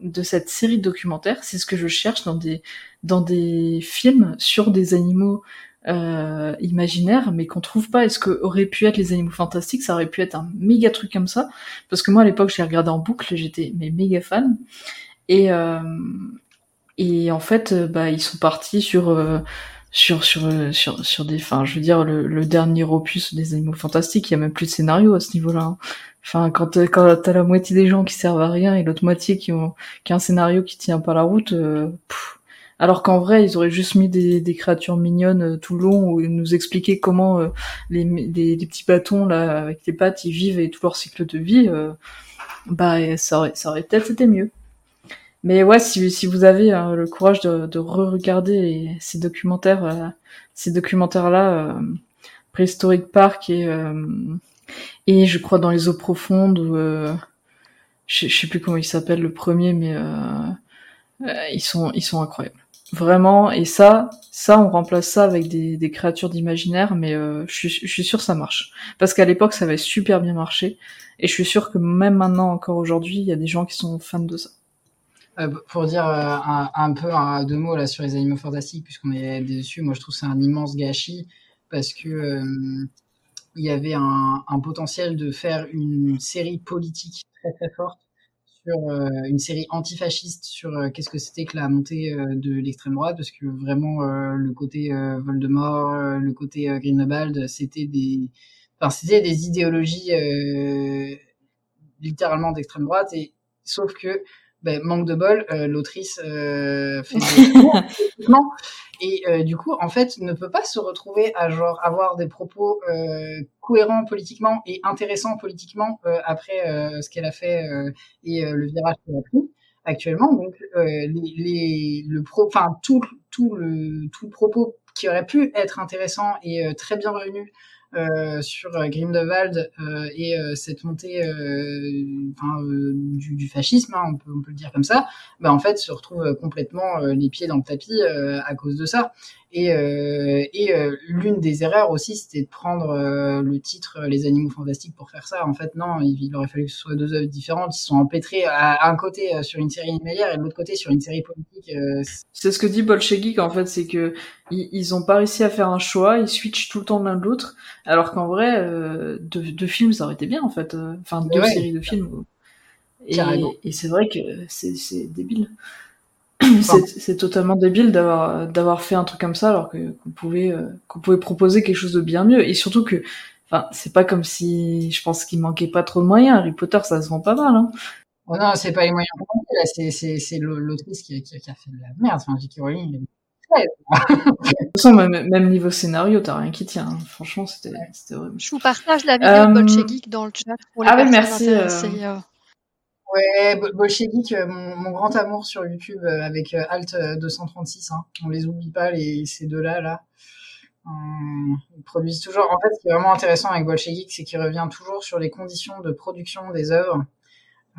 de cette série de documentaires. C'est ce que je cherche dans des dans des films sur des animaux euh, imaginaires, mais qu'on trouve pas. Est-ce que aurait pu être les animaux fantastiques? Ça aurait pu être un méga truc comme ça, parce que moi à l'époque j'ai regardé en boucle, j'étais mais méga fan. Et euh, et en fait, euh, bah ils sont partis sur euh, sur sur sur sur des enfin je veux dire le, le, dernier opus des animaux fantastiques il y a même plus de scénario à ce niveau-là hein. Enfin quand quand t'as la moitié des gens qui servent à rien et l'autre moitié qui ont qui a un scénario qui tient pas la route euh, alors qu'en vrai ils auraient juste mis des, des créatures mignonnes euh, tout le long où nous expliquaient comment euh, les, les, les petits bâtons là avec les pattes ils vivent et tout leur cycle de vie bah ça aurait, ça aurait peut-être été mieux. Mais ouais, si, si vous avez euh, le courage de, de re-regarder ces documentaires, euh, ces documentaires-là, euh, Préhistorique Park et et je crois dans les eaux profondes, ou, je, je sais plus comment il s'appelle le premier, mais ils sont ils sont incroyables. Vraiment, et ça, ça, on remplace ça avec des, des créatures d'imaginaire, mais euh, je, suis, je suis sûr ça marche. Parce qu'à l'époque, ça avait super bien marché, et je suis sûr que même maintenant, encore aujourd'hui, il y a des gens qui sont fans de ça. Euh, pour dire euh, un, peu un, deux mots là sur les animaux fantastiques, puisqu'on est dessus, moi je trouve c'est un immense gâchis parce que euh, il y avait un, un, potentiel de faire une série politique très très forte sur euh, une série antifasciste sur euh, qu'est-ce que c'était que la montée euh, de l'extrême droite, parce que vraiment le côté Voldemort, le côté Grindelwald, c'était des, enfin c'était des idéologies littéralement d'extrême droite, et sauf que ben, manque de bol, l'autrice euh, *laughs* fait et euh, du coup, en fait, ne peut pas se retrouver à genre avoir des propos euh, cohérents politiquement et intéressants politiquement euh, après euh, ce qu'elle a fait euh, et le virage qu'elle a pris actuellement. Donc, les, les, le pro, enfin tout, tout le tout le propos qui aurait pu être intéressant et très bienvenu euh, sur euh, Grindelwald euh, et cette montée enfin, du, du, fascisme, hein, on, peut, on peut le dire comme ça, bah, en fait se retrouve complètement les pieds dans le tapis à cause de ça. Et, euh, et euh, l'une des erreurs aussi, c'était de prendre euh, le titre Les Animaux Fantastiques pour faire ça. En fait, non, il, aurait fallu que ce soit deux œuvres différentes. Ils sont empêtrés à, un côté sur une série animalière et de l'autre côté sur une série politique. c'est ce que dit Bolshevik en fait, c'est que ils, ils ont pas réussi à faire un choix, ils switchent tout le temps l'un de l'autre, alors qu'en vrai, deux, deux, films, ça aurait été bien en fait. Enfin, deux séries de films. Et, et c'est vrai que c'est débile. C'est totalement débile d'avoir d'avoir fait un truc comme ça alors que qu'on pouvait euh, qu'on pouvait proposer quelque chose de bien mieux et surtout que enfin c'est pas comme si je pense qu'il manquait pas trop de moyens Harry Potter ça se vend pas mal hein. Oh non c'est pas les moyens c'est c'est c'est l'autrice qui, qui, qui, a fait de la merde enfin J.K. Rowling *laughs* de toute façon, même, même niveau scénario, t'as rien qui tient. Hein. Franchement, c'était horrible. Je vous partage la vidéo de Bolshevik dans le chat pour les ah personnes merci, intéressées. Euh... Ouais, Bolshevik, euh, mon, grand amour sur YouTube euh, avec euh, Alt 236. Hein. On les oublie pas, les, ces deux-là. Là. ils produisent toujours. En fait, ce qui est vraiment intéressant avec Bolshevik, c'est qu'il revient toujours sur les conditions de production des œuvres.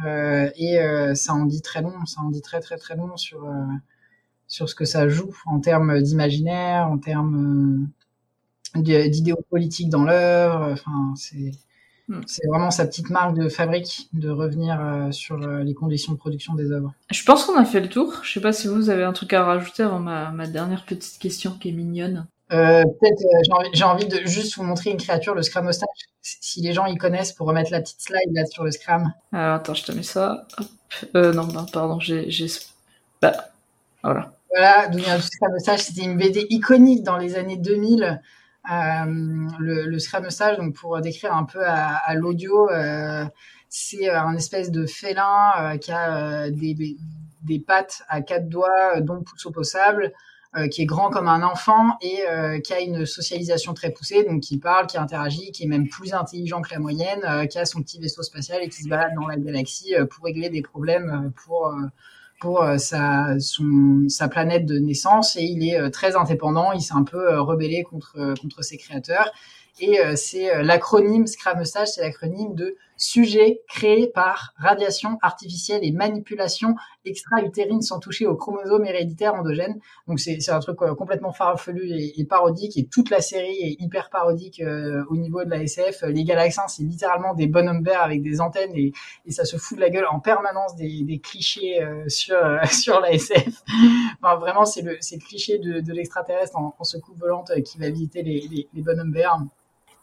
Et ça en dit très long, ça en dit très très très long sur, sur ce que ça joue en termes d'imaginaire, en termes d'idéaux politiques dans l'œuvre. Enfin, c'est. C'est vraiment sa petite marque de fabrique de revenir euh, sur euh, les conditions de production des œuvres. Je pense qu'on a fait le tour. Je sais pas si vous avez un truc à rajouter avant ma, ma dernière petite question qui est mignonne. Euh, Peut-être j'ai envie, de juste vous montrer une créature, le Scramostage. Si les gens y connaissent, pour remettre la petite slide là sur le Scram. Alors attends, je te mets ça. Hop. Non, non, pardon, j'ai... Bah, voilà. Voilà, le Scramostage. C'était une BD iconique dans les années 2000 euh, le, le donc pour décrire un peu à, l'audio, euh, c'est un espèce de félin euh, qui a des, des pattes à quatre doigts, dont pouce opposable, qui est grand comme un enfant et qui a une socialisation très poussée, donc qui parle, qui interagit, qui est même plus intelligent que la moyenne, qui a son petit vaisseau spatial et qui se balade dans la galaxie pour régler des problèmes pour pour euh, sa, son, sa planète de naissance et il est euh, très indépendant. Il s'est un peu euh, rebellé contre, contre ses créateurs. Et c'est l'acronyme Scramestage, c'est l'acronyme de sujet créé par radiation artificielle et manipulation extra-utérine sans toucher aux chromosomes héréditaires endogènes. Donc c'est un truc complètement farfelu et, parodique et toute la série est hyper parodique euh, au niveau de la SF. Les Galaxiens, c'est littéralement des bonhommes verts avec des antennes et, et, ça se fout de la gueule en permanence des, clichés euh, sur euh, *laughs* sur la SF. vraiment, c'est le, cliché de, de l'extraterrestre en, en secoupe volante qui va visiter les, les, les bonhommes verts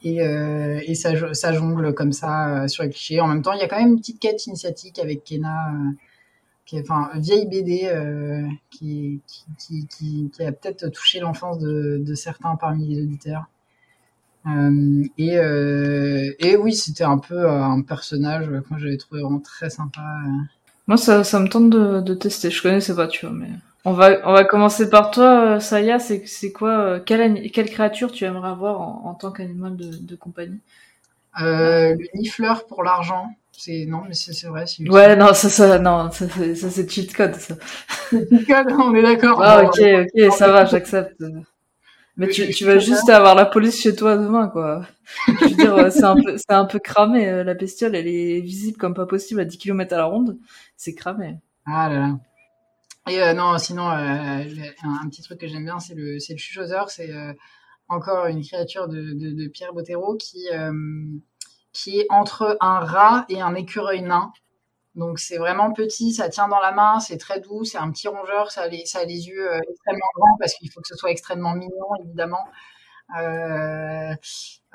et, euh, et ça, ça, jongle comme ça euh, sur les clichés. En même temps, il y a quand même une petite quête initiatique avec Kena, euh, qui est, enfin, vieille BD euh, qui, qui, qui, qui, a peut-être touché l'enfance de, de, certains parmi les auditeurs. Euh, et, et oui, c'était un peu un personnage que moi j'avais trouvé vraiment très sympa. Moi, ça, ça me tente de, de tester. Je connaissais pas, tu vois, mais. On va, on va commencer par toi, euh, Saya. C'est, c'est quoi, euh, quelle, quelle créature tu aimerais avoir en, en tant qu'animal de, de compagnie? Euh, Le nifleur pour l'argent. C'est non, mais c'est c'est vrai. c'est- Ouais, non, ça, ça, non, ça, c'est- ça, c'est cheat code, ça. on est d'accord. Ah, ok, ok, ça va, j'accepte. Mais Oui, tu, tu vas juste avoir la police chez toi demain, quoi. Je veux dire, euh, c'est un peu, *laughs* c'est un peu cramé. La bestiole, elle est visible comme pas possible à 10 km à la ronde. C'est cramé. Ah là là. Et euh, non, sinon, euh, un, petit truc que j'aime bien, c'est le, chuchoteur. C'est euh, encore une créature de, Pierre Bottero qui, est entre un rat et un écureuil nain. Donc c'est vraiment petit, ça tient dans la main, c'est très doux, c'est un petit rongeur, ça a les, yeux extrêmement grands parce qu'il faut que ce soit extrêmement mignon, évidemment. Euh,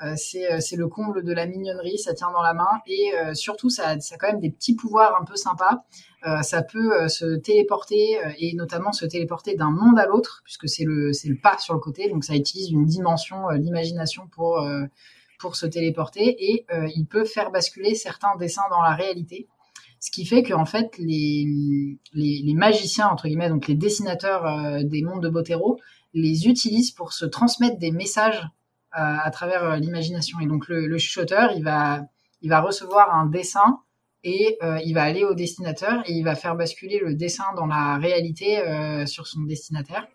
euh, c'est euh, c'est le comble de la mignonnerie, ça tient dans la main. Et surtout ça, a- quand même des petits pouvoirs un peu sympas. Ça peut se téléporter et notamment se téléporter d'un monde à l'autre puisque c'est le pas sur le côté. Donc ça utilise une dimension l'imagination pour se téléporter. Et il peut faire basculer certains dessins dans la réalité. Ce qui fait que en fait les, magiciens entre guillemets donc les dessinateurs des mondes de Botero les utilisent pour se transmettre des messages euh, à travers euh, l'imagination et donc le, le chuchoteur il va il va recevoir un dessin et euh, il va aller au destinateur et il va faire basculer le dessin dans la réalité euh, sur son destinataire.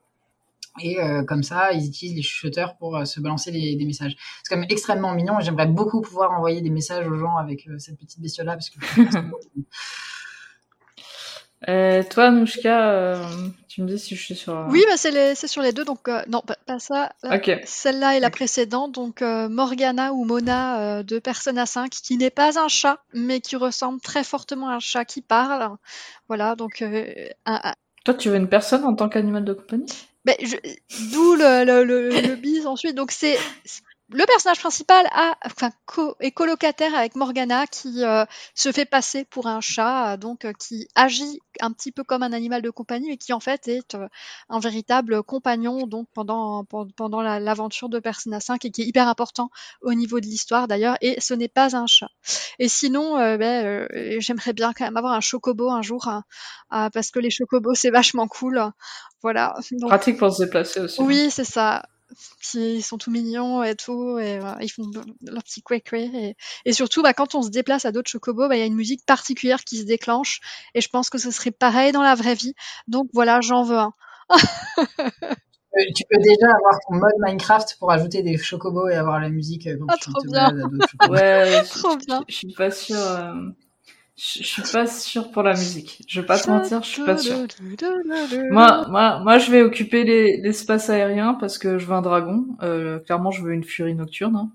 Et euh, comme ça, ils utilisent les chuchoteurs pour euh, se balancer des, messages. C'est quand même extrêmement mignon et j'aimerais beaucoup pouvoir envoyer des messages aux gens avec cette petite bestiole-là parce que *laughs* Euh, toi, Nouchka, euh, tu me dis si je suis sur. euh, Oui, bah c'est les- c'est sur les deux, donc euh, non, pas, pas ça. Là, Ok. Celle-là et la précédente, donc Morgana ou Mona de Persona 5, qui n'est pas un chat, mais qui ressemble très fortement à un chat qui parle. Voilà, donc un- un- Toi, tu veux une personne en tant qu'animal de compagnie? Je- d'où le, le, le, le bise ensuite. Donc c'est le personnage principal a, enfin, co- est colocataire avec Morgana qui euh, se fait passer pour un chat, euh, donc euh, qui agit un petit peu comme un animal de compagnie, mais qui en fait est euh, un véritable compagnon donc pendant pen- pendant la- l'aventure de Persona 5 et qui est hyper important au niveau de l'histoire d'ailleurs. Et ce n'est pas un chat. Et sinon, euh, ben, euh, j'aimerais bien quand même avoir un chocobo un jour, hein, ah, parce que les chocobos c'est vachement cool. Voilà. Donc, Pratique pour se déplacer aussi. oui, c'est ça. Puis, Ils sont tout mignons et tout, et voilà, ils font leur petit coué et, et surtout, bah, quand on se déplace à d'autres chocobos, bah, il y a une musique particulière qui se déclenche, et je pense que ce serait pareil dans la vraie vie. Donc voilà, j'en veux un. Euh, tu peux déjà avoir ton mode Minecraft pour ajouter des chocobos et avoir la musique euh, quand Ah, tu trop te bien. balades à d'autres chocobos. Ouais, *laughs* Trop bien. je, je suis pas sûre. euh, Je, je suis pas sûre pour la musique. Je vais pas te mentir, je suis pas sûre. Moi, moi, moi, je vais occuper les- l'espace aérien parce que je veux un dragon. Euh, clairement, je veux une furie nocturne. hein.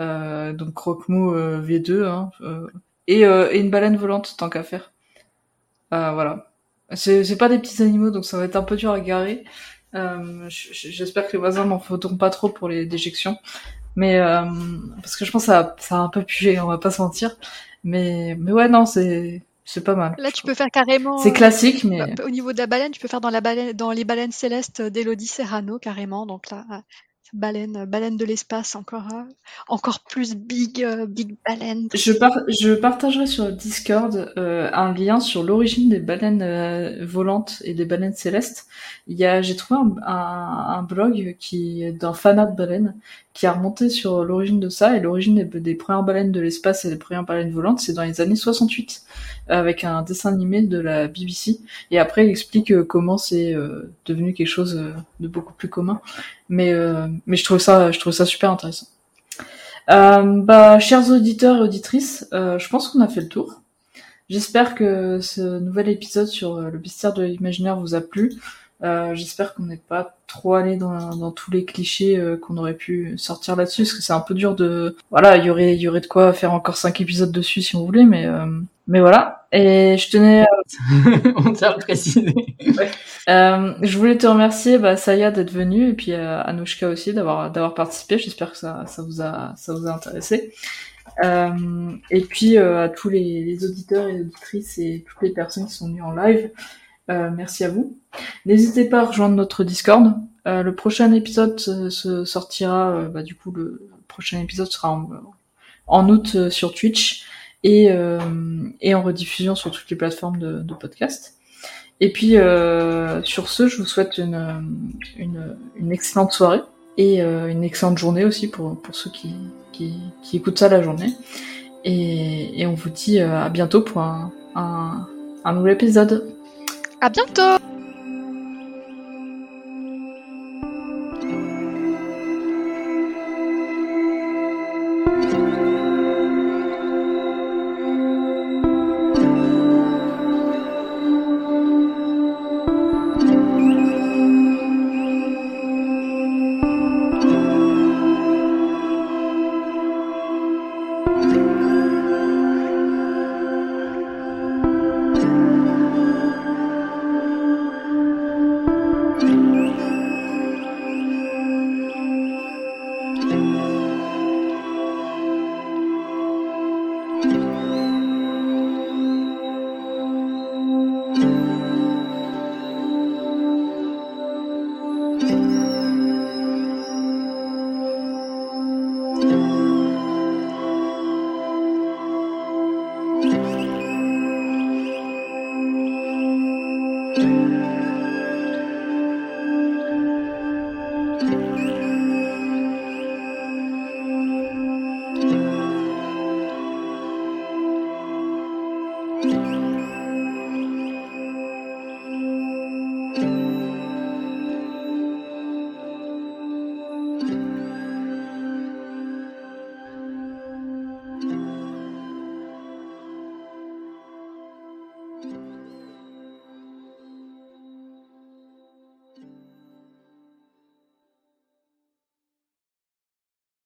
Euh, donc croque-mou euh, V2 hein, euh, et, euh, et une baleine volante tant qu'à faire. Euh, voilà. C'est pas des petits animaux donc ça va être un peu dur à garer. Euh, J'espère que les voisins m'en faudront pas trop pour les déjections. Mais euh, parce que je pense que ça, a- ça a un peu pué, on va pas se mentir. Mais mais ouais non c'est c'est pas mal. Là, tu peux faire carrément. C'est classique mais bah, Au niveau de la baleine, tu peux faire dans, la baleine, dans les baleines célestes d'Elodie Serrano, carrément. Donc là, euh, baleine, baleine de l'espace, encore, euh, encore plus big, euh, big baleine. Je, par- je partagerai sur Discord euh, un lien sur l'origine des baleines euh, volantes et des baleines célestes. Il y a, j'ai trouvé un, un, un blog qui d'un fanat de baleines qui a remonté sur l'origine de ça et l'origine des, premières baleines de l'espace et des premières baleines volantes, c'est dans les années 68 avec un dessin animé de la BBC. Et après, il explique euh, comment c'est euh, devenu quelque chose euh, de beaucoup plus commun. Mais mais je trouve ça, je trouve ça super intéressant. Euh, bah, chers auditeurs et auditrices, je pense qu'on a fait le tour. J'espère que ce nouvel épisode sur le bestiaire de l'imaginaire vous a plu. Euh, J'espère qu'on n'est pas trop allé dans, dans tous les clichés euh, qu'on aurait pu sortir là-dessus, parce que c'est un peu dur de. Voilà, il y aurait, il y aurait de quoi faire encore cinq épisodes dessus si on voulait, mais euh, mais voilà. Et je tenais *laughs* On à le préciser. euh, je voulais te remercier, bah, Saya, d'être venue, et puis euh, Anouchka aussi d'avoir d'avoir participé. J'espère que ça, ça vous a ça vous a intéressé. Euh, et puis euh, à tous les, les auditeurs et auditrices et toutes les personnes qui sont venues en live, merci à vous. N'hésitez pas à rejoindre notre Discord. Euh, le prochain épisode se, sortira, euh, bah, du coup le prochain épisode sera en, août euh, sur Twitch et, euh, et en rediffusion sur toutes les plateformes de, podcast. Et puis euh, sur ce, je vous souhaite une, une, une excellente soirée et euh, une excellente journée aussi pour, pour ceux qui, qui, qui écoutent ça la journée. Et, on vous dit à bientôt pour un, un nouvel épisode. À bientôt